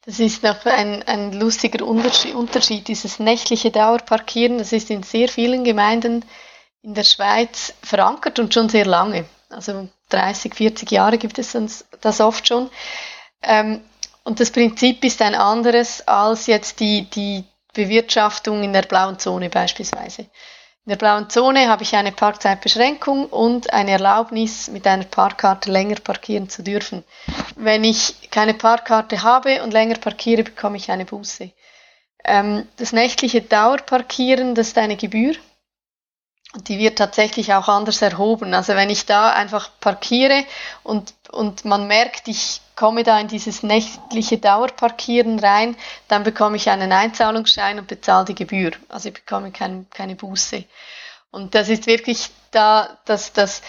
Das ist noch ein, ein lustiger Unterschied, dieses nächtliche Dauerparkieren. Das ist in sehr vielen Gemeinden in der Schweiz verankert und schon sehr lange also 30, 40 Jahre gibt es das oft schon. Ähm, und das Prinzip ist ein anderes als jetzt die, die Bewirtschaftung in der blauen Zone beispielsweise. In der blauen Zone habe ich eine Parkzeitbeschränkung und eine Erlaubnis, mit einer Parkkarte länger parkieren zu dürfen. Wenn ich keine Parkkarte habe und länger parkiere, bekomme ich eine Buße. Ähm, das nächtliche Dauerparkieren, das ist eine Gebühr. Die wird tatsächlich auch anders erhoben. Also wenn ich da einfach parkiere und, und man merkt, ich komme da in dieses nächtliche Dauerparkieren rein, dann bekomme ich einen Einzahlungsschein und bezahle die Gebühr. Also ich bekomme kein, keine Buße. Und das ist wirklich da, dass das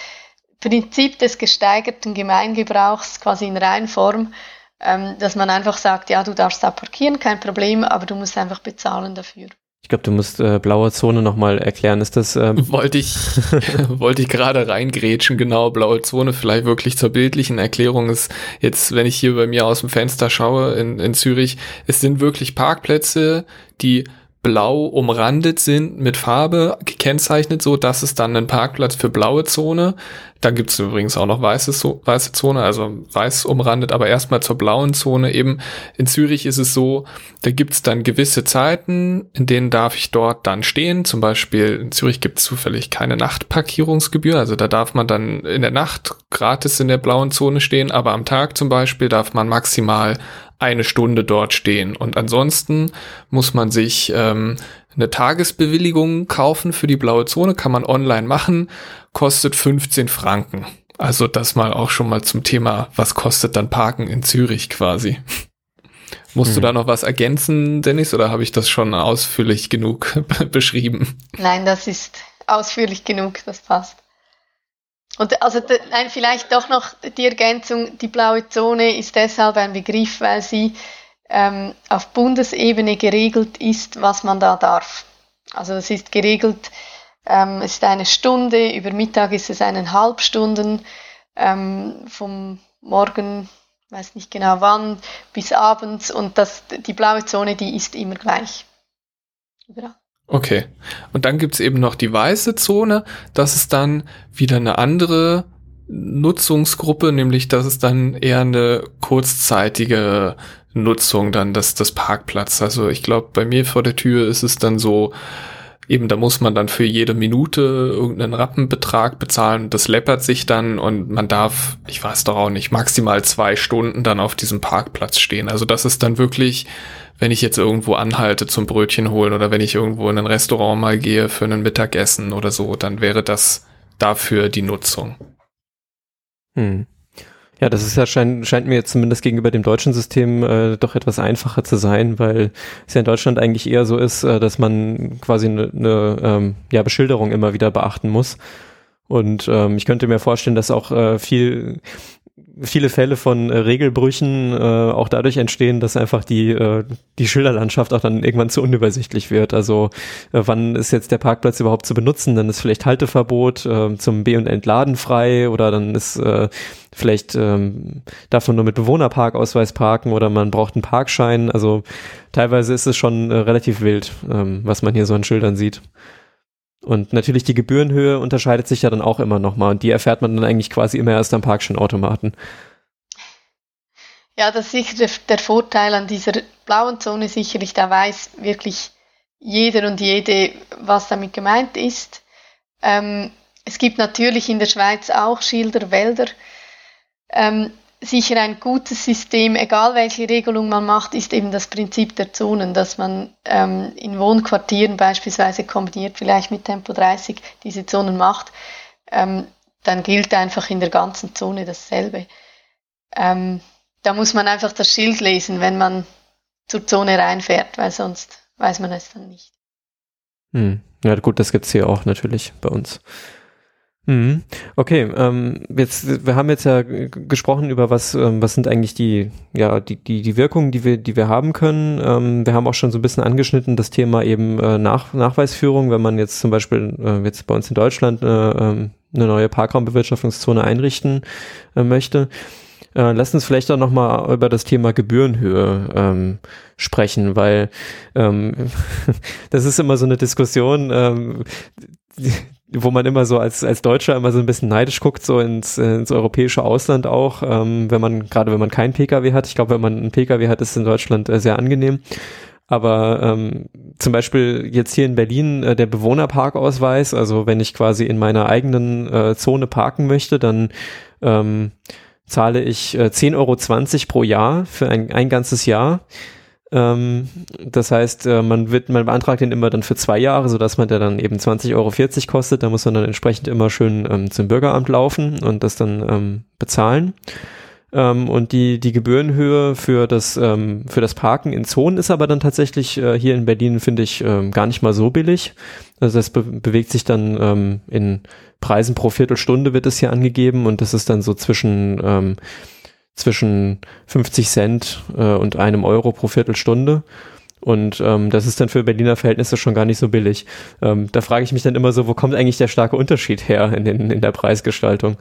Prinzip des gesteigerten Gemeingebrauchs quasi in Reinform, ähm, dass man einfach sagt, ja, du darfst da parkieren, kein Problem, aber du musst einfach bezahlen dafür. Ich glaube, du musst äh, blaue Zone nochmal erklären. Ist das. Ähm wollte ich, wollte ich gerade reingrätschen, genau, blaue Zone, vielleicht wirklich zur bildlichen Erklärung ist jetzt, wenn ich hier bei mir aus dem Fenster schaue in, in Zürich, es sind wirklich Parkplätze, die blau umrandet sind, mit Farbe gekennzeichnet, so dass es dann ein Parkplatz für blaue Zone. Da gibt es übrigens auch noch weiße, weiße Zone, also weiß umrandet, aber erstmal zur blauen Zone eben. In Zürich ist es so, da gibt es dann gewisse Zeiten, in denen darf ich dort dann stehen. Zum Beispiel in Zürich gibt es zufällig keine Nachtparkierungsgebühr, also da darf man dann in der Nacht gratis in der blauen Zone stehen, aber am Tag zum Beispiel darf man maximal eine Stunde dort stehen. Und ansonsten muss man sich ähm, eine Tagesbewilligung kaufen für die blaue Zone, kann man online machen, kostet 15 Franken. Also das mal auch schon mal zum Thema, was kostet dann Parken in Zürich quasi. Musst hm. du da noch was ergänzen, Dennis, oder habe ich das schon ausführlich genug beschrieben? Nein, das ist ausführlich genug, das passt. Und also nein, vielleicht doch noch die Ergänzung, die blaue Zone ist deshalb ein Begriff, weil sie ähm, auf Bundesebene geregelt ist, was man da darf. Also es ist geregelt, ähm, es ist eine Stunde, über Mittag ist es eineinhalb Stunden, ähm, vom Morgen, weiß nicht genau wann, bis abends und das, die blaue Zone, die ist immer gleich. Überall. Okay. Und dann gibt's eben noch die weiße Zone. Das ist dann wieder eine andere Nutzungsgruppe, nämlich das ist dann eher eine kurzzeitige Nutzung dann des, des Parkplatz. Also ich glaube, bei mir vor der Tür ist es dann so, eben da muss man dann für jede Minute irgendeinen Rappenbetrag bezahlen. Das läppert sich dann und man darf, ich weiß doch auch nicht, maximal zwei Stunden dann auf diesem Parkplatz stehen. Also das ist dann wirklich wenn ich jetzt irgendwo anhalte zum Brötchen holen oder wenn ich irgendwo in ein Restaurant mal gehe für ein Mittagessen oder so, dann wäre das dafür die Nutzung. Hm. Ja, das ist ja scheint, scheint mir jetzt zumindest gegenüber dem deutschen System äh, doch etwas einfacher zu sein, weil es ja in Deutschland eigentlich eher so ist, äh, dass man quasi eine ne, ähm, ja, Beschilderung immer wieder beachten muss. Und ähm, ich könnte mir vorstellen, dass auch äh, viel viele Fälle von äh, Regelbrüchen äh, auch dadurch entstehen, dass einfach die, äh, die Schilderlandschaft auch dann irgendwann zu unübersichtlich wird. Also äh, wann ist jetzt der Parkplatz überhaupt zu benutzen? Dann ist vielleicht Halteverbot äh, zum B- und Entladen frei oder dann ist äh, vielleicht ähm, darf man nur mit Bewohnerparkausweis parken oder man braucht einen Parkschein. Also teilweise ist es schon äh, relativ wild, ähm, was man hier so an Schildern sieht. Und natürlich die Gebührenhöhe unterscheidet sich ja dann auch immer nochmal und die erfährt man dann eigentlich quasi immer erst am Parkscheinautomaten. Ja, das ist sicher der, der, Vorteil an dieser blauen Zone sicherlich, da weiß wirklich jeder und jede, was damit gemeint ist. Ähm, es gibt natürlich in der Schweiz auch Schilder, Wälder. Ähm, sicher ein gutes System, egal welche Regelung man macht, ist eben das Prinzip der Zonen, dass man ähm, in Wohnquartieren beispielsweise kombiniert, vielleicht mit Tempo 30 diese Zonen macht, ähm, dann gilt einfach in der ganzen Zone dasselbe. Ähm, da muss man einfach das Schild lesen, wenn man zur Zone reinfährt, weil sonst weiß man es dann nicht. Hm. Ja gut, das gibt's hier auch natürlich bei uns. Mhm. Okay, ähm, jetzt wir haben jetzt ja gesprochen über was ähm, was sind eigentlich die ja die die die Wirkungen, die wir die wir haben können. Ähm, wir haben auch schon so ein bisschen angeschnitten das Thema eben äh, Nach Nachweisführung, wenn man jetzt zum Beispiel äh, jetzt bei uns in Deutschland äh, ähm, eine neue Parkraumbewirtschaftungszone einrichten äh, möchte. Äh, lass uns vielleicht auch noch mal über das Thema Gebührenhöhe ähm, sprechen, weil ähm, das ist immer so eine Diskussion. Ähm, wo man immer so als, als Deutscher immer so ein bisschen neidisch guckt, so ins, ins europäische Ausland auch, ähm, wenn man, gerade wenn man keinen Pkw hat. Ich glaube, wenn man einen Pkw hat, ist es in Deutschland äh, sehr angenehm. Aber ähm, zum Beispiel jetzt hier in Berlin äh, der Bewohnerparkausweis, also wenn ich quasi in meiner eigenen äh, Zone parken möchte, dann ähm, zahle ich äh, 10,20 Euro pro Jahr für ein, ein ganzes Jahr. Ähm, das heißt, äh, man wird, man beantragt den immer dann für zwei Jahre, sodass man der dann eben 20,40 Euro kostet. Da muss man dann entsprechend immer schön ähm, zum Bürgeramt laufen und das dann ähm, bezahlen. Ähm, und die, die Gebührenhöhe für das, ähm, für das Parken in Zonen ist aber dann tatsächlich äh, hier in Berlin, finde ich, ähm, gar nicht mal so billig. Also das be bewegt sich dann in Preisen pro Viertelstunde wird es hier angegeben und das ist dann so zwischen zwischen 50 Cent äh, und einem Euro pro Viertelstunde. Und ähm, das ist dann für Berliner Verhältnisse schon gar nicht so billig. Ähm, da frage ich mich dann immer so, wo kommt eigentlich der starke Unterschied her in, den, in der Preisgestaltung?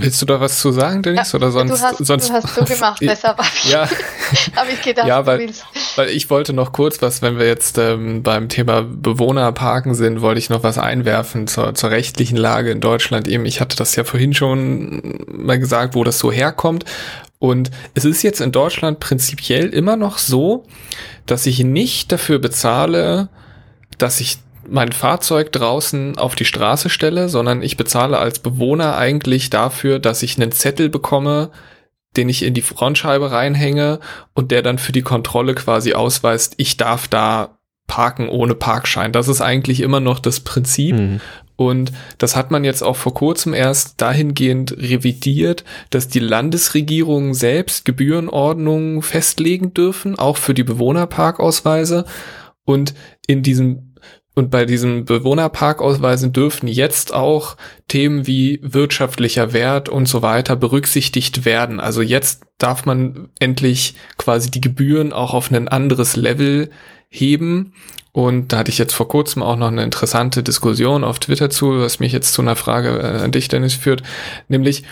Willst du da was zu sagen, Dennis? Ja, oder sonst? Du hast, sonst, du hast so gemacht, deshalb habe ich, ja. hab ich gedacht, ja, weil, weil ich wollte noch kurz was, wenn wir jetzt ähm, beim Thema Bewohnerparken sind, wollte ich noch was einwerfen zur, zur rechtlichen Lage in Deutschland. Eben, ich hatte das ja vorhin schon mal gesagt, wo das so herkommt. Und es ist jetzt in Deutschland prinzipiell immer noch so, dass ich nicht dafür bezahle, dass ich mein Fahrzeug draußen auf die Straße stelle, sondern ich bezahle als Bewohner eigentlich dafür, dass ich einen Zettel bekomme, den ich in die Frontscheibe reinhänge und der dann für die Kontrolle quasi ausweist, ich darf da parken ohne Parkschein. Das ist eigentlich immer noch das Prinzip. Mhm. Und das hat man jetzt auch vor kurzem erst dahingehend revidiert, dass die Landesregierungen selbst Gebührenordnungen festlegen dürfen, auch für die Bewohnerparkausweise. Und in diesem und bei diesen Bewohnerparkausweisen dürfen jetzt auch Themen wie wirtschaftlicher Wert und so weiter berücksichtigt werden. Also jetzt darf man endlich quasi die Gebühren auch auf ein anderes Level heben. Und da hatte ich jetzt vor kurzem auch noch eine interessante Diskussion auf Twitter zu, was mich jetzt zu einer Frage äh, an dich, Dennis, führt. Nämlich,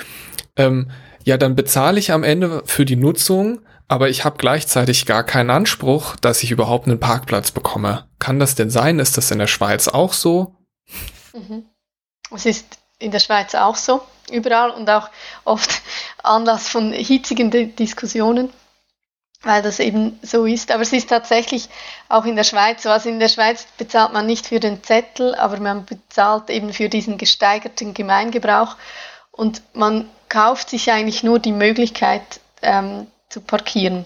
ähm, ja, dann bezahle ich am Ende für die Nutzung, aber ich habe gleichzeitig gar keinen Anspruch, dass ich überhaupt einen Parkplatz bekomme. Kann das denn sein? Ist das in der Schweiz auch so? Mhm. Es ist in der Schweiz auch so, überall und auch oft Anlass von hitzigen Diskussionen, weil das eben so ist. Aber es ist tatsächlich auch in der Schweiz so. Also in der Schweiz bezahlt man nicht für den Zettel, aber man bezahlt eben für diesen gesteigerten Gemeingebrauch und man kauft sich eigentlich nur die Möglichkeit, ähm, zu parkieren,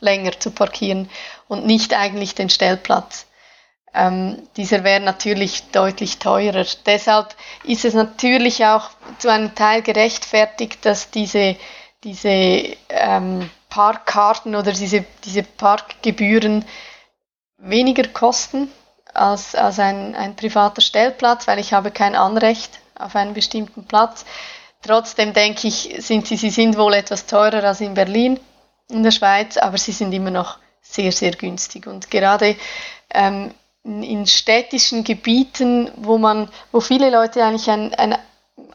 länger zu parkieren und nicht eigentlich den Stellplatz. ähm, dieser wäre natürlich deutlich teurer. Deshalb ist es natürlich auch zu einem Teil gerechtfertigt, dass diese, diese ähm, Parkkarten oder diese, diese Parkgebühren weniger kosten als, als ein, ein privater Stellplatz, weil ich habe kein Anrecht auf einen bestimmten Platz. Trotzdem denke ich, sind sie, sie sind wohl etwas teurer als in Berlin in der Schweiz, aber sie sind immer noch sehr, sehr günstig. Und gerade ähm, in städtischen Gebieten, wo man, wo viele Leute eigentlich ein, ein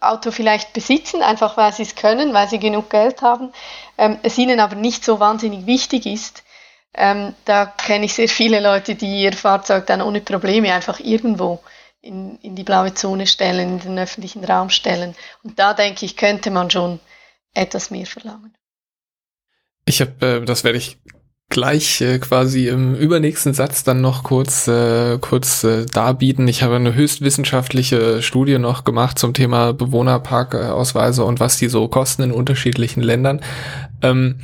Auto vielleicht besitzen, einfach weil sie es können, weil sie genug Geld haben, ähm, es ihnen aber nicht so wahnsinnig wichtig ist. Ähm, da kenne ich sehr viele Leute, die ihr Fahrzeug dann ohne Probleme einfach irgendwo in, in die blaue Zone stellen, in den öffentlichen Raum stellen. Und da denke ich, könnte man schon etwas mehr verlangen. Ich habe, äh, das werde ich gleich äh, quasi im übernächsten Satz dann noch kurz äh, kurz äh, darbieten. Ich habe eine höchstwissenschaftliche Studie noch gemacht zum Thema Bewohnerparkausweise und was die so kosten in unterschiedlichen Ländern. Ähm,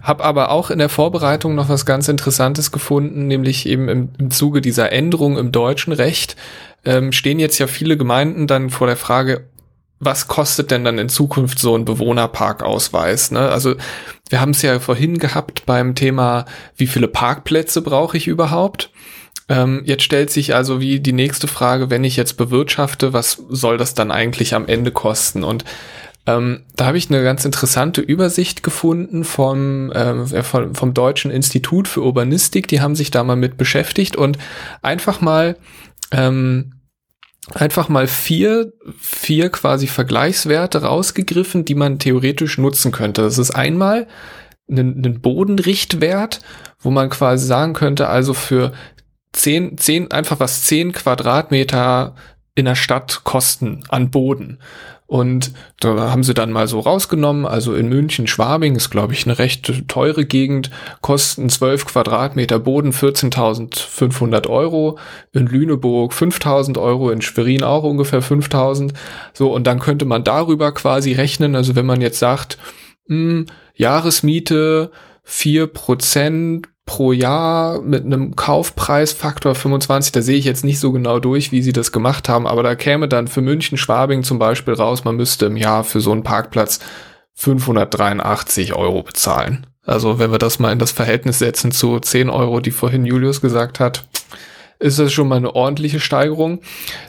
hab aber auch in der Vorbereitung noch was ganz Interessantes gefunden, nämlich eben im, im Zuge dieser Änderung im deutschen Recht ähm, stehen jetzt ja viele Gemeinden dann vor der Frage, was kostet denn dann in Zukunft so ein Bewohnerparkausweis? Ne? Also wir haben es ja vorhin gehabt beim Thema, wie viele Parkplätze brauche ich überhaupt? Ähm, jetzt stellt sich also wie die nächste Frage, wenn ich jetzt bewirtschafte, was soll das dann eigentlich am Ende kosten? Und ähm, da habe ich eine ganz interessante Übersicht gefunden vom, äh, vom, vom Deutschen Institut für Urbanistik. Die haben sich da mal mit beschäftigt und einfach mal ähm, einfach mal vier, vier quasi Vergleichswerte rausgegriffen, die man theoretisch nutzen könnte. Das ist einmal ein, ein Bodenrichtwert, wo man quasi sagen könnte, also für zehn, zehn, einfach was zehn Quadratmeter in der Stadt kosten an Boden. Und da haben sie dann mal so rausgenommen, also in München, Schwabing ist, glaube ich, eine recht teure Gegend, kosten 12 Quadratmeter Boden 14.500 Euro, in Lüneburg 5.000 Euro, in Schwerin auch ungefähr 5.000. So, und dann könnte man darüber quasi rechnen, also wenn man jetzt sagt, mh, hm, Jahresmiete 4% pro Jahr mit einem Kaufpreisfaktor 25, da sehe ich jetzt nicht so genau durch, wie sie das gemacht haben, aber da käme dann für München, Schwabing zum Beispiel raus, man müsste im Jahr für so einen Parkplatz 583 Euro bezahlen. Also wenn wir das mal in das Verhältnis setzen zu 10 Euro, die vorhin Julius gesagt hat, ist das schon mal eine ordentliche Steigerung.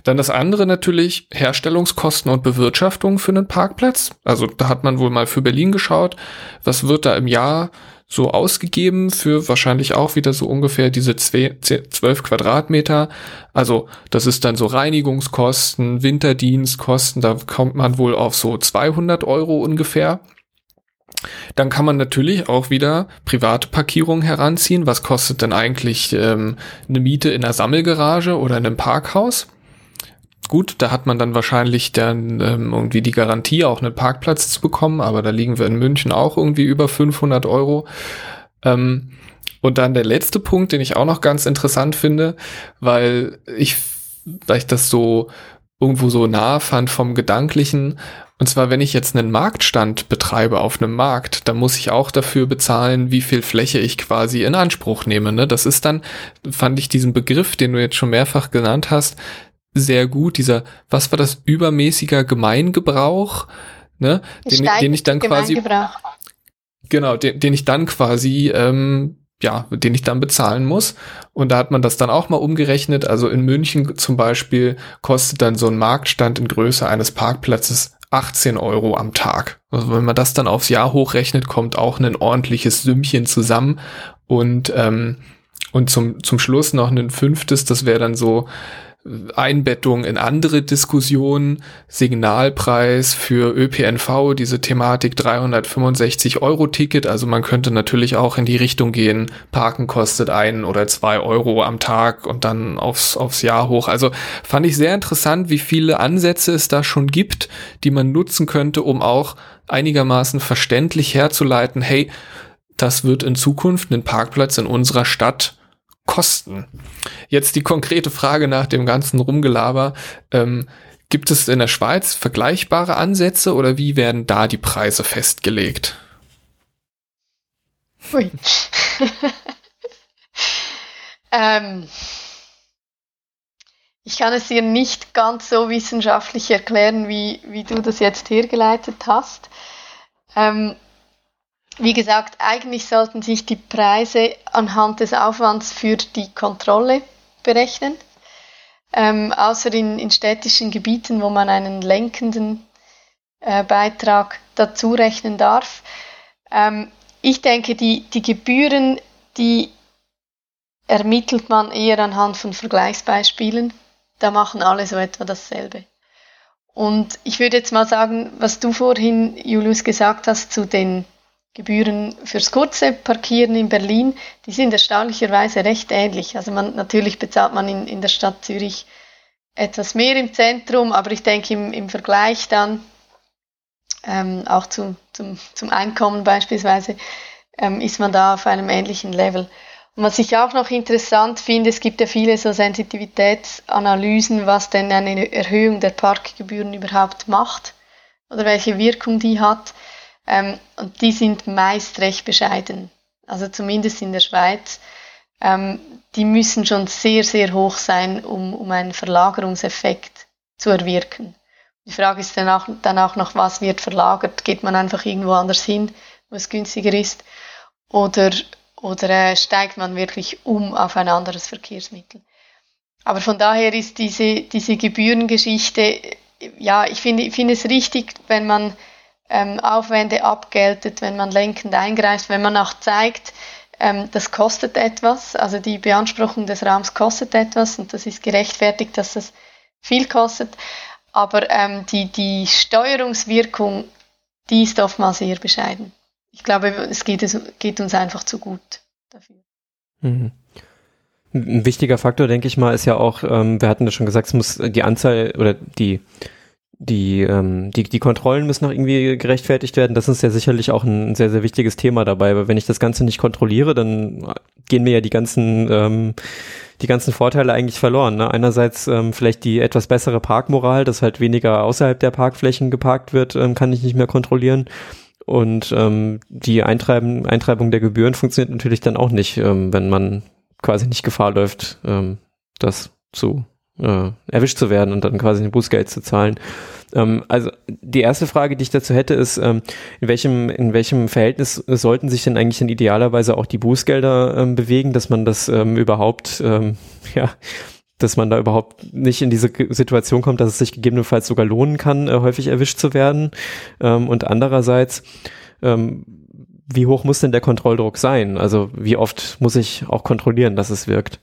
Dann das andere natürlich Herstellungskosten und Bewirtschaftung für einen Parkplatz. Also da hat man wohl mal für Berlin geschaut, was wird da im Jahr so ausgegeben für wahrscheinlich auch wieder so ungefähr diese zwölf Quadratmeter. Also das ist dann so Reinigungskosten, Winterdienstkosten, da kommt man wohl auf so 200 Euro ungefähr. Dann kann man natürlich auch wieder private Parkierungen heranziehen. Was kostet denn eigentlich ähm, eine Miete in einer Sammelgarage oder in einem Parkhaus? Gut, da hat man dann wahrscheinlich dann ähm, irgendwie die Garantie, auch einen Parkplatz zu bekommen, aber da liegen wir in München auch irgendwie über 500 Euro. Ähm, und dann der letzte Punkt, den ich auch noch ganz interessant finde, weil ich, weil ich das so irgendwo so nah fand vom Gedanklichen. Und zwar, wenn ich jetzt einen Marktstand betreibe auf einem Markt, dann muss ich auch dafür bezahlen, wie viel Fläche ich quasi in Anspruch nehme. Ne? Das ist dann, fand ich diesen Begriff, den du jetzt schon mehrfach genannt hast, sehr gut. Dieser, was war das, übermäßiger Gemeingebrauch, ne? Den, den ich dann quasi. Genau, den, den ich dann quasi, ähm, ja, den ich dann bezahlen muss. Und da hat man das dann auch mal umgerechnet. Also in München zum Beispiel kostet dann so ein Marktstand in Größe eines Parkplatzes 18 Euro am Tag. Also wenn man das dann aufs Jahr hochrechnet, kommt auch ein ordentliches Sümmchen zusammen. Und, ähm, und zum, zum Schluss noch ein fünftes, das wäre dann so Einbettung in andere Diskussionen, Signalpreis für ÖPNV, diese Thematik 365 Euro Ticket. Also man könnte natürlich auch in die Richtung gehen, Parken kostet ein oder zwei Euro am Tag und dann aufs, aufs Jahr hoch. Also fand ich sehr interessant, wie viele Ansätze es da schon gibt, die man nutzen könnte, um auch einigermaßen verständlich herzuleiten, hey, das wird in Zukunft einen Parkplatz in unserer Stadt kosten. Jetzt die konkrete Frage nach dem ganzen Rumgelaber. Ähm, gibt es in der Schweiz vergleichbare Ansätze oder wie werden da die Preise festgelegt? Ui. ähm, ich kann es dir nicht ganz so wissenschaftlich erklären, wie, wie du das jetzt hergeleitet hast. Ähm, wie gesagt, eigentlich sollten sich die Preise anhand des Aufwands für die Kontrolle berechnen. Ähm, außer in, in städtischen Gebieten, wo man einen lenkenden äh, Beitrag dazu rechnen darf. Ähm, ich denke, die, die Gebühren, die ermittelt man eher anhand von Vergleichsbeispielen. Da machen alle so etwa dasselbe. Und ich würde jetzt mal sagen, was du vorhin, Julius, gesagt hast zu den Gebühren fürs kurze Parkieren in Berlin, die sind erstaunlicherweise recht ähnlich. Also man, natürlich bezahlt man in, in der Stadt Zürich etwas mehr im Zentrum, aber ich denke im, im Vergleich dann ähm, auch zum, zum, zum Einkommen beispielsweise ähm, ist man da auf einem ähnlichen Level. Und was ich auch noch interessant finde, es gibt ja viele so Sensitivitätsanalysen, was denn eine Erhöhung der Parkgebühren überhaupt macht oder welche Wirkung die hat. Ähm, und die sind meist recht bescheiden. Also zumindest in der Schweiz. Ähm, die müssen schon sehr, sehr hoch sein, um, um einen Verlagerungseffekt zu erwirken. Die Frage ist dann auch, dann auch noch, was wird verlagert? Geht man einfach irgendwo anders hin, wo es günstiger ist? Oder, oder äh, steigt man wirklich um auf ein anderes Verkehrsmittel? Aber von daher ist diese, diese Gebührengeschichte, ja, ich finde, ich finde es richtig, wenn man ähm, Aufwände abgeltet, wenn man lenkend eingreift, wenn man auch zeigt, ähm, das kostet etwas, also die Beanspruchung des Raums kostet etwas und das ist gerechtfertigt, dass das viel kostet. Aber ähm, die, die Steuerungswirkung, die ist oftmals sehr bescheiden. Ich glaube, es geht, es geht uns einfach zu gut dafür. Mhm. Ein wichtiger Faktor, denke ich mal, ist ja auch, ähm, wir hatten ja schon gesagt, es muss die Anzahl oder die die, ähm, die, die Kontrollen müssen noch irgendwie gerechtfertigt werden. Das ist ja sicherlich auch ein sehr, sehr wichtiges Thema dabei, weil wenn ich das Ganze nicht kontrolliere, dann gehen mir ja die ganzen, ähm, die ganzen Vorteile eigentlich verloren. Ne? Einerseits ähm, vielleicht die etwas bessere Parkmoral, dass halt weniger außerhalb der Parkflächen geparkt wird, ähm, kann ich nicht mehr kontrollieren. Und ähm, die Eintreiben, Eintreibung der Gebühren funktioniert natürlich dann auch nicht, ähm, wenn man quasi nicht Gefahr läuft, ähm, das zu äh, erwischt zu werden und dann quasi ein Bußgeld zu zahlen. Ähm, also die erste Frage, die ich dazu hätte, ist, ähm, in welchem in welchem Verhältnis sollten sich denn eigentlich in idealerweise auch die Bußgelder ähm, bewegen, dass man das ähm, überhaupt ähm, ja dass man da überhaupt nicht in diese Situation kommt, dass es sich gegebenenfalls sogar lohnen kann, äh, häufig erwischt zu werden. Ähm, und andererseits, wie hoch muss denn der Kontrolldruck sein? Also wie oft muss ich auch kontrollieren, dass es wirkt?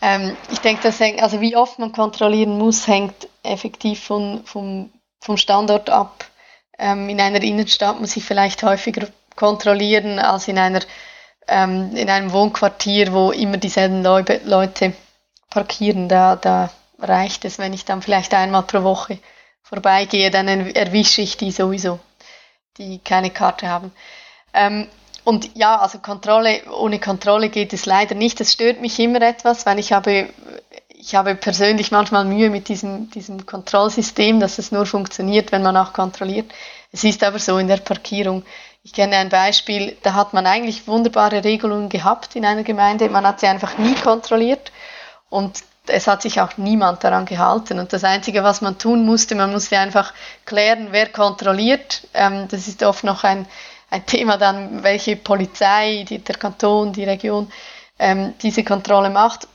Ähm, ich denke, das hängt, also wie oft man kontrollieren muss, hängt effektiv von, vom, vom Standort ab. Ähm, in einer Innenstadt muss ich vielleicht häufiger kontrollieren als in einer ähm, in einem Wohnquartier, wo immer dieselben Leute, Leute parkieren. Da, da reicht es, wenn ich dann vielleicht einmal pro Woche vorbeigehe, dann erwische ich die sowieso, die keine Karte haben. Ähm, und ja, also Kontrolle, ohne Kontrolle geht es leider nicht. Das stört mich immer etwas, weil ich habe, ich habe persönlich manchmal Mühe mit diesem, diesem Kontrollsystem, dass es nur funktioniert, wenn man auch kontrolliert. Es ist aber so in der Parkierung. Ich kenne ein Beispiel, da hat man eigentlich wunderbare Regelungen gehabt in einer Gemeinde. Man hat sie einfach nie kontrolliert und es hat sich auch niemand daran gehalten. Und das Einzige, was man tun musste, man musste einfach klären, wer kontrolliert. Ähm, das ist oft noch ein, ein Thema dann, welche Polizei, die, der Kanton, die Region ähm, diese Kontrolle macht.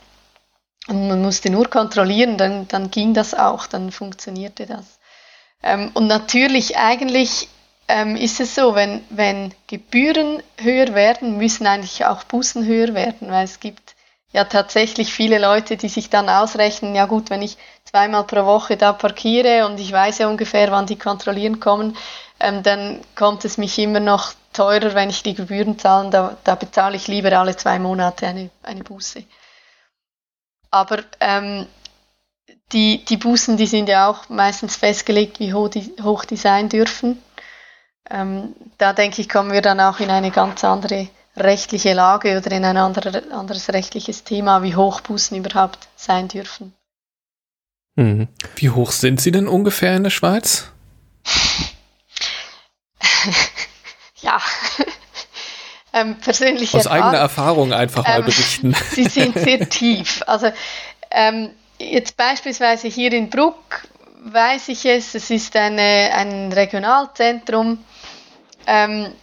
Und man musste nur kontrollieren, dann, dann ging das auch, dann funktionierte das. Ähm, und natürlich, eigentlich ähm, ist es so, wenn, wenn Gebühren höher werden, müssen eigentlich auch Bußen höher werden, weil es gibt ja tatsächlich viele Leute, die sich dann ausrechnen, ja gut, wenn ich zweimal pro Woche da parkiere und ich weiß ja ungefähr, wann die kontrollieren kommen, ähm, dann kommt es mich immer noch teurer, wenn ich die Gebühren zahle. Da, da bezahle ich lieber alle zwei Monate eine, eine Buße. Aber ähm, die, die Bußen, die sind ja auch meistens festgelegt, wie hoch die, hoch die sein dürfen. Ähm, da denke ich, kommen wir dann auch in eine ganz andere rechtliche Lage oder in ein andere, anderes rechtliches Thema, wie hoch Bußen überhaupt sein dürfen. Mhm. Wie hoch sind sie denn ungefähr in der Schweiz? ja, ähm, persönliche Aus eigener Erfahrung einfach mal ähm, berichten. Sie sind sehr tief. Also ähm, jetzt beispielsweise hier in Bruck weiß ich es, es ist eine, ein Regionalzentrum. Ähm,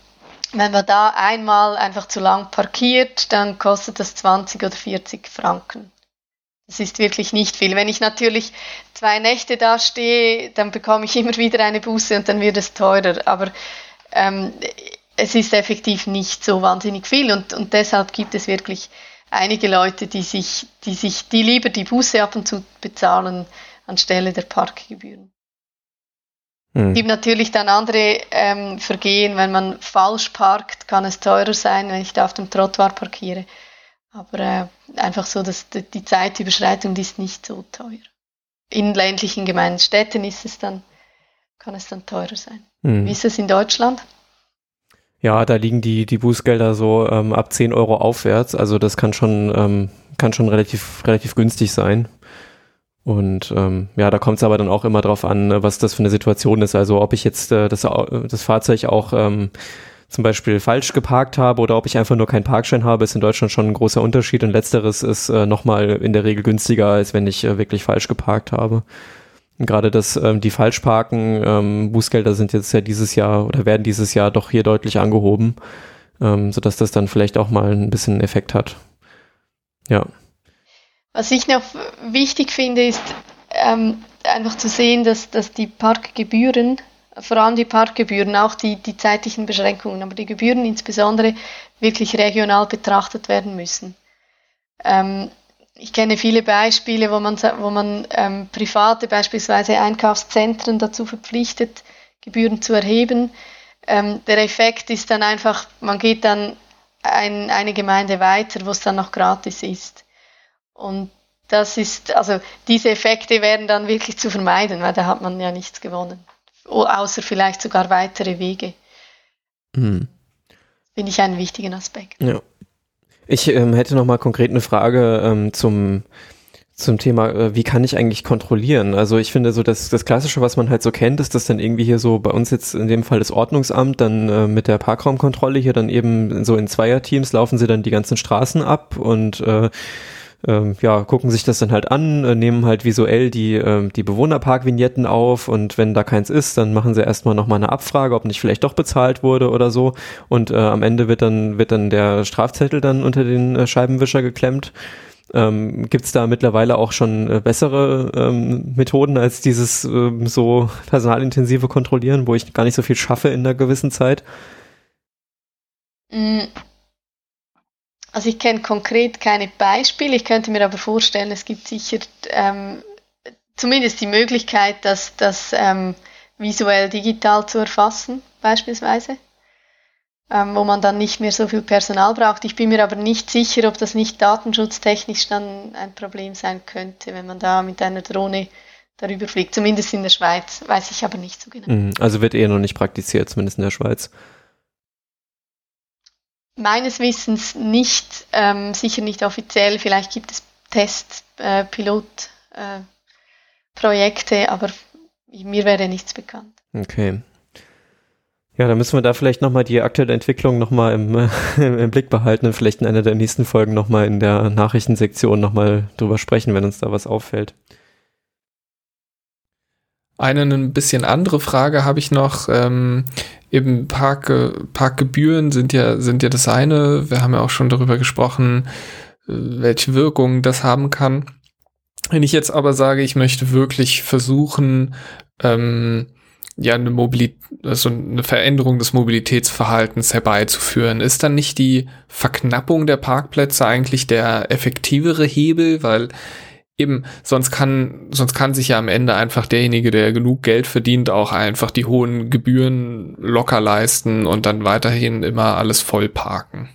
wenn man da einmal einfach zu lang parkiert, dann kostet das 20 oder 40 Franken. Das ist wirklich nicht viel. Wenn ich natürlich zwei Nächte da stehe, dann bekomme ich immer wieder eine Buße und dann wird es teurer. Aber ähm, es ist effektiv nicht so wahnsinnig viel und, und deshalb gibt es wirklich einige Leute, die sich, die sich, die lieber die Buße ab und zu bezahlen anstelle der Parkgebühren. Es hm. gibt natürlich dann andere ähm, Vergehen, wenn man falsch parkt, kann es teurer sein, wenn ich da auf dem Trottoir parkiere. Aber äh, einfach so, dass die Zeitüberschreitung die ist nicht so teuer. In ländlichen Gemeinden, Städten ist es dann, kann es dann teurer sein. Hm. Wie ist es in Deutschland? Ja, da liegen die, die Bußgelder so ähm, ab 10 Euro aufwärts. Also das kann schon, ähm, kann schon relativ, relativ günstig sein. Und ähm, ja, da kommt es aber dann auch immer drauf an, ne, was das für eine Situation ist. Also ob ich jetzt äh, das, das Fahrzeug auch ähm, zum Beispiel falsch geparkt habe oder ob ich einfach nur keinen Parkschein habe, ist in Deutschland schon ein großer Unterschied. Und letzteres ist äh, nochmal in der Regel günstiger, als wenn ich äh, wirklich falsch geparkt habe. Gerade das, ähm, die Falschparken, ähm, Bußgelder sind jetzt ja dieses Jahr oder werden dieses Jahr doch hier deutlich angehoben, ähm, sodass das dann vielleicht auch mal ein bisschen Effekt hat. Ja. Was ich noch wichtig finde, ist ähm, einfach zu sehen, dass, dass die Parkgebühren, vor allem die Parkgebühren, auch die, die zeitlichen Beschränkungen, aber die Gebühren insbesondere wirklich regional betrachtet werden müssen. Ähm, ich kenne viele Beispiele, wo man, wo man ähm, private, beispielsweise Einkaufszentren dazu verpflichtet, Gebühren zu erheben. Ähm, der Effekt ist dann einfach, man geht dann ein, eine Gemeinde weiter, wo es dann noch gratis ist. Und das ist, also diese Effekte wären dann wirklich zu vermeiden, weil da hat man ja nichts gewonnen. Außer vielleicht sogar weitere Wege. Mhm. Finde ich einen wichtigen Aspekt. Ja. Ich ähm, hätte noch mal konkret eine Frage ähm, zum zum Thema, äh, wie kann ich eigentlich kontrollieren? Also ich finde so, das, das Klassische, was man halt so kennt, ist, dass dann irgendwie hier so bei uns jetzt in dem Fall das Ordnungsamt dann äh, mit der Parkraumkontrolle hier dann eben so in Zweierteams laufen sie dann die ganzen Straßen ab und äh, ähm, ja, gucken sich das dann halt an, äh, nehmen halt visuell die, äh, die Bewohnerparkvignetten auf und wenn da keins ist, dann machen sie erstmal nochmal eine Abfrage, ob nicht vielleicht doch bezahlt wurde oder so und äh, am Ende wird dann, wird dann der Strafzettel dann unter den äh, Scheibenwischer geklemmt. Ähm, Gibt da mittlerweile auch schon äh, bessere ähm, Methoden als dieses ähm, so personalintensive Kontrollieren, wo ich gar nicht so viel schaffe in einer gewissen Zeit? Mm, also ich kenne konkret keine Beispiele, ich könnte mir aber vorstellen, es gibt sicher ähm, zumindest die Möglichkeit, das, das ähm, visuell digital zu erfassen, beispielsweise, ähm, wo man dann nicht mehr so viel Personal braucht. Ich bin mir aber nicht sicher, ob das nicht datenschutztechnisch dann ein Problem sein könnte, wenn man da mit einer Drohne darüber fliegt. Zumindest in der Schweiz, weiß ich aber nicht so genau. Mhm. Also wird eher noch nicht praktiziert, zumindest in der Schweiz meines Wissens nicht, ähm, sicher nicht offiziell. Vielleicht gibt es Test, äh, äh, aber mir wäre nichts bekannt. Okay. Ja, dann müssen wir da vielleicht nochmal die aktuelle Entwicklung nochmal im, äh, im Blick behalten und vielleicht in einer der nächsten Folgen nochmal in der Nachrichtensektion nochmal drüber sprechen, wenn uns da was auffällt. Eine ein bisschen andere Frage habe ich noch. Ähm, eben Park, Parkgebühren sind ja, sind ja das eine. Wir haben ja auch schon darüber gesprochen, äh, welche Wirkung das haben kann. Wenn ich jetzt aber sage, ich möchte wirklich versuchen, ähm, ja, eine Mobilität, also eine Veränderung des Mobilitätsverhaltens herbeizuführen, ist dann nicht die Verknappung der Parkplätze eigentlich der effektivere Hebel, weil eben, sonst kann, sonst kann sich ja am Ende einfach derjenige, der genug Geld verdient, auch einfach die hohen Gebühren locker leisten und dann weiterhin immer alles voll parken.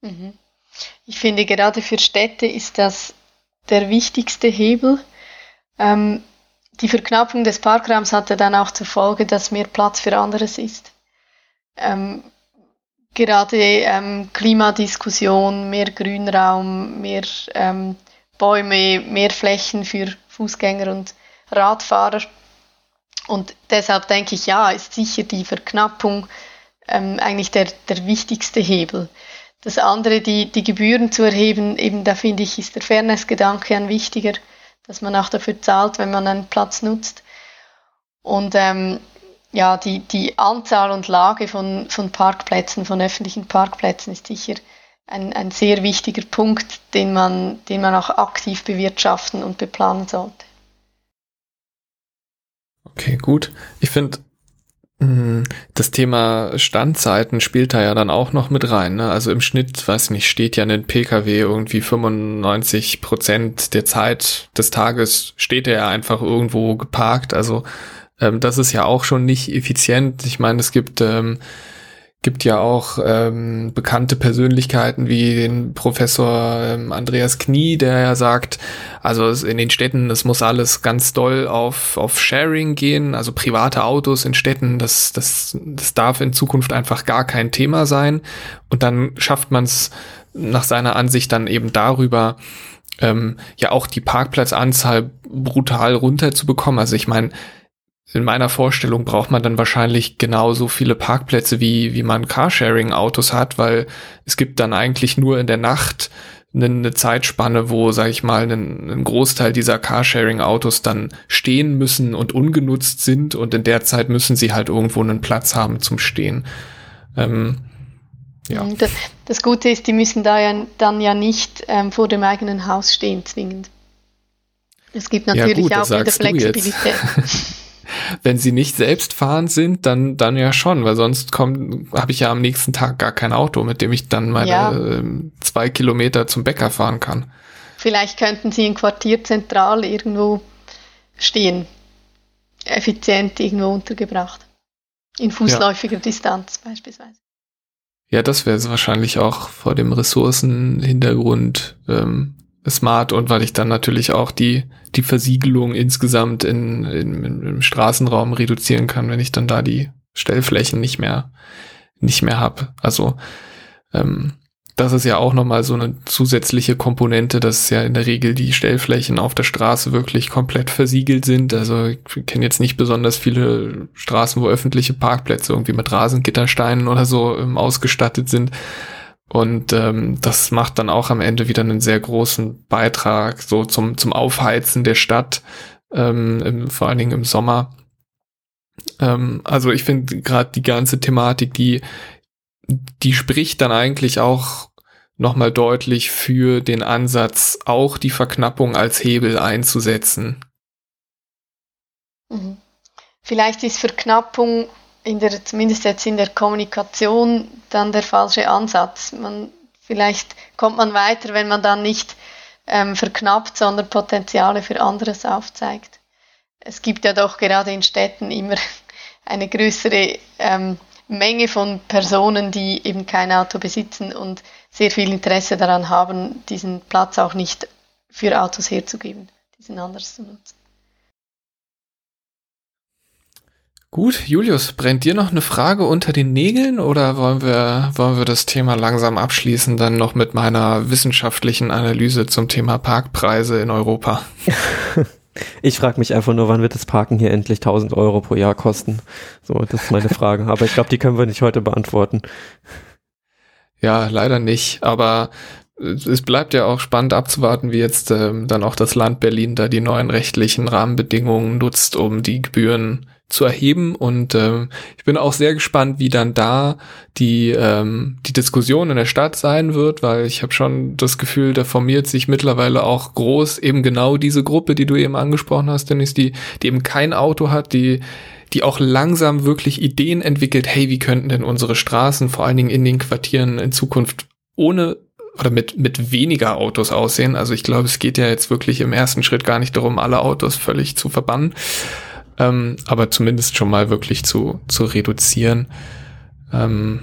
Mhm. Ich finde, gerade für Städte ist das der wichtigste Hebel. Ähm, die Verknappung des Parkraums hatte dann auch zur Folge, dass mehr Platz für anderes ist. Ähm, gerade ähm, Klimadiskussion, mehr Grünraum, mehr ähm, Bäume, mehr Flächen für Fußgänger und Radfahrer. Und deshalb denke ich, ja, ist sicher die Verknappung ähm, eigentlich der, der wichtigste Hebel. Das andere, die, die Gebühren zu erheben, eben da finde ich, ist der Fairness-Gedanke ein wichtiger, dass man auch dafür zahlt, wenn man einen Platz nutzt. Und ähm, ja, die, die Anzahl und Lage von, von Parkplätzen, von öffentlichen Parkplätzen ist sicher ein, ein sehr wichtiger Punkt, den man, den man auch aktiv bewirtschaften und beplanen sollte. Okay, gut. Ich finde, hm, das Thema Standzeiten spielt da ja dann auch noch mit rein. Ne? Also im Schnitt, weiß nicht, steht ja ein Pkw irgendwie 95 Prozent der Zeit des Tages steht er ja einfach irgendwo geparkt. Also ähm, das ist ja auch schon nicht effizient. Ich meine, es gibt ähm, gibt ja auch ähm, bekannte Persönlichkeiten wie den Professor ähm, Andreas Knie, der ja sagt, also in den Städten, es muss alles ganz doll auf, auf Sharing gehen, also private Autos in Städten, das, das, das darf in Zukunft einfach gar kein Thema sein. Und dann schafft man es nach seiner Ansicht dann eben darüber, ähm, ja auch die Parkplatzanzahl brutal runterzubekommen. Also ich meine, in meiner Vorstellung braucht man dann wahrscheinlich genauso viele Parkplätze, wie, wie man Carsharing-Autos hat, weil es gibt dann eigentlich nur in der Nacht eine, eine Zeitspanne, wo, sag ich mal, ein, ein Großteil dieser Carsharing-Autos dann stehen müssen und ungenutzt sind und in der Zeit müssen sie halt irgendwo einen Platz haben zum Stehen. Ähm, ja. Mhm, das, das, Gute ist, die müssen da ja dann ja nicht ähm, vor dem eigenen Haus stehen zwingend. Es gibt natürlich ja, gut, auch wieder Flexibilität. Wenn sie nicht selbstfahrend sind, dann, dann ja schon, weil sonst kommt, habe ich ja am nächsten Tag gar kein Auto, mit dem ich dann meine ja. äh, zwei Kilometer zum Bäcker fahren kann. Vielleicht könnten sie in Quartierzentral irgendwo stehen. Effizient irgendwo untergebracht. In fußläufiger ja. Distanz beispielsweise. Ja, das wäre wahrscheinlich auch vor dem Ressourcenhintergrund ähm, smart und weil ich dann natürlich auch die, die Versiegelung insgesamt in, in, im Straßenraum reduzieren kann, wenn ich dann da die Stellflächen nicht mehr, nicht mehr habe. Also ähm, das ist ja auch nochmal so eine zusätzliche Komponente, dass ja in der Regel die Stellflächen auf der Straße wirklich komplett versiegelt sind. Also ich kenne jetzt nicht besonders viele Straßen, wo öffentliche Parkplätze irgendwie mit Rasengittersteinen oder so ähm, ausgestattet sind. Und ähm, das macht dann auch am Ende wieder einen sehr großen Beitrag so zum, zum Aufheizen der Stadt, ähm, im, vor allen Dingen im Sommer. Ähm, also ich finde gerade die ganze Thematik, die, die spricht dann eigentlich auch nochmal deutlich für den Ansatz, auch die Verknappung als Hebel einzusetzen. Mhm. Vielleicht ist Verknappung in der, zumindest jetzt in der Kommunikation dann der falsche Ansatz. Man, vielleicht kommt man weiter, wenn man dann nicht ähm, verknappt, sondern Potenziale für anderes aufzeigt. Es gibt ja doch gerade in Städten immer eine größere ähm, Menge von Personen, die eben kein Auto besitzen und sehr viel Interesse daran haben, diesen Platz auch nicht für Autos herzugeben, diesen anders zu nutzen. Gut, Julius, brennt dir noch eine Frage unter den Nägeln oder wollen wir, wollen wir das Thema langsam abschließen, dann noch mit meiner wissenschaftlichen Analyse zum Thema Parkpreise in Europa? Ich frage mich einfach nur, wann wird das Parken hier endlich 1000 Euro pro Jahr kosten? So, das ist meine Frage. Aber ich glaube, die können wir nicht heute beantworten. Ja, leider nicht. Aber es bleibt ja auch spannend abzuwarten, wie jetzt ähm, dann auch das Land Berlin da die neuen rechtlichen Rahmenbedingungen nutzt, um die Gebühren zu erheben. Und ähm, ich bin auch sehr gespannt, wie dann da die, ähm, die Diskussion in der Stadt sein wird, weil ich habe schon das Gefühl, da formiert sich mittlerweile auch groß eben genau diese Gruppe, die du eben angesprochen hast, Dennis, die, die eben kein Auto hat, die die auch langsam wirklich Ideen entwickelt, hey, wie könnten denn unsere Straßen vor allen Dingen in den Quartieren in Zukunft ohne oder mit, mit weniger Autos aussehen. Also ich glaube, es geht ja jetzt wirklich im ersten Schritt gar nicht darum, alle Autos völlig zu verbannen, ähm, aber zumindest schon mal wirklich zu, zu reduzieren. Ähm,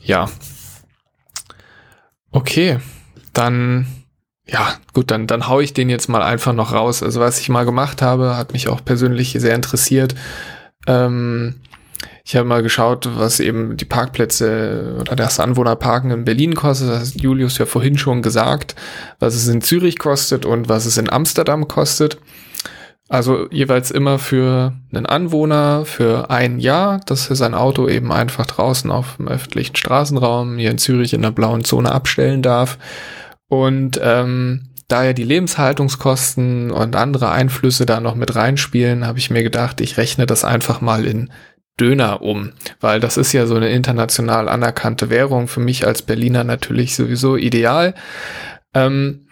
ja. Okay, dann, ja, gut, dann, dann hau ich den jetzt mal einfach noch raus. Also was ich mal gemacht habe, hat mich auch persönlich sehr interessiert. Ähm, ich habe mal geschaut, was eben die Parkplätze oder das Anwohnerparken in Berlin kostet. Das hat Julius ja vorhin schon gesagt, was es in Zürich kostet und was es in Amsterdam kostet. Also jeweils immer für einen Anwohner für ein Jahr, dass er sein Auto eben einfach draußen auf dem öffentlichen Straßenraum hier in Zürich in der blauen Zone abstellen darf. Und ähm, da ja die Lebenshaltungskosten und andere Einflüsse da noch mit reinspielen, habe ich mir gedacht, ich rechne das einfach mal in Döner um, weil das ist ja so eine international anerkannte Währung für mich als Berliner natürlich sowieso ideal. Ähm,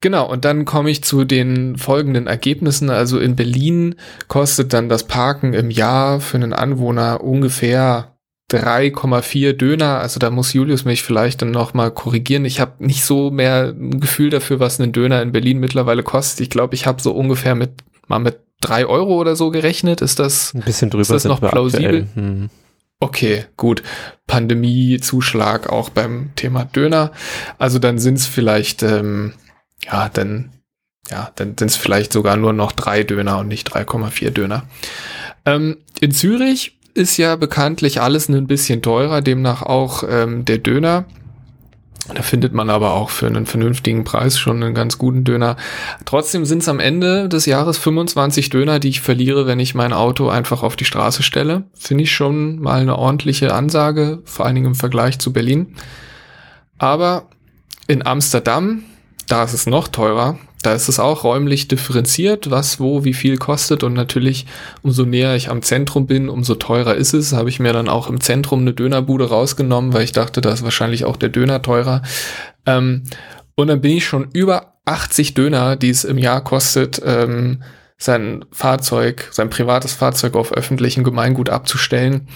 genau, und dann komme ich zu den folgenden Ergebnissen. Also in Berlin kostet dann das Parken im Jahr für einen Anwohner ungefähr 3,4 Döner. Also da muss Julius mich vielleicht dann nochmal korrigieren. Ich habe nicht so mehr ein Gefühl dafür, was ein Döner in Berlin mittlerweile kostet. Ich glaube, ich habe so ungefähr mit mal mit drei Euro oder so gerechnet. Ist das, ein bisschen drüber ist das noch plausibel? Hm. Okay, gut. Pandemie-Zuschlag auch beim Thema Döner. Also dann sind es vielleicht, ähm, ja, dann, ja, dann sind es vielleicht sogar nur noch drei Döner und nicht 3,4 Döner. Ähm, in Zürich ist ja bekanntlich alles ein bisschen teurer, demnach auch ähm, der Döner. Da findet man aber auch für einen vernünftigen Preis schon einen ganz guten Döner. Trotzdem sind es am Ende des Jahres 25 Döner, die ich verliere, wenn ich mein Auto einfach auf die Straße stelle. Finde ich schon mal eine ordentliche Ansage, vor allen Dingen im Vergleich zu Berlin. Aber in Amsterdam, da ist es noch teurer. Da ist es auch räumlich differenziert, was wo wie viel kostet und natürlich umso näher ich am Zentrum bin, umso teurer ist es. Habe ich mir dann auch im Zentrum eine Dönerbude rausgenommen, weil ich dachte, da ist wahrscheinlich auch der Döner teurer. Ähm, und dann bin ich schon über 80 Döner, die es im Jahr kostet, ähm, sein Fahrzeug, sein privates Fahrzeug auf öffentlichem Gemeingut abzustellen.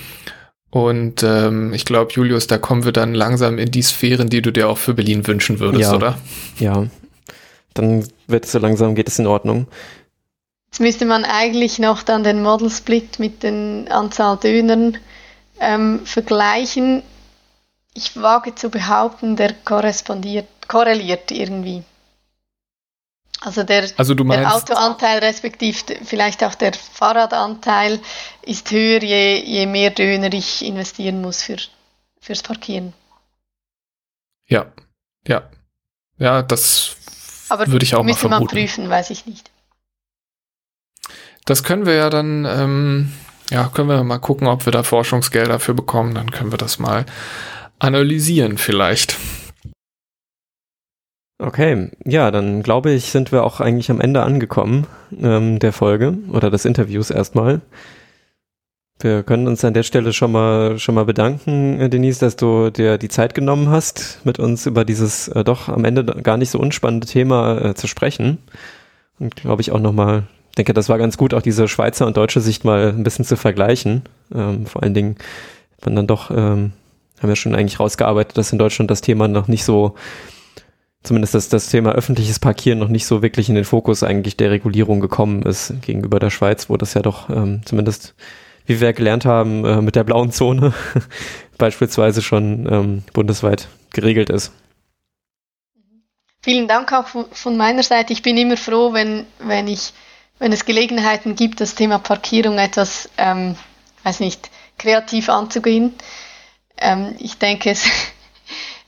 Und ähm, ich glaube, Julius, da kommen wir dann langsam in die Sphären, die du dir auch für Berlin wünschen würdest, ja. oder? Ja, dann wird es so langsam, geht es in Ordnung. Jetzt müsste man eigentlich noch dann den Model Split mit den Anzahl Dönern ähm, vergleichen. Ich wage zu behaupten, der korrespondiert, korreliert irgendwie. Also der, also der Autoanteil respektive vielleicht auch der Fahrradanteil ist höher, je, je mehr Döner ich investieren muss für, fürs Parkieren. Ja, ja. Ja, das aber Würde ich auch müsste mal man prüfen, weiß ich nicht. Das können wir ja dann, ähm, ja, können wir mal gucken, ob wir da Forschungsgelder für bekommen. Dann können wir das mal analysieren vielleicht. Okay, ja, dann glaube ich, sind wir auch eigentlich am Ende angekommen ähm, der Folge oder des Interviews erstmal. Wir können uns an der Stelle schon mal schon mal bedanken, äh, Denise, dass du dir die Zeit genommen hast, mit uns über dieses äh, doch am Ende gar nicht so unspannende Thema äh, zu sprechen. Und glaube ich auch nochmal, denke, das war ganz gut, auch diese Schweizer und deutsche Sicht mal ein bisschen zu vergleichen. Ähm, vor allen Dingen, man dann doch, ähm, haben wir schon eigentlich rausgearbeitet, dass in Deutschland das Thema noch nicht so, zumindest das, das Thema öffentliches Parkieren noch nicht so wirklich in den Fokus eigentlich der Regulierung gekommen ist gegenüber der Schweiz, wo das ja doch ähm, zumindest wie wir gelernt haben, äh, mit der blauen Zone beispielsweise schon ähm, bundesweit geregelt ist. Vielen Dank auch von meiner Seite. Ich bin immer froh, wenn, wenn, ich, wenn es Gelegenheiten gibt, das Thema Parkierung etwas, ähm, weiß nicht, kreativ anzugehen. Ähm, ich denke, es,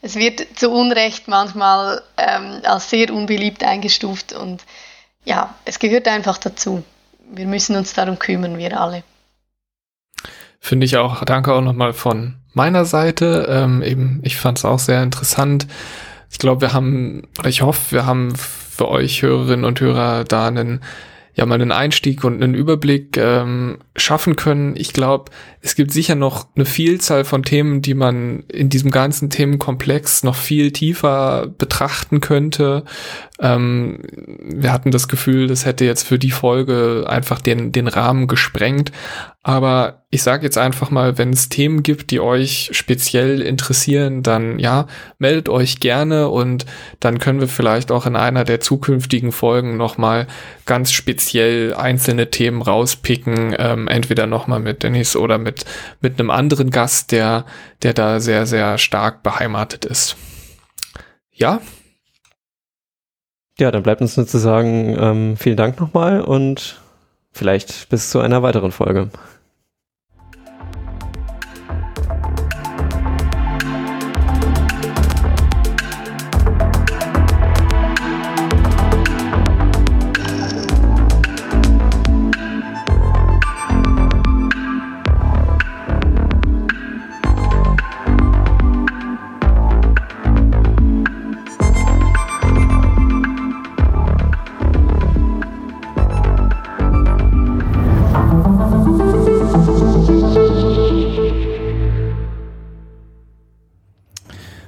es wird zu Unrecht manchmal ähm, als sehr unbeliebt eingestuft und ja, es gehört einfach dazu. Wir müssen uns darum kümmern, wir alle. Finde ich auch, danke auch nochmal von meiner Seite. Ähm, eben, ich fand es auch sehr interessant. Ich glaube, wir haben, ich hoffe, wir haben für euch Hörerinnen und Hörer da einen ja mal einen Einstieg und einen Überblick ähm, schaffen können. Ich glaube, es gibt sicher noch eine Vielzahl von Themen, die man in diesem ganzen Themenkomplex noch viel tiefer betrachten könnte. Ähm, wir hatten das Gefühl, das hätte jetzt für die Folge einfach den, den Rahmen gesprengt. Aber ich sage jetzt einfach mal, wenn es Themen gibt, die euch speziell interessieren, dann ja, meldet euch gerne und dann können wir vielleicht auch in einer der zukünftigen Folgen nochmal ganz speziell einzelne Themen rauspicken, ähm, entweder nochmal mit Dennis oder mit, mit einem anderen Gast, der, der da sehr, sehr stark beheimatet ist. Ja, ja, dann bleibt uns nur zu sagen, ähm, vielen Dank nochmal und vielleicht bis zu einer weiteren Folge.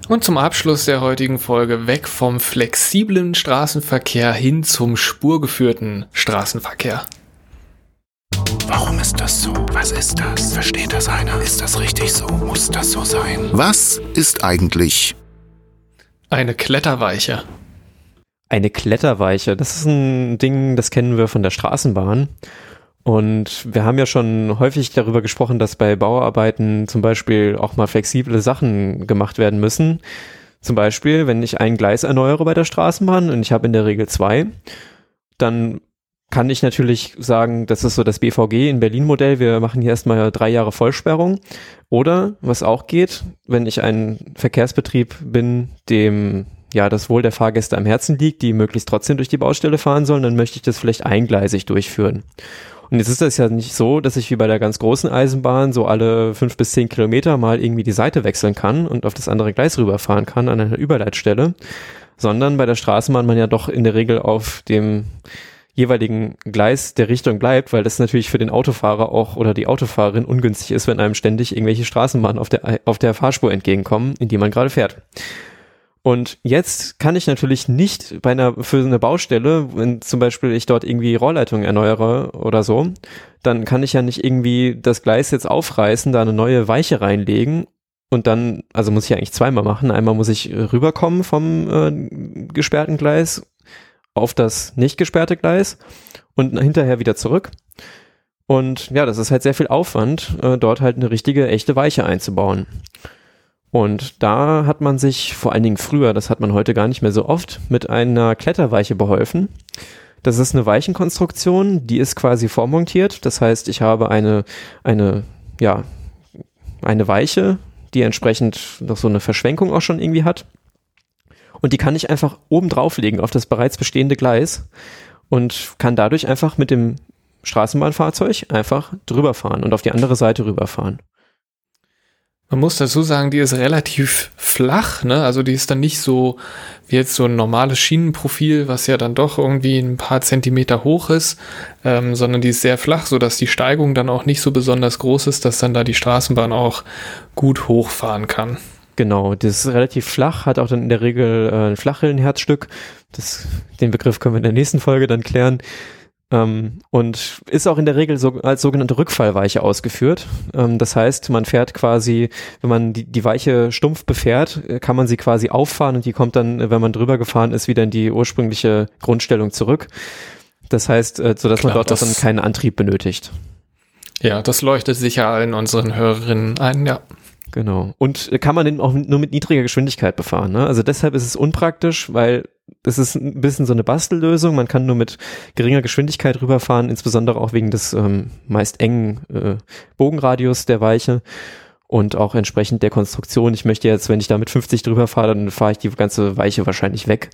Und zum Abschluss der heutigen Folge weg vom flexiblen Straßenverkehr hin zum spurgeführten Straßenverkehr. Warum ist das so? Was ist das? Versteht das einer? Ist das richtig so? Muss das so sein? Was ist eigentlich eine Kletterweiche? Eine Kletterweiche, das ist ein Ding, das kennen wir von der Straßenbahn. Und wir haben ja schon häufig darüber gesprochen, dass bei Bauarbeiten zum Beispiel auch mal flexible Sachen gemacht werden müssen. Zum Beispiel, wenn ich ein Gleis erneuere bei der Straßenbahn und ich habe in der Regel zwei, dann kann ich natürlich sagen, das ist so das BVG in Berlin-Modell. Wir machen hier erstmal drei Jahre Vollsperrung. Oder, was auch geht, wenn ich ein Verkehrsbetrieb bin, dem ja das Wohl der Fahrgäste am Herzen liegt, die möglichst trotzdem durch die Baustelle fahren sollen, dann möchte ich das vielleicht eingleisig durchführen. Und jetzt ist das ja nicht so, dass ich wie bei der ganz großen Eisenbahn so alle fünf bis zehn Kilometer mal irgendwie die Seite wechseln kann und auf das andere Gleis rüberfahren kann an einer Überleitstelle, sondern bei der Straßenbahn man ja doch in der Regel auf dem jeweiligen Gleis der Richtung bleibt, weil das natürlich für den Autofahrer auch oder die Autofahrerin ungünstig ist, wenn einem ständig irgendwelche Straßenbahnen auf der, auf der Fahrspur entgegenkommen, in die man gerade fährt. Und jetzt kann ich natürlich nicht bei einer, für eine Baustelle, wenn zum Beispiel ich dort irgendwie Rohrleitungen erneuere oder so, dann kann ich ja nicht irgendwie das Gleis jetzt aufreißen, da eine neue Weiche reinlegen und dann, also muss ich eigentlich zweimal machen. Einmal muss ich rüberkommen vom äh, gesperrten Gleis auf das nicht gesperrte Gleis und hinterher wieder zurück. Und ja, das ist halt sehr viel Aufwand, äh, dort halt eine richtige, echte Weiche einzubauen. Und da hat man sich vor allen Dingen früher, das hat man heute gar nicht mehr so oft, mit einer Kletterweiche beholfen. Das ist eine Weichenkonstruktion, die ist quasi vormontiert. Das heißt, ich habe eine, eine, ja, eine Weiche, die entsprechend noch so eine Verschwenkung auch schon irgendwie hat. Und die kann ich einfach oben drauflegen auf das bereits bestehende Gleis und kann dadurch einfach mit dem Straßenbahnfahrzeug einfach drüber fahren und auf die andere Seite rüberfahren. Man muss dazu sagen, die ist relativ flach, ne? Also die ist dann nicht so wie jetzt so ein normales Schienenprofil, was ja dann doch irgendwie ein paar Zentimeter hoch ist, ähm, sondern die ist sehr flach, so dass die Steigung dann auch nicht so besonders groß ist, dass dann da die Straßenbahn auch gut hochfahren kann. Genau, das ist relativ flach, hat auch dann in der Regel äh, ein Flachrillenherzstück. Das, den Begriff können wir in der nächsten Folge dann klären. Ähm, und ist auch in der Regel so als sogenannte Rückfallweiche ausgeführt. Ähm, das heißt, man fährt quasi, wenn man die, die Weiche stumpf befährt, äh, kann man sie quasi auffahren und die kommt dann, wenn man drüber gefahren ist, wieder in die ursprüngliche Grundstellung zurück. Das heißt, äh, so dass Klar, man dort das dann keinen Antrieb benötigt. Ja, das leuchtet sicher allen unseren Hörerinnen ein, ja. Genau. Und kann man den auch nur mit niedriger Geschwindigkeit befahren. Ne? Also deshalb ist es unpraktisch, weil es ist ein bisschen so eine Bastellösung. Man kann nur mit geringer Geschwindigkeit rüberfahren, insbesondere auch wegen des ähm, meist engen äh, Bogenradius der Weiche und auch entsprechend der Konstruktion. Ich möchte jetzt, wenn ich da mit 50 drüber fahre, dann fahre ich die ganze Weiche wahrscheinlich weg.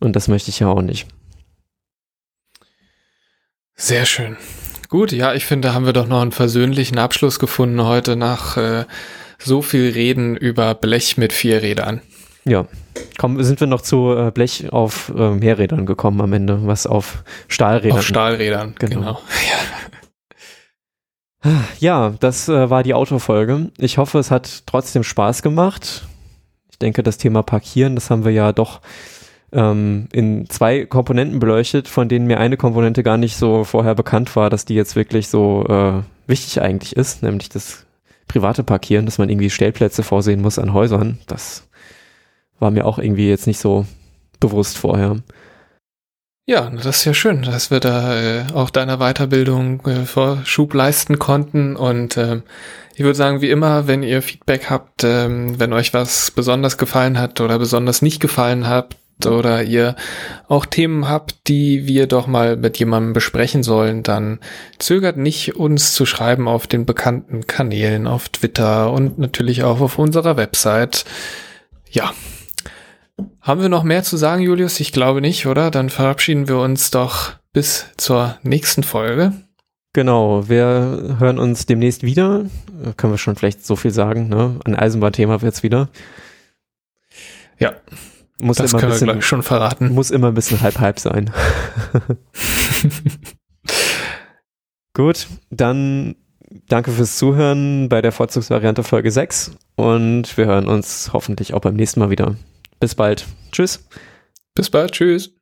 Und das möchte ich ja auch nicht. Sehr schön. Gut, ja, ich finde, da haben wir doch noch einen versöhnlichen Abschluss gefunden heute nach äh, so viel reden über Blech mit vier Rädern. Ja, komm, sind wir noch zu äh, Blech auf äh, Mehrrädern gekommen am Ende, was auf Stahlrädern. Auf Stahlrädern, genau. genau. Ja. ja, das äh, war die Autofolge. Ich hoffe, es hat trotzdem Spaß gemacht. Ich denke, das Thema Parkieren, das haben wir ja doch ähm, in zwei Komponenten beleuchtet, von denen mir eine Komponente gar nicht so vorher bekannt war, dass die jetzt wirklich so äh, wichtig eigentlich ist, nämlich das private Parkieren, dass man irgendwie Stellplätze vorsehen muss an Häusern. Das war mir auch irgendwie jetzt nicht so bewusst vorher. Ja, das ist ja schön, dass wir da äh, auch deiner Weiterbildung äh, Vorschub leisten konnten. Und äh, ich würde sagen, wie immer, wenn ihr Feedback habt, ähm, wenn euch was besonders gefallen hat oder besonders nicht gefallen hat, oder ihr auch Themen habt, die wir doch mal mit jemandem besprechen sollen, dann zögert nicht, uns zu schreiben auf den bekannten Kanälen, auf Twitter und natürlich auch auf unserer Website. Ja. Haben wir noch mehr zu sagen, Julius? Ich glaube nicht, oder? Dann verabschieden wir uns doch bis zur nächsten Folge. Genau, wir hören uns demnächst wieder. Können wir schon vielleicht so viel sagen, ne? Ein Eisenbahnthema wird's wieder. Ja, muss das immer können bisschen, wir schon verraten. Muss immer ein bisschen halb-halb sein. Gut, dann danke fürs Zuhören bei der Vorzugsvariante Folge 6 und wir hören uns hoffentlich auch beim nächsten Mal wieder. Bis bald. Tschüss. Bis bald. Tschüss.